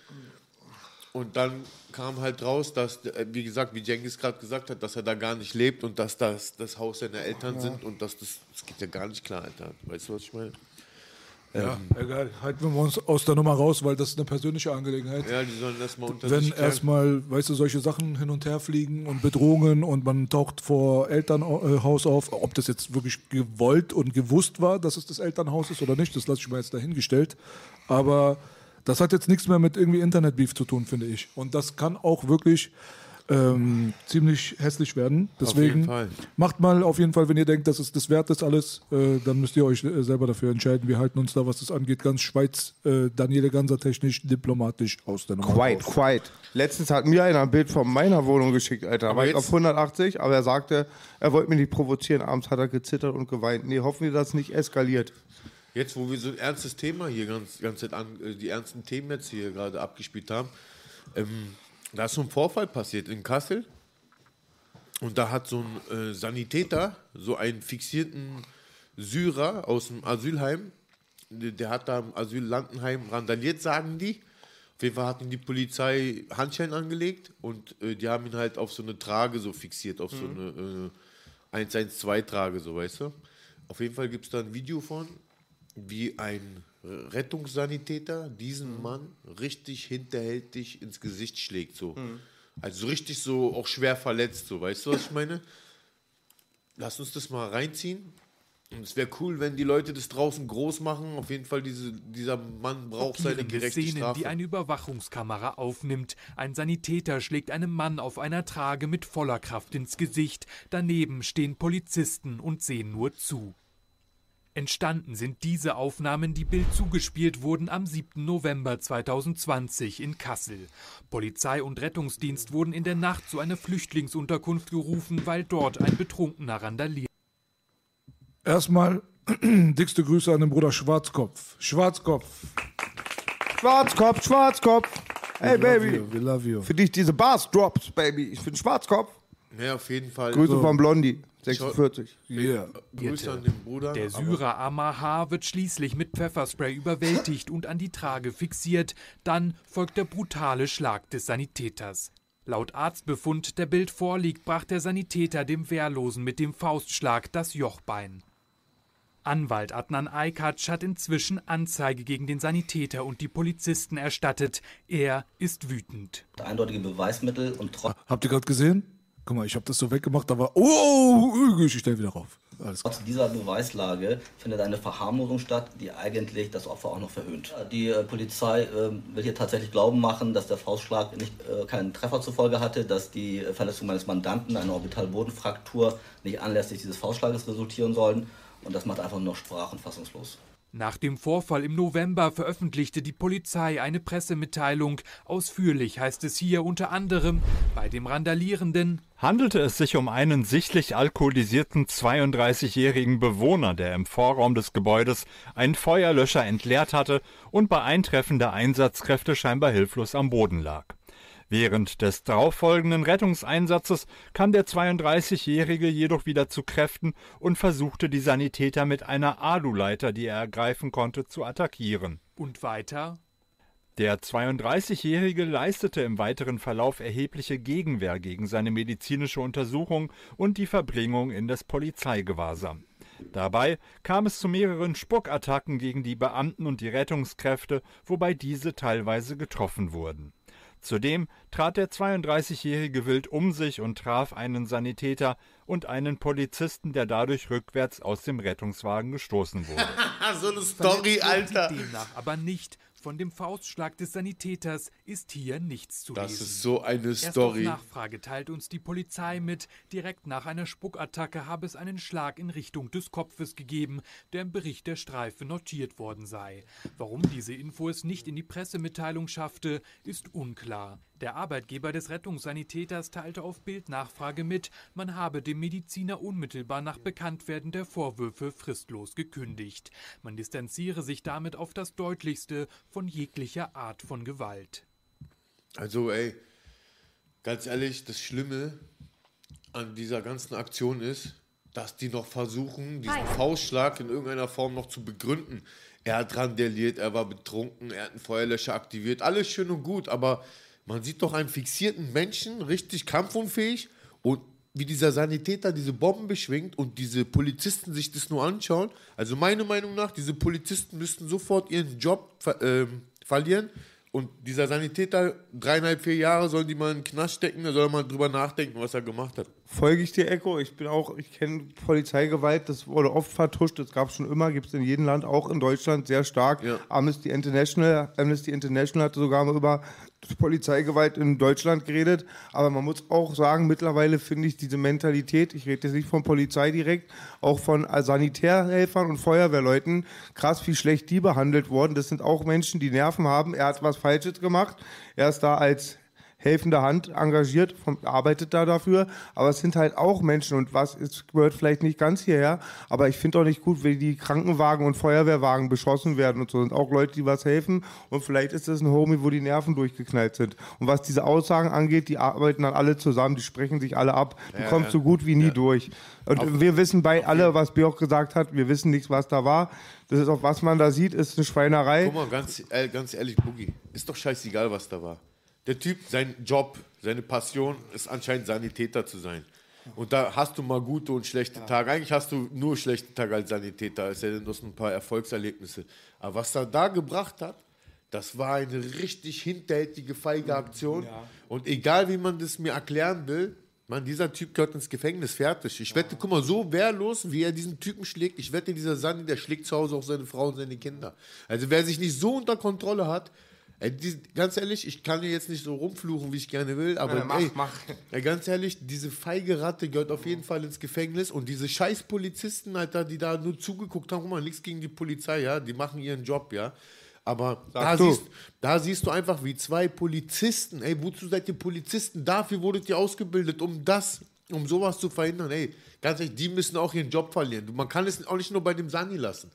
Und dann kam halt raus, dass, äh, wie gesagt, wie Jengis gerade gesagt hat, dass er da gar nicht lebt und dass das das Haus seiner Eltern Ja. sind und dass das, das geht ja gar nicht klar, Alter. Weißt du, was ich meine? Ja, egal. Halten wir uns aus der Nummer raus, weil das ist eine persönliche Angelegenheit. Ja, die sollen erstmal unter Wenn erstmal, weißt du, solche Sachen hin und her fliegen und Bedrohungen und man taucht vor Elternhaus auf, ob das jetzt wirklich gewollt und gewusst war, dass es das Elternhaus ist oder nicht, das lasse ich mal jetzt dahingestellt. Aber das hat jetzt nichts mehr mit irgendwie Internetbeef zu tun, finde ich. Und das kann auch wirklich ähm, ziemlich hässlich werden. Auf Deswegen jeden Fall. macht mal auf jeden Fall, wenn ihr denkt, dass es das wert ist alles, äh, dann müsst ihr euch äh, selber dafür entscheiden. Wir halten uns da, was das angeht, ganz Schweiz, äh, Daniele Ganser technisch, diplomatisch aus der Nummer Quiet, raus. quiet. Letztens hat mir einer ein Bild von meiner Wohnung geschickt, Alter. Aber war ich auf 180, aber er sagte, er wollte mich nicht provozieren. Abends hat er gezittert und geweint. Nee, hoffen wir, dass es nicht eskaliert. Jetzt, wo wir so ein ernstes Thema hier ganz, ganz äh, die ernsten Themen jetzt hier gerade abgespielt haben, ähm, da ist so ein Vorfall passiert in Kassel. Und da hat so ein äh, Sanitäter so einen fixierten Syrer aus dem Asylheim, der, hat da im Asylantenheim randaliert, sagen die. Auf jeden Fall hat ihm die Polizei Handschellen angelegt und äh, die haben ihn halt auf so eine Trage so fixiert, auf so Mhm. eine äh, 112-Trage, so weißt du. Auf jeden Fall gibt es da ein Video von, wie ein Rettungssanitäter diesen Mann richtig hinterhältig ins Gesicht schlägt, so. Mhm. Also so richtig so auch schwer verletzt, so, weißt du, was ich meine? Lass uns das mal reinziehen. Und es wäre cool, wenn die Leute das draußen groß machen. Auf jeden Fall, diese, dieser Mann braucht seine gerechte Szenen, Strafe. die eine Überwachungskamera aufnimmt. Ein Sanitäter schlägt einem Mann auf einer Trage mit voller Kraft ins Gesicht. Daneben stehen Polizisten und sehen nur zu. Entstanden sind diese Aufnahmen, die Bild zugespielt wurden am 7. November 2020 in Kassel. Polizei und Rettungsdienst wurden in der Nacht zu einer Flüchtlingsunterkunft gerufen, weil dort ein Betrunkener randaliert. Erstmal dickste Grüße an den Bruder Schwarzkopf. Schwarzkopf. Schwarzkopf, Schwarzkopf. Hey, We love Baby. you, we love you. Für dich diese Bars drops, Baby. Ich bin Schwarzkopf. Ja, auf jeden Fall. Grüße von Blondie, 46. Yeah. Grüße an den Bruder. Der Syrer Amar wird schließlich mit Pfefferspray überwältigt und an die Trage fixiert. Dann folgt der brutale Schlag des Sanitäters. Laut Arztbefund, der Bild vorliegt, brach der Sanitäter dem Wehrlosen mit dem Faustschlag das Jochbein. Anwalt Adnan Aykac hat inzwischen Anzeige gegen den Sanitäter und die Polizisten erstattet. Er ist wütend. Eindeutige Beweismittel und trotz Habt ihr gerade gesehen? Guck mal, ich habe das so weggemacht, war. Oh, ich stell wieder rauf. Alles klar. Trotz dieser Beweislage findet eine Verharmlosung statt, die eigentlich das Opfer auch noch verhöhnt. Die äh, Polizei äh, will hier tatsächlich glauben machen, dass der Faustschlag nicht, äh, keinen Treffer zur Folge hatte, dass die äh, Verletzung meines Mandanten, eine Orbitalbodenfraktur, nicht anlässlich dieses Faustschlages resultieren sollen. Und das macht einfach nur noch sprach- und fassungslos. Nach dem Vorfall im November veröffentlichte die Polizei eine Pressemitteilung. Ausführlich heißt es hier unter anderem, bei dem Randalierenden handelte es sich um einen sichtlich alkoholisierten 32-jährigen Bewohner, der im Vorraum des Gebäudes einen Feuerlöscher entleert hatte und bei Eintreffen der Einsatzkräfte scheinbar hilflos am Boden lag. Während des darauffolgenden Rettungseinsatzes kam der 32-Jährige jedoch wieder zu Kräften und versuchte die Sanitäter mit einer Aluleiter, die er ergreifen konnte, zu attackieren. und weiter Der 32-Jährige leistete im weiteren Verlauf erhebliche Gegenwehr gegen seine medizinische Untersuchung und die Verbringung in das Polizeigewahrsam. Dabei kam es zu mehreren Spuckattacken gegen die Beamten und die Rettungskräfte, wobei diese teilweise getroffen wurden. Zudem trat der 32-jährige wild um sich und traf einen Sanitäter und einen Polizisten, der dadurch rückwärts aus dem Rettungswagen gestoßen wurde. so eine Story, Alter. Demnach aber nicht. Von dem Faustschlag des Sanitäters ist hier nichts zu Das lesen. ist so eine Erst Story. auf Nachfrage teilt uns die Polizei mit, direkt nach einer Spuckattacke habe es einen Schlag in Richtung des Kopfes gegeben, der im Bericht der Streife notiert worden sei. Warum diese Info es nicht in die Pressemitteilung schaffte, ist unklar. Der Arbeitgeber des Rettungssanitäters teilte auf Bildnachfrage mit, man habe dem Mediziner unmittelbar nach Bekanntwerden der Vorwürfe fristlos gekündigt. Man distanziere sich damit auf das Deutlichste von jeglicher Art von Gewalt. Also, ey, ganz ehrlich, das Schlimme an dieser ganzen Aktion ist, dass die noch versuchen, diesen Faustschlag in irgendeiner Form noch zu begründen. Er hat randaliert, er war betrunken, er hat einen Feuerlöscher aktiviert, alles schön und gut, aber man sieht doch einen fixierten Menschen, richtig kampfunfähig und wie dieser Sanitäter diese Bomben beschwingt und diese Polizisten sich das nur anschauen. Also meiner Meinung nach, diese Polizisten müssten sofort ihren Job ver ähm, verlieren und dieser Sanitäter, dreieinhalb, vier Jahre, sollen die mal in den Knast stecken, da soll mal drüber nachdenken, was er gemacht hat. Folge ich dir, Echo. Ich bin auch, ich kenne Polizeigewalt, das wurde oft vertuscht, das gab es schon immer, gibt es in jedem Land, auch in Deutschland sehr stark. Amnesty International, Amnesty International hatte sogar mal über Polizeigewalt in Deutschland geredet. Aber man muss auch sagen, mittlerweile finde ich diese Mentalität, ich rede jetzt nicht von Polizei direkt, auch von Sanitärhelfern und Feuerwehrleuten, krass wie schlecht die behandelt wurden. Das sind auch Menschen, die Nerven haben. Er hat was Falsches gemacht. Er ist da als helfende Hand engagiert, vom, arbeitet da dafür, aber es sind halt auch Menschen und was, es gehört vielleicht nicht ganz hierher, aber ich finde auch nicht gut, wie die Krankenwagen und Feuerwehrwagen beschossen werden und so, sind auch Leute, die was helfen und vielleicht ist das ein Homie, wo die Nerven durchgeknallt sind. Und was diese Aussagen angeht, die arbeiten dann alle zusammen, die sprechen sich alle ab, du Ja, kommst ja. so gut wie nie durch. Und Auf- wir wissen bei alle, was Björk gesagt hat, wir wissen nichts, was da war. Das ist auch, was man da sieht, ist eine Schweinerei. Guck mal, ganz, äh, ganz ehrlich, Boogie, ist doch scheißegal, was da war. Der Typ, sein Job, seine Passion ist anscheinend Sanitäter zu sein. Und da hast du mal gute und schlechte Tage. Eigentlich hast du nur schlechte Tage als Sanitäter, es sei denn, du hast ein paar Erfolgserlebnisse. Aber was er da gebracht hat, das war eine richtig hinterhältige, feige Aktion. Und egal, wie man das mir erklären will, man, dieser Typ gehört ins Gefängnis, fertig. Ich wette, guck mal, so wehrlos, wie er diesen Typen schlägt, ich wette, dieser Sani, der schlägt zu Hause auch seine Frau und seine Kinder. Also wer sich nicht so unter Kontrolle hat, ey, die, ganz ehrlich, ich kann hier jetzt nicht so rumfluchen, wie ich gerne will, aber Ja, mach, ey, mach. ey, ganz ehrlich, diese feige Ratte gehört auf jeden Fall ins Gefängnis und diese scheiß Polizisten, Alter, die da nur zugeguckt haben, guck mal, nichts gegen die Polizei, ja, die machen ihren Job, ja. Aber da siehst, da siehst du einfach, wie zwei Polizisten, ey, wozu seid ihr Polizisten? Dafür wurdet ihr ausgebildet, um das, um sowas zu verhindern. Ey, ganz ehrlich, die müssen auch ihren Job verlieren. Man kann es auch nicht nur bei dem Sani lassen.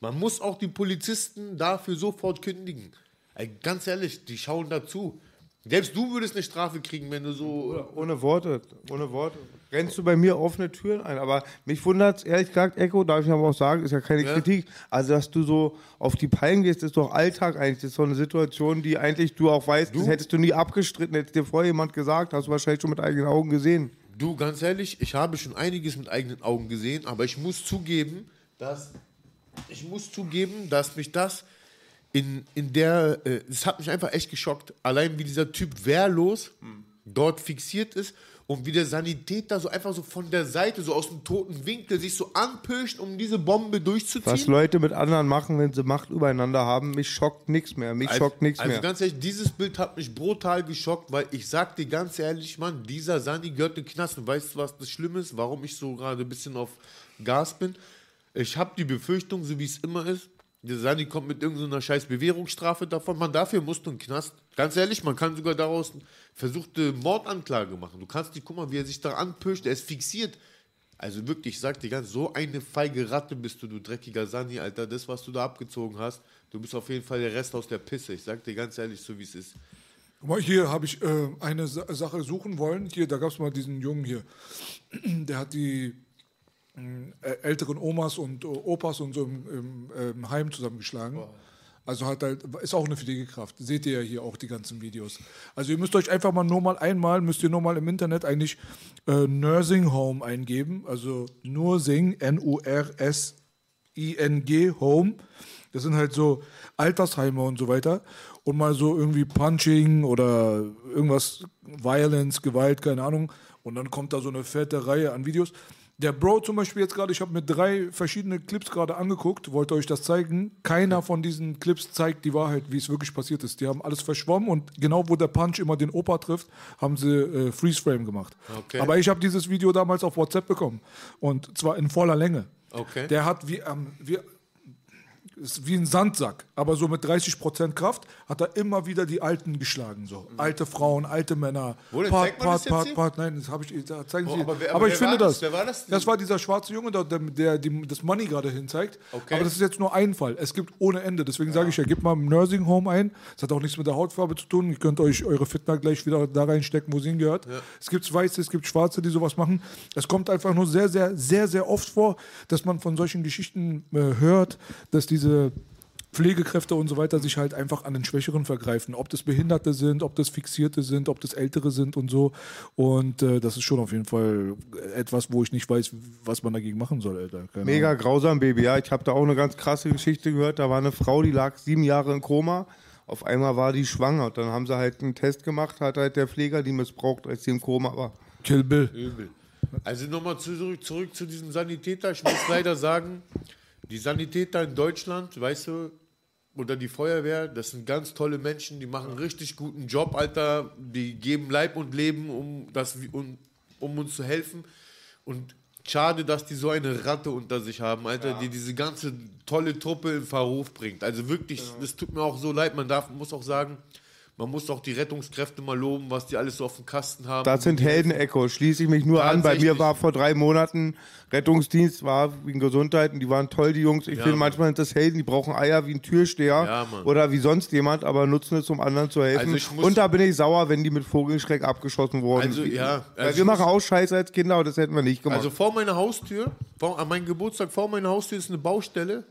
Man muss auch die Polizisten dafür sofort kündigen. Ey, ganz ehrlich, die schauen dazu. Selbst du würdest eine Strafe kriegen, wenn du so. Ohne Worte, ohne Worte. Rennst du bei mir offene Türen ein. Aber mich wundert ehrlich gesagt, Echo, darf ich aber auch sagen, ist ja keine Ja. Kritik. Also, dass du so auf die Palmen gehst, ist doch Alltag eigentlich. Das ist doch eine Situation, die eigentlich du auch weißt, das hättest du nie abgestritten, hätte dir vorher jemand gesagt, hast du wahrscheinlich schon mit eigenen Augen gesehen. Du, ganz ehrlich, ich habe schon einiges mit eigenen Augen gesehen, aber ich muss zugeben, dass ich muss zugeben, dass mich das in, in der, äh, es hat mich einfach echt geschockt. Allein wie dieser Typ wehrlos dort fixiert ist und wie der Sanitäter so einfach so von der Seite, so aus dem toten Winkel sich so anpirscht, um diese Bombe durchzuziehen. Was Leute mit anderen machen, wenn sie Macht übereinander haben, mich schockt nichts mehr. Mich Also- schockt nichts also mehr. ganz ehrlich, dieses Bild hat mich brutal geschockt, weil ich sag dir ganz ehrlich, Mann, dieser Sani gehört in den Knast. Und weißt du, was das Schlimme ist, warum ich so gerade ein bisschen auf Gas bin? Ich habe die Befürchtung, so wie es immer ist, der Sani kommt mit irgendeiner scheiß Bewährungsstrafe davon. Man, dafür musst du in den Knast. Ganz ehrlich, man kann sogar daraus versuchte Mordanklage machen. Du kannst die, guck mal, wie er sich da anpirscht, er ist fixiert. Also wirklich, ich sag dir ganz, so eine feige Ratte bist du, du dreckiger Sani, Alter. Das, was du da abgezogen hast, du bist auf jeden Fall der Rest aus der Pisse. Ich sag dir ganz ehrlich, so wie es ist. Guck mal, hier habe ich äh, eine Sa Sache suchen wollen. Hier, da gab es mal diesen Jungen hier. Der hat die älteren Omas und äh, Opas und so im, im ähm, Heim zusammengeschlagen. Also hat halt, ist auch eine Pflegekraft. Seht ihr ja hier auch die ganzen Videos. Also ihr müsst euch einfach mal nur mal einmal, müsst ihr nur mal im Internet eigentlich äh, Nursing Home eingeben. Also Nursing, N-U-R-S-I-N-G Home. Das sind halt so Altersheime und so weiter. Und mal so irgendwie Punching oder irgendwas, Violence, Gewalt, keine Ahnung. Und dann kommt da so eine fette Reihe an Videos. Der Bro zum Beispiel jetzt gerade, ich habe mir drei verschiedene Clips gerade angeguckt, wollte euch das zeigen. Keiner von diesen Clips zeigt die Wahrheit, wie es wirklich passiert ist. Die haben alles verschwommen und genau wo der Punch immer den Opa trifft, haben sie äh, Freeze Frame gemacht. Okay. Aber ich habe dieses Video damals auf WhatsApp bekommen und zwar in voller Länge. Okay. Der hat wie, ähm, wie, ist wie ein Sandsack, aber so mit 30% Kraft hat er immer wieder die Alten geschlagen. So. Alte Frauen, alte Männer. Wo denn? Part, Part, Part? Part. Nein, das habe ich. Da zeigen Oh, Sie. aber aber wer- aber ich wer finde war das. das? Wer war das? Das war dieser schwarze Junge, der, der, der die, das Money gerade hinzeigt. Okay. Aber das ist jetzt nur ein Fall. Es gibt ohne Ende. Deswegen sage ich ja, gebt mal im Nursing Home ein. Das hat auch nichts mit der Hautfarbe zu tun. Ihr könnt euch eure Fitner gleich wieder da reinstecken, wo sie hingehört. Es gibt Weiße, es gibt Schwarze, die sowas machen. Es kommt einfach nur sehr, sehr, sehr, sehr oft vor, dass man von solchen Geschichten äh, hört, dass diese Pflegekräfte und so weiter sich halt einfach an den Schwächeren vergreifen. Ob das Behinderte sind, ob das Fixierte sind, ob das Ältere sind und so. Und äh, das ist schon auf jeden Fall etwas, wo ich nicht weiß, was man dagegen machen soll, Alter. Keine Mega Ahnung. grausam, Baby. Ja, ich habe da auch eine ganz krasse Geschichte gehört. Da war eine Frau, die lag sieben Jahre im Koma. Auf einmal war die schwanger. Und dann haben sie halt einen Test gemacht, hat halt der Pfleger die missbraucht, als sie im Koma war. Kill Bill. Übel. Also nochmal zurück, zurück zu diesem Sanitäter. Ich muss leider sagen, die Sanitäter in Deutschland, weißt du, oder die Feuerwehr, das sind ganz tolle Menschen, die machen einen richtig guten Job, Alter. Die geben Leib und Leben, um, das, um, um uns zu helfen. Und schade, dass die so eine Ratte unter sich haben, Alter, die diese ganze tolle Truppe in Verruf bringt. Also wirklich, das tut mir auch so leid. Man darf, muss auch sagen, man muss auch die Rettungskräfte mal loben, was die alles so auf dem Kasten haben. Das sind Helden, Echo. Schließe ich mich nur an. Bei mir war vor drei Monaten Rettungsdienst, war wegen Gesundheit und die waren toll, die Jungs. Ich Ja, finde, Mann. manchmal sind das Helden, die brauchen Eier wie ein Türsteher Ja, oder wie sonst jemand, aber nutzen es, um anderen zu helfen. Also und da bin ich sauer, wenn die mit Vogelschreck abgeschossen wurden. Also, ja. Weil Also wir ich machen auch Scheiße als Kinder, aber das hätten wir nicht gemacht. Also vor meiner Haustür, vor, an meinem Geburtstag, vor meiner Haustür ist eine Baustelle.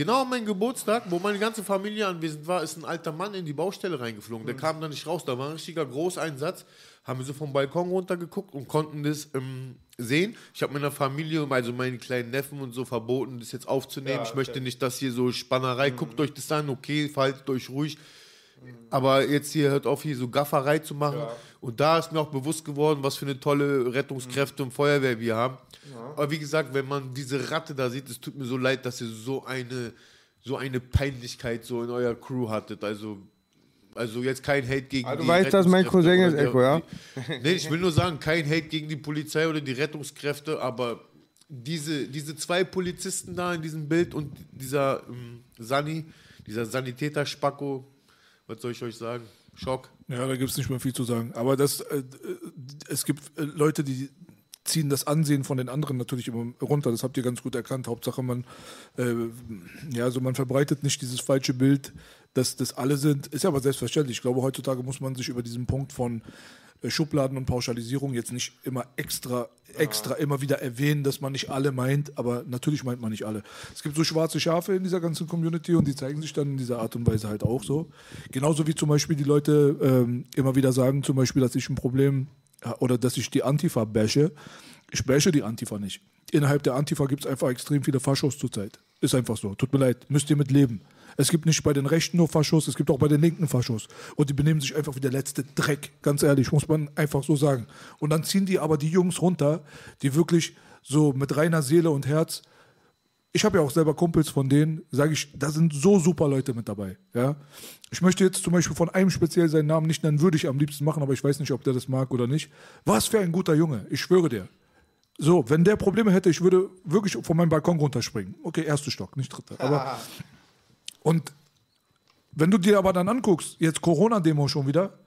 Genau an meinem Geburtstag, wo meine ganze Familie anwesend war, ist ein alter Mann in die Baustelle reingeflogen. Der kam da nicht raus. Da war ein richtiger Großeinsatz. Haben wir so vom Balkon runtergeguckt und konnten das ähm, sehen. Ich habe meiner Familie, also meinen kleinen Neffen und so verboten, das jetzt aufzunehmen. Ja, ich möchte okay. nicht, dass hier so Spannerei, guckt euch das an, okay, verhaltet euch ruhig. Aber jetzt hier hört auf, hier so Gafferei zu machen. Und da ist mir auch bewusst geworden, was für eine tolle Rettungskräfte und Feuerwehr wir haben. Aber wie gesagt, wenn man diese Ratte da sieht, es tut mir so leid, dass ihr so eine, so eine Peinlichkeit so in eurer Crew hattet. Also, also jetzt kein Hate gegen du die weißt, dass mein Cousin ist, Echo, ja? Nee, ich will nur sagen, kein Hate gegen die Polizei oder die Rettungskräfte, aber diese, diese zwei Polizisten da in diesem Bild und dieser ähm, Sani, dieser Sanitäter Spacko, was soll ich euch sagen? Schock. Ja, da gibt es nicht mehr viel zu sagen. Aber das, äh, äh, es gibt äh, Leute, die ziehen das Ansehen von den anderen natürlich immer runter. Das habt ihr ganz gut erkannt. Hauptsache, man, äh, ja, also man verbreitet nicht dieses falsche Bild, dass das alle sind. Ist ja aber selbstverständlich. Ich glaube, heutzutage muss man sich über diesen Punkt von Schubladen und Pauschalisierung jetzt nicht immer extra, extra immer wieder erwähnen, dass man nicht alle meint, aber natürlich meint man nicht alle. Es gibt so schwarze Schafe in dieser ganzen Community und die zeigen sich dann in dieser Art und Weise halt auch so. Genauso wie zum Beispiel die Leute ähm, immer wieder sagen, zum Beispiel, dass ich ein Problem äh, oder dass ich die Antifa bashe. Ich bashe die Antifa nicht. Innerhalb der Antifa gibt es einfach extrem viele Faschos zurzeit. Ist einfach so. Tut mir leid. Müsst ihr mit leben. Es gibt nicht bei den Rechten nur Faschos, es gibt auch bei den Linken Faschos. Und die benehmen sich einfach wie der letzte Dreck. Ganz ehrlich, muss man einfach so sagen. Und dann ziehen die aber die Jungs runter, die wirklich so mit reiner Seele und Herz. Ich habe ja auch selber Kumpels von denen, sage ich, da sind so super Leute mit dabei. Ja? Ich möchte jetzt zum Beispiel von einem speziell seinen Namen nicht nennen, würde ich am liebsten machen, aber ich weiß nicht, ob der das mag oder nicht. Was für ein guter Junge, ich schwöre dir. So, wenn der Probleme hätte, ich würde wirklich von meinem Balkon runterspringen. Okay, erster Stock, nicht dritter. Aber und wenn du dir aber dann anguckst, jetzt Corona-Demo schon wieder,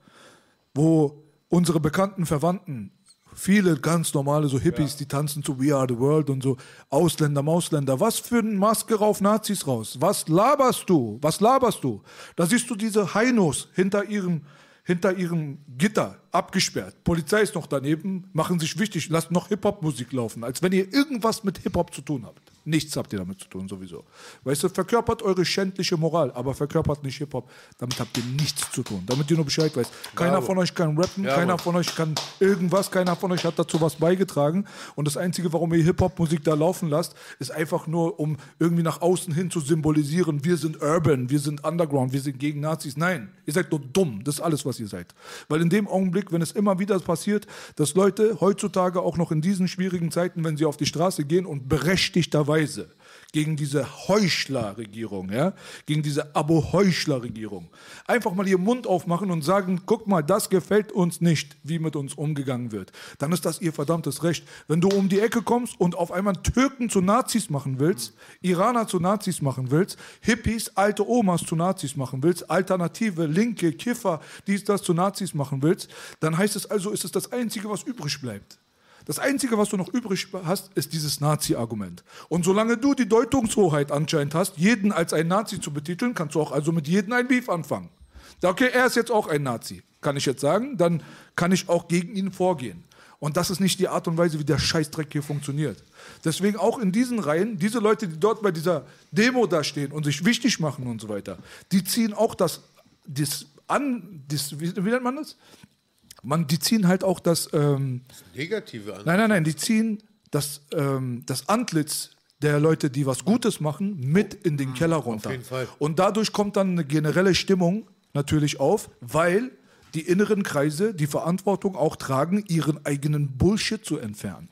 wo unsere bekannten Verwandten, viele ganz normale so Hippies, die tanzen zu We Are the World und so, Ausländer, Mausländer, was für ein Maske rauf Nazis raus? Was laberst du? Was laberst du? Da siehst du diese Heinos hinter ihrem, hinter ihrem Gitter abgesperrt. Polizei ist noch daneben, machen sich wichtig, lassen noch Hip-Hop-Musik laufen, als wenn ihr irgendwas mit Hip-Hop zu tun habt. Nichts habt ihr damit zu tun, sowieso. Weißt du, verkörpert eure schändliche Moral, aber verkörpert nicht Hip-Hop. Damit habt ihr nichts zu tun. Damit ihr nur Bescheid weißt. Keiner Bravo. von euch kann rappen, Ja, keiner von euch kann irgendwas, keiner von euch hat dazu was beigetragen. Und das Einzige, warum ihr Hip-Hop-Musik da laufen lasst, ist einfach nur, um irgendwie nach außen hin zu symbolisieren, wir sind urban, wir sind underground, wir sind gegen Nazis. Nein, ihr seid nur dumm. Das ist alles, was ihr seid. Weil in dem Augenblick, wenn es immer wieder passiert, dass Leute heutzutage auch noch in diesen schwierigen Zeiten, wenn sie auf die Straße gehen und berechtigterweise gegen diese Heuchler-Regierung, ja, gegen diese Abo-Heuchler-Regierung. Einfach mal ihren Mund aufmachen und sagen, guck mal, das gefällt uns nicht, wie mit uns umgegangen wird. Dann ist das ihr verdammtes Recht. Wenn du um die Ecke kommst und auf einmal Türken zu Nazis machen willst, Iraner zu Nazis machen willst, Hippies, alte Omas zu Nazis machen willst, Alternative, Linke, Kiffer, dies, das zu Nazis machen willst, dann heißt es also, ist es das Einzige, was übrig bleibt. Das Einzige, was du noch übrig hast, ist dieses Nazi-Argument. Und solange du die Deutungshoheit anscheinend hast, jeden als ein Nazi zu betiteln, kannst du auch also mit jedem ein Beef anfangen. Okay, er ist jetzt auch ein Nazi, kann ich jetzt sagen, dann kann ich auch gegen ihn vorgehen. Und das ist nicht die Art und Weise, wie der Scheißdreck hier funktioniert. Deswegen auch in diesen Reihen, diese Leute, die dort bei dieser Demo da stehen und sich wichtig machen und so weiter, die ziehen auch das, das an, das, wie nennt man das? Man, die ziehen halt auch das, ähm, Negative an. Nein, nein, nein, die ziehen das, ähm, das Antlitz der Leute, die was Gutes machen, mit in den Keller runter. jeden Fall. Und dadurch kommt dann eine generelle Stimmung natürlich auf, weil die inneren Kreise die Verantwortung auch tragen, ihren eigenen Bullshit zu entfernen.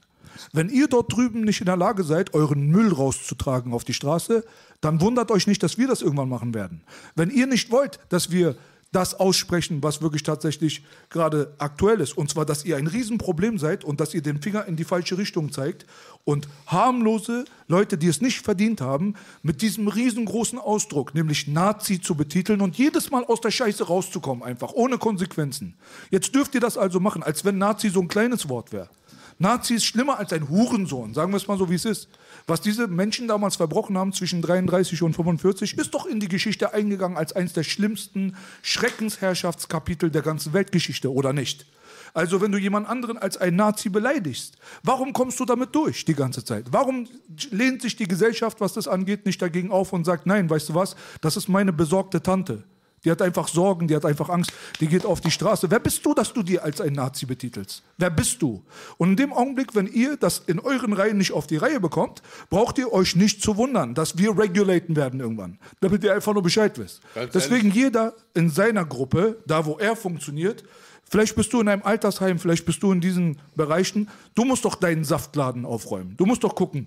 Wenn ihr dort drüben nicht in der Lage seid, euren Müll rauszutragen auf die Straße, dann wundert euch nicht, dass wir das irgendwann machen werden. Wenn ihr nicht wollt, dass wir das aussprechen, was wirklich tatsächlich gerade aktuell ist. Und zwar, dass ihr ein Riesenproblem seid und dass ihr den Finger in die falsche Richtung zeigt und harmlose Leute, die es nicht verdient haben, mit diesem riesengroßen Ausdruck, nämlich Nazi zu betiteln und jedes Mal aus der Scheiße rauszukommen, einfach ohne Konsequenzen. Jetzt dürft ihr das also machen, als wenn Nazi so ein kleines Wort wäre. Nazi ist schlimmer als ein Hurensohn, sagen wir es mal so, wie es ist. Was diese Menschen damals verbrochen haben zwischen 33 und 45, ist doch in die Geschichte eingegangen als eines der schlimmsten Schreckensherrschaftskapitel der ganzen Weltgeschichte, oder nicht? Also wenn du jemand anderen als ein Nazi beleidigst, warum kommst du damit durch die ganze Zeit? Warum lehnt sich die Gesellschaft, was das angeht, nicht dagegen auf und sagt, nein, weißt du was, das ist meine besorgte Tante. Die hat einfach Sorgen, die hat einfach Angst, die geht auf die Straße. Wer bist du, dass du dir als ein Nazi betitelst? Wer bist du? Und in dem Augenblick, wenn ihr das in euren Reihen nicht auf die Reihe bekommt, braucht ihr euch nicht zu wundern, dass wir regulaten werden irgendwann. Damit ihr einfach nur Bescheid wisst. Ganz Deswegen jeder in seiner Gruppe, da wo er funktioniert, Vielleicht bist du in einem Altersheim, vielleicht bist du in diesen Bereichen. Du musst doch deinen Saftladen aufräumen. Du musst doch gucken,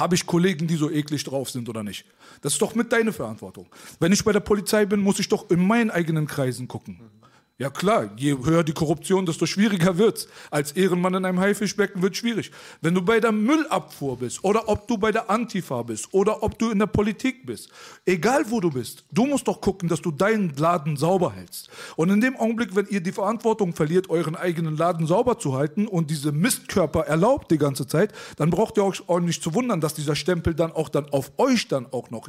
habe ich Kollegen, die so eklig drauf sind oder nicht? Das ist doch mit deiner Verantwortung. Wenn ich bei der Polizei bin, muss ich doch in meinen eigenen Kreisen gucken. Ja klar, je höher die Korruption, desto schwieriger wird's. Als Ehrenmann in einem Haifischbecken wird schwierig. Wenn du bei der Müllabfuhr bist oder ob du bei der Antifa bist oder ob du in der Politik bist, egal wo du bist, du musst doch gucken, dass du deinen Laden sauber hältst. Und in dem Augenblick, wenn ihr die Verantwortung verliert, euren eigenen Laden sauber zu halten und diese Mistkörper erlaubt die ganze Zeit, dann braucht ihr euch auch nicht zu wundern, dass dieser Stempel dann auch dann auf euch dann auch noch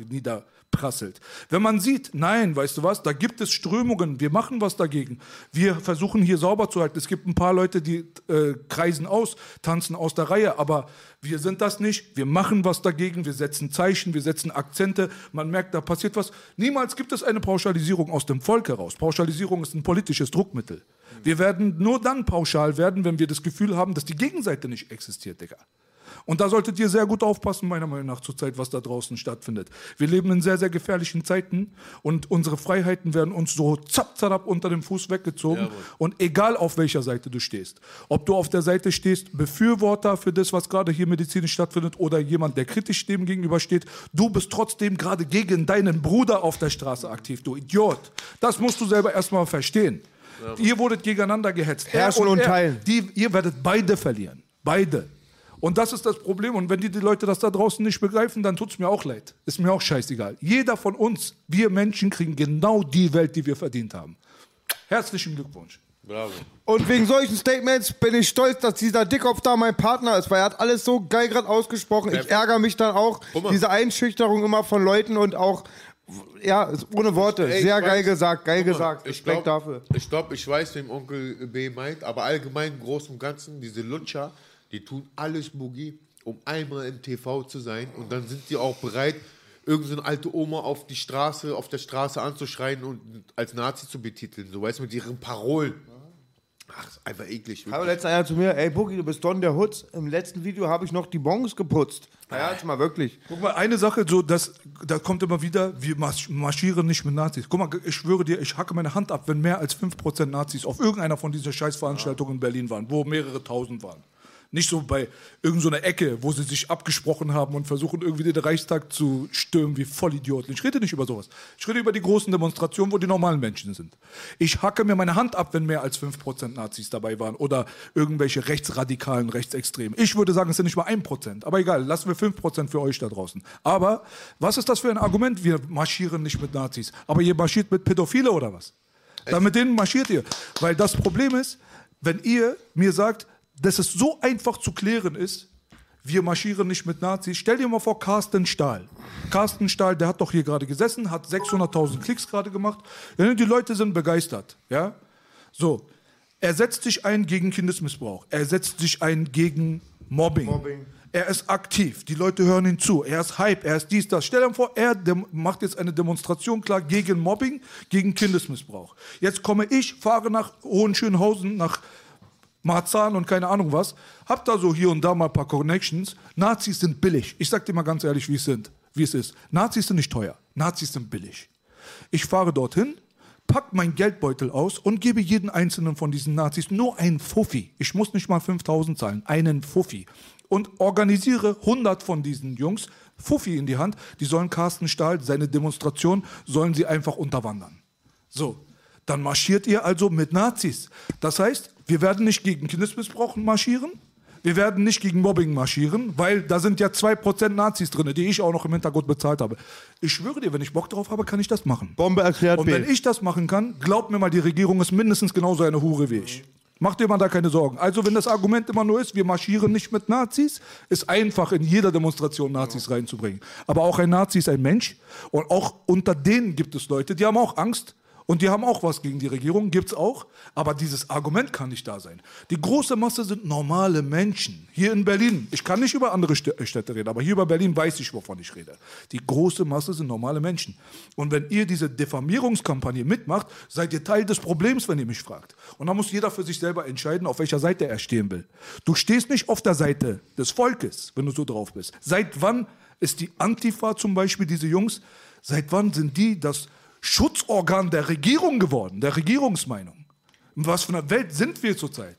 niederprasselt. Wenn man sieht, nein, weißt du was, da gibt es Strömungen, wir machen was dagegen. Wir versuchen hier sauber zu halten. Es gibt ein paar Leute, die äh, kreisen aus, tanzen aus der Reihe, aber wir sind das nicht. Wir machen was dagegen, wir setzen Zeichen, wir setzen Akzente. Man merkt, da passiert was. Niemals gibt es eine Pauschalisierung aus dem Volk heraus. Pauschalisierung ist ein politisches Druckmittel. Wir werden nur dann pauschal werden, wenn wir das Gefühl haben, dass die Gegenseite nicht existiert, Digga. Und da solltet ihr sehr gut aufpassen, meiner Meinung nach, zur Zeit, was da draußen stattfindet. Wir leben in sehr, sehr gefährlichen Zeiten und unsere Freiheiten werden uns so zapp, zapp unter dem Fuß weggezogen. Jawohl. Und egal auf welcher Seite du stehst, ob du auf der Seite stehst, Befürworter für das, was gerade hier medizinisch stattfindet, oder jemand, der kritisch dem gegenüber steht, du bist trotzdem gerade gegen deinen Bruder auf der Straße aktiv, du Idiot. Das musst du selber erstmal verstehen. Ihr wurdet gegeneinander gehetzt. Er Herrschen und er. teilen. Die, ihr werdet beide verlieren. Beide. Und das ist das Problem. Und wenn die, die Leute das da draußen nicht begreifen, dann tut es mir auch leid. Ist mir auch scheißegal. Jeder von uns, wir Menschen, kriegen genau die Welt, die wir verdient haben. Herzlichen Glückwunsch. Bravo. Und wegen solchen Statements bin ich stolz, dass dieser Dickkopf da mein Partner ist, weil er hat alles so geil gerade ausgesprochen. Ich ärgere mich dann auch, diese Einschüchterung immer von Leuten und auch, ja, ohne Worte. Ey, Sehr geil weiß- gesagt, geil mal, gesagt. Ich Respekt glaube, dafür. ich, glaub, ich weiß, wem Onkel B meint, aber allgemein im Großen und Ganzen, diese Lutscher, die tun alles Boogie, um einmal im TV zu sein. Und dann sind die auch bereit, irgendeine alte Oma auf die Straße, auf der Straße anzuschreien und als Nazi zu betiteln. So weißt du, mit ihren Parolen. Ach, ist einfach eklig. Aber wirklich. letztens einer zu mir, ey Boogie, du bist Don der Hutz. Im letzten Video habe ich noch die Bons geputzt. Ja, jetzt mal wirklich. Guck mal, eine Sache, so, das, da kommt immer wieder, wir marsch- marschieren nicht mit Nazis. Guck mal, ich schwöre dir, ich hacke meine Hand ab, wenn mehr als 5% Nazis auf irgendeiner von diesen Scheißveranstaltungen in Berlin waren, wo mehrere tausend waren. Nicht so bei irgendeiner so Ecke, wo sie sich abgesprochen haben und versuchen, irgendwie den Reichstag zu stürmen wie Vollidioten. Ich rede nicht über sowas. Ich rede über die großen Demonstrationen, wo die normalen Menschen sind. Ich hacke mir meine Hand ab, wenn mehr als 5% Nazis dabei waren oder irgendwelche rechtsradikalen, rechtsextremen. Ich würde sagen, es sind nicht mal 1%. Aber egal, lassen wir 5% für euch da draußen. Aber was ist das für ein Argument? Wir marschieren nicht mit Nazis. Aber ihr marschiert mit Pädophile oder was? Dann mit denen marschiert ihr. Weil das Problem ist, wenn ihr mir sagt, dass es so einfach zu klären ist, wir marschieren nicht mit Nazis. Stell dir mal vor, Carsten Stahl. Carsten Stahl, der hat doch hier gerade gesessen, hat 600.000 Klicks gerade gemacht. Die Leute sind begeistert. Ja? So, er setzt sich ein gegen Kindesmissbrauch. Er setzt sich ein gegen Mobbing. Er ist aktiv. Die Leute hören ihn zu. Er ist Hype. Er ist dies, das. Stell dir vor, er macht jetzt eine Demonstration klar gegen Mobbing, gegen Kindesmissbrauch. Jetzt komme ich, fahre nach Hohenschönhausen, nach Marzahn und keine Ahnung was. Hab da so hier und da mal ein paar Connections. Nazis sind billig. Ich sag dir mal ganz ehrlich, wie es sind, wie es ist. Nazis sind nicht teuer. Nazis sind billig. Ich fahre dorthin, pack meinen Geldbeutel aus und gebe jeden einzelnen von diesen Nazis nur einen Fuffi. Ich muss nicht mal 5000 zahlen, einen Fuffi. Und organisiere 100 von diesen Jungs Fuffi in die Hand. Die sollen Carsten Stahl, seine Demonstration, sollen sie einfach unterwandern. So, dann marschiert ihr also mit Nazis. Das heißt, wir werden nicht gegen Kindesmissbrauch marschieren. Wir werden nicht gegen Mobbing marschieren, weil da sind ja 2% Nazis drin, die ich auch noch im Hintergrund bezahlt habe. Ich schwöre dir, wenn ich Bock drauf habe, kann ich das machen. Bombe erklärt Und wenn ich das machen kann, glaubt mir mal, die Regierung ist mindestens genauso eine Hure wie ich. Macht dir mal da keine Sorgen. Also, wenn das Argument immer nur ist, wir marschieren nicht mit Nazis, ist einfach in jeder Demonstration Nazis reinzubringen. Aber auch ein Nazi ist ein Mensch. Und auch unter denen gibt es Leute, die haben auch Angst. Und die haben auch was gegen die Regierung, gibt's auch. Aber dieses Argument kann nicht da sein. Die große Masse sind normale Menschen. Hier in Berlin, ich kann nicht über andere Stä- Städte reden, aber hier über Berlin weiß ich, wovon ich rede. Die große Masse sind normale Menschen. Und wenn ihr diese Diffamierungskampagne mitmacht, seid ihr Teil des Problems, wenn ihr mich fragt. Und dann muss jeder für sich selber entscheiden, auf welcher Seite er stehen will. Du stehst nicht auf der Seite des Volkes, wenn du so drauf bist. Seit wann ist die Antifa zum Beispiel, diese Jungs, seit wann sind die das Schutzorgan der Regierung geworden, der Regierungsmeinung? In was für einer Welt sind wir zurzeit?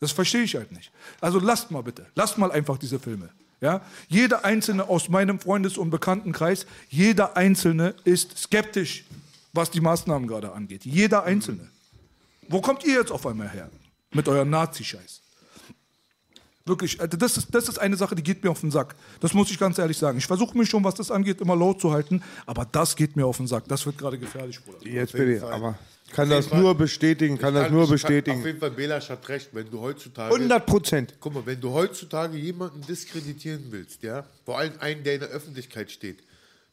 Das verstehe ich halt nicht. Also lasst mal bitte, lasst mal einfach diese Filme. Ja? Jeder Einzelne aus meinem Freundes- und Bekanntenkreis, jeder Einzelne ist skeptisch, was die Maßnahmen gerade angeht. Jeder Einzelne. Wo kommt ihr jetzt auf einmal her? Mit eurem Nazi-Scheiß. Wirklich, also das ist, das ist eine Sache, die geht mir auf den Sack. Das muss ich ganz ehrlich sagen. Ich versuche mich schon, was das angeht, immer low zu halten, aber das geht mir auf den Sack. Das wird gerade gefährlich, Bruder. Jetzt bin ich, aber kann Auf das Fall. nur bestätigen, kann Ich das nur ich Auf bestätigen. jeden Fall, Belasch hat recht, wenn du heutzutage. 100 Prozent. Guck mal, wenn du heutzutage jemanden diskreditieren willst, ja, vor allem einen, der in der Öffentlichkeit steht,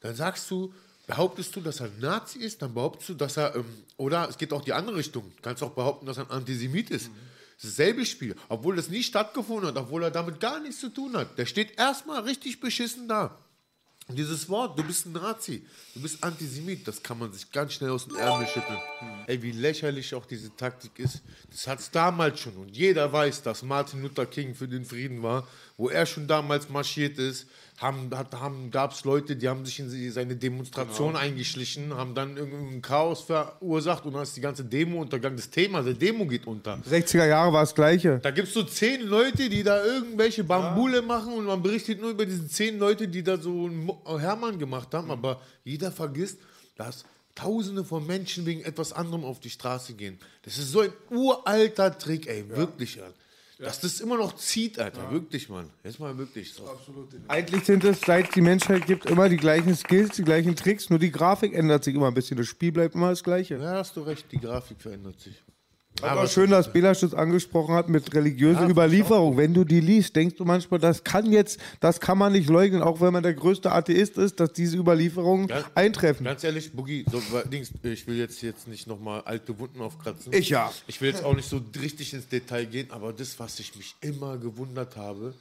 dann sagst du, behauptest du, dass er ein Nazi ist, dann behauptest du, dass er, ähm, oder es geht auch die andere Richtung, du kannst auch behaupten, dass er ein Antisemit ist. Ist dasselbe Spiel, obwohl das nie stattgefunden hat, obwohl er damit gar nichts zu tun hat. Der steht erstmal richtig beschissen da. Und dieses Wort, du bist ein Nazi, du bist Antisemit, das kann man sich ganz schnell aus dem Ärmel schütteln. Ey, wie lächerlich auch diese Taktik ist. Das hat es damals schon. Und jeder weiß, dass Martin Luther King für den Frieden war, wo er schon damals marschiert ist. Haben, hat, haben, Gab es Leute, die haben sich in seine Demonstration eingeschlichen, haben dann irgendein Chaos verursacht und dann ist die ganze Demo untergegangen. Das Thema der Demo geht unter. 60er Jahre war das Gleiche. Da gibt es so zehn Leute, die da irgendwelche Bambule machen und man berichtet nur über diese zehn Leute, die da so einen Mo- Hermann gemacht haben, aber jeder vergisst, dass Tausende von Menschen wegen etwas anderem auf die Straße gehen. Das ist so ein uralter Trick, ey, wirklich, Dass das immer noch zieht, Alter, wirklich, Mann. Jetzt mal wirklich so. Absolut. Eigentlich sind es, seit es die Menschheit gibt, immer die gleichen Skills, die gleichen Tricks, nur die Grafik ändert sich immer ein bisschen. Das Spiel bleibt immer das Gleiche. Ja, hast du recht, die Grafik verändert sich. Aber schön, dass Belasch das angesprochen hat mit religiöser Ja, Überlieferung. Wenn du die liest, denkst du manchmal, das kann jetzt, das kann man nicht leugnen, auch wenn man der größte Atheist ist, dass diese Überlieferungen Ja, eintreffen. Ganz ehrlich, Boogie, so, ich will jetzt, jetzt nicht nochmal alte Wunden aufkratzen. Ich ja. Ich will jetzt auch nicht so richtig ins Detail gehen, aber das, was ich mich immer gewundert habe,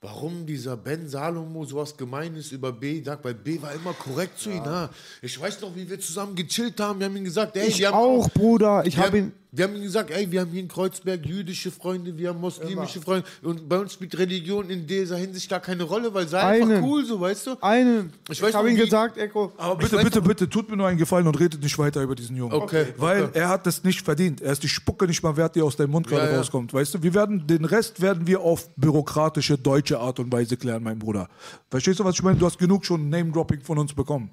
warum dieser Ben Salomo sowas Gemeines über B sagt, weil B war immer korrekt zu ihm. Ja. Ich weiß noch, wie wir zusammen gechillt haben. Wir haben ihm gesagt, ey, Ich auch, Bruder. Ich wir hab haben- ihn- Wir haben ihm gesagt, ey, wir haben hier in Kreuzberg jüdische Freunde, wir haben muslimische Freunde. Und bei uns spielt Religion in dieser Hinsicht gar keine Rolle, weil sei Einen. einfach cool, so, weißt du? Einen. Ich weiß ich habe ihm gesagt, Echo. Aber bitte, bitte, noch- bitte, tut mir nur einen Gefallen und redet nicht weiter über diesen Jungen. Okay, Weil okay. er hat das nicht verdient. Er ist die Spucke nicht mal wert, die aus deinem Mund gerade Ja, ja. rauskommt. Weißt du, wir werden, den Rest werden wir auf bürokratische deutsche Art und Weise klären, mein Bruder. Verstehst du, was ich meine? Du hast genug schon Name-Dropping von uns bekommen.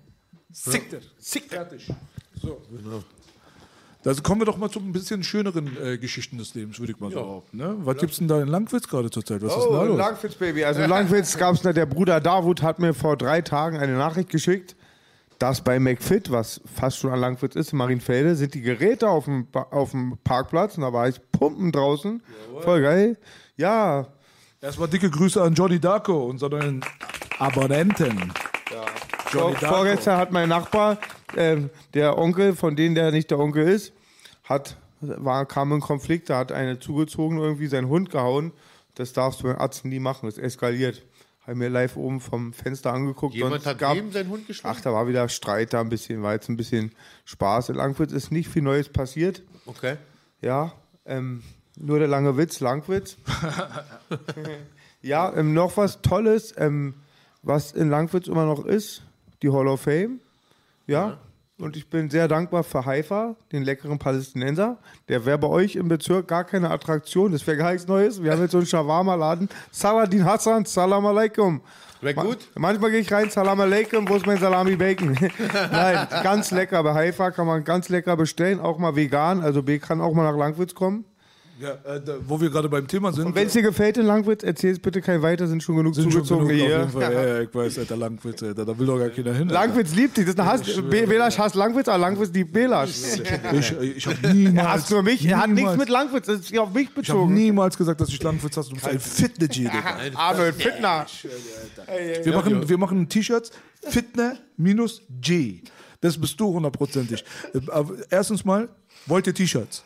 Sick dir. Sick Fertig. So. Genau. Da kommen wir doch mal zu ein bisschen schöneren äh, Geschichten des Lebens, würde ich mal so behaupten. Ne? Was gibt's denn da in Langwitz gerade zurzeit? Was ist denn da Oh, los? Langwitz, Baby. Also Langwitz gab es, der Bruder Davut hat mir vor drei Tagen eine Nachricht geschickt, dass bei McFit, was fast schon an Langwitz ist, in Marienfelde, sind die Geräte auf dem, auf dem Parkplatz und da war ich pumpen draußen. Voll geil. Ja. Erstmal dicke Grüße an Johnny Darko, unseren Abonnenten. Johnny Vor, Darko. vorgestern hat mein Nachbar, ähm, der Onkel, von denen der nicht der Onkel ist, hat, war, kam in Konflikt, da hat eine zugezogen irgendwie seinen Hund gehauen. Das darfst du beim Arzt nie machen, das eskaliert. Habe mir live oben vom Fenster angeguckt. Jemand hat gab- wem seinen Hund geschlagen? Ach, da war wieder Streit da ein bisschen, war jetzt ein bisschen Spaß. In Langwitz ist nicht viel Neues passiert. Okay. Ja, ähm, nur der lange Witz, Langwitz. ja, ähm, noch was Tolles, ähm, was in Langwitz immer noch ist, die Hall of Fame. Ja. Und ich bin sehr dankbar für Haifa, den leckeren Palästinenser. Der wäre bei euch im Bezirk gar keine Attraktion. Das wäre gar nichts Neues. Wir haben jetzt so einen Shawarma-Laden. Saladin Hassan, Salam Alaikum. Wäre gut. Manchmal gehe ich rein, Salam Alaikum, wo ist mein Salami Bacon? Nein, ganz lecker. Bei Haifa kann man ganz lecker bestellen, auch mal vegan. Also B kann auch mal nach Langwitz kommen. Ja, äh, da, wo wir gerade beim Thema sind. Und wenn es dir gefällt in Langwitz, erzähl es bitte kein weiter, sind schon genug sind schon zugezogene genug auf hier. jeden Fall. Ja, ja, ich weiß, Alter, Langwitz, Alter, da will doch gar keiner hin. Alter. Langwitz liebt dich, das ist ein Hass. Ich Belasch hasst Langwitz, aber Langwitz liebt Belasch. Ich, ich habe niemals. Er hasst nur mich, er hat nichts niemals- mit Langwitz, das ist auf mich Ich habe bezogen. niemals gesagt, dass ich Langwitz hasse. Du bist ein Fitne-G, Digga. Arnold Fittner. Wir machen, wir machen T-Shirts Fitner minus G. Das bist du hundertprozentig. Äh, Erstens mal, wollt ihr T-Shirts?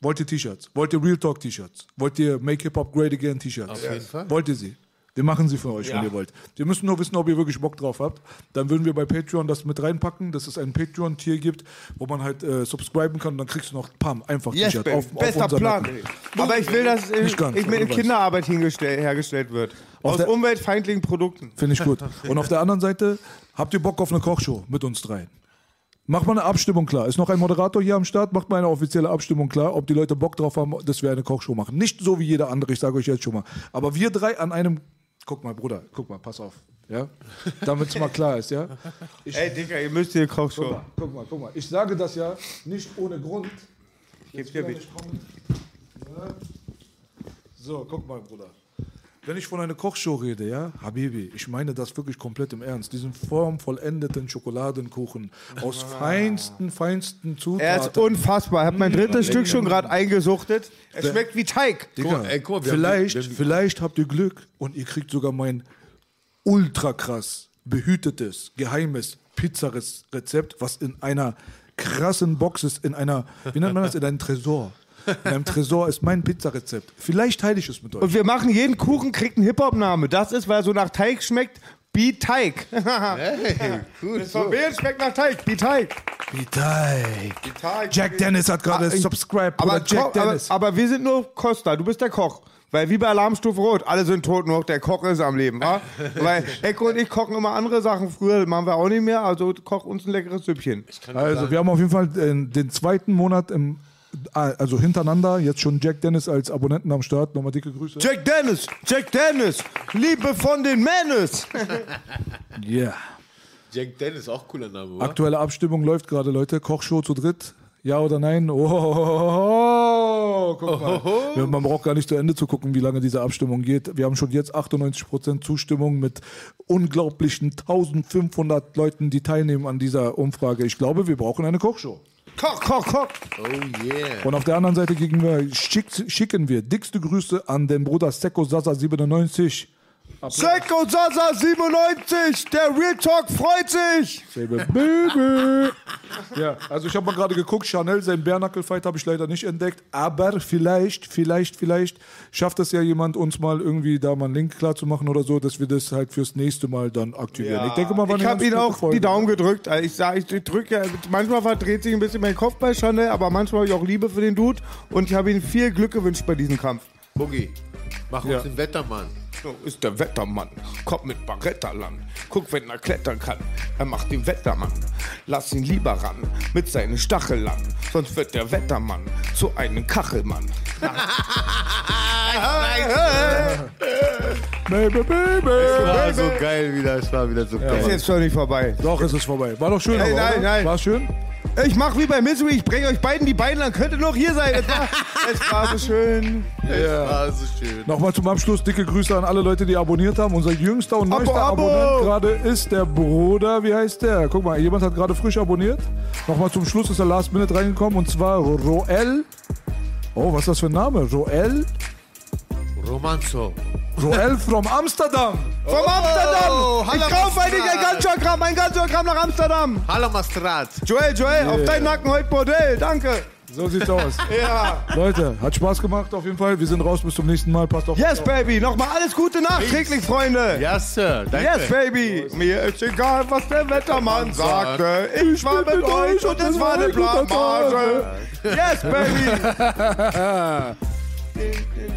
Wollt ihr T-Shirts? Wollt ihr Real Talk T-Shirts? Wollt ihr Make Hip Hop Great Again T-Shirts? Auf jeden Fall. Wollt ihr sie? Wir machen sie für euch, Ja. wenn ihr wollt. Wir müssen nur wissen, ob ihr wirklich Bock drauf habt. Dann würden wir bei Patreon das mit reinpacken, dass es ein Patreon-Tier gibt, wo man halt äh, subscriben kann und dann kriegst du noch Pam, einfach Yes, T-Shirt auf, auf Bester unseren Plan. Nacken. Aber ich will, dass äh, Nicht ganz, ich mit. Kinderarbeit hergestellt wird. Auf Aus der- umweltfeindlichen Produkten. Finde ich gut. Und auf der anderen Seite, habt ihr Bock auf eine Kochshow mit uns dreien? Macht mal eine Abstimmung klar. Ist noch ein Moderator hier am Start? Macht mal eine offizielle Abstimmung klar, ob die Leute Bock drauf haben, dass wir eine Kochshow machen. Nicht so wie jeder andere, ich sage euch jetzt schon mal. Aber wir drei an einem. Guck mal, Bruder, guck mal, pass auf. Ja? Damit es mal klar ist, ja? Ich, Ey, Digga, ihr müsst hier Kochshow. guck mal, guck mal, guck mal. Ich sage das ja nicht ohne Grund. Gib's dir mit. Ja. So, guck mal, Bruder. Wenn ich von einer Kochshow rede, ja, Habibi, ich meine das wirklich komplett im Ernst. Diesen formvollendeten Schokoladenkuchen aus feinsten, feinsten Zutaten. Er ist unfassbar. Ich habe mein drittes Stück schon gerade eingesuchtet. Es schmeckt wie Teig. Digga, ey, guck vielleicht, haben- vielleicht habt ihr Glück und ihr kriegt sogar mein ultra krass behütetes, geheimes Pizzarezept, was in einer krassen Box ist, in einer, wie nennt man das, in einem Tresor. In einem Tresor ist mein Pizzarezept. Vielleicht teile ich es mit euch. Und wir machen jeden Kuchen, kriegt einen Hip-Hop-Name. Das ist, weil er so nach Teig schmeckt, Beat Teig. Hey, gut. Das schmeckt nach Teig, Beat Teig. Teig. Teig. Jack Dennis hat gerade Ah, subscribed. Aber, Jack Ko- aber, Dennis. aber wir sind nur Costa, du bist der Koch. Weil wie bei Alarmstufe Rot, alle sind tot, nur noch der Koch ist am Leben. Wa? Weil Ecko und ich kochen immer andere Sachen. Früher machen wir auch nicht mehr, also koch uns ein leckeres Süppchen. Also, wir haben auf jeden Fall äh, den zweiten Monat im, also hintereinander, jetzt schon Jack Dennis als Abonnenten am Start. Nochmal dicke Grüße. Jack Dennis, Jack Dennis, Liebe von den Menace. Yeah. Jack Dennis, auch cooler Name, oder? Aktuelle Abstimmung läuft gerade, Leute. Kochshow zu dritt. Ja oder nein? Oh, guck mal. Ja, Man braucht gar nicht zu Ende zu gucken, wie lange diese Abstimmung geht. Wir haben schon jetzt 98% Zustimmung mit unglaublichen 1500 Leuten, die teilnehmen an dieser Umfrage. Ich glaube, wir brauchen eine Kochshow. Koch, koch, koch. Oh yeah. Und auf der anderen Seite gegen wir, schick, schicken wir dickste Grüße an den Bruder Seko Sasa 97. Seko Sasa 97, der Real Talk freut sich. Ja, also ich habe mal gerade geguckt, Chanel, sein Bärnackelfight habe ich leider nicht entdeckt, aber vielleicht, vielleicht, vielleicht schafft es ja jemand, uns mal irgendwie da mal einen Link klar zu machen oder so, dass wir das halt fürs nächste Mal dann aktivieren. Ich denke mal, war ich habe gute auch Folge. die Daumen gedrückt. Also ich sage, ich drücke ja, manchmal verdreht sich ein bisschen mein Kopf bei Chanel, aber manchmal habe ich auch Liebe für den Dude und ich habe ihm viel Glück gewünscht bei diesem Kampf. Boogie, mach Ja. uns den Wettermann. So ist der Wettermann, kommt mit Barrettaland. Guck, wenn er klettern kann. Er macht den Wettermann. Lass ihn lieber ran mit seinen Stacheln. Sonst wird der Wettermann zu einem Kachelmann. Baby, baby. Es war so geil wieder, es war wieder so geil. Ist jetzt schon nicht vorbei. Doch, es ist vorbei. War doch schön, Nein, aber, nein, oder? nein. War schön? Ich mach wie bei Misery, ich bringe euch beiden die Beine, dann könnt ihr noch hier sein. Es war, es war so schön. Es war so schön. Nochmal zum Abschluss dicke Grüße an alle Leute, die abonniert haben. Unser jüngster und Abo, neuester Abo. Abonnent gerade ist der Bruder. Wie heißt der? Guck mal, jemand hat gerade frisch abonniert. Nochmal zum Schluss ist der Last Minute reingekommen und zwar Roel. Oh, was ist das für ein Name? Roel? Romanzo. Roel from Amsterdam. Vom Amsterdam! Oh, ich kaufe eigentlich ein Mastrat. Ganzjogramm, ein Ganzjogramm nach Amsterdam. Hallo Mastrat. Joel, Joel, auf Yeah. deinen Nacken heute Bordell, danke. So sieht's aus. Ja. Leute, hat Spaß gemacht auf jeden Fall. Wir sind raus bis zum nächsten Mal. Passt auf. Yes, Baby, nochmal alles Gute nachträglich, Freunde. Yes, Sir. Danke. Yes, Baby. Mir ist egal, was der Wettermann sagte. Ich war mit euch und es war eine Blamage. Yes, Baby.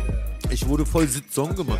Ich wurde voll Sitzong gemacht.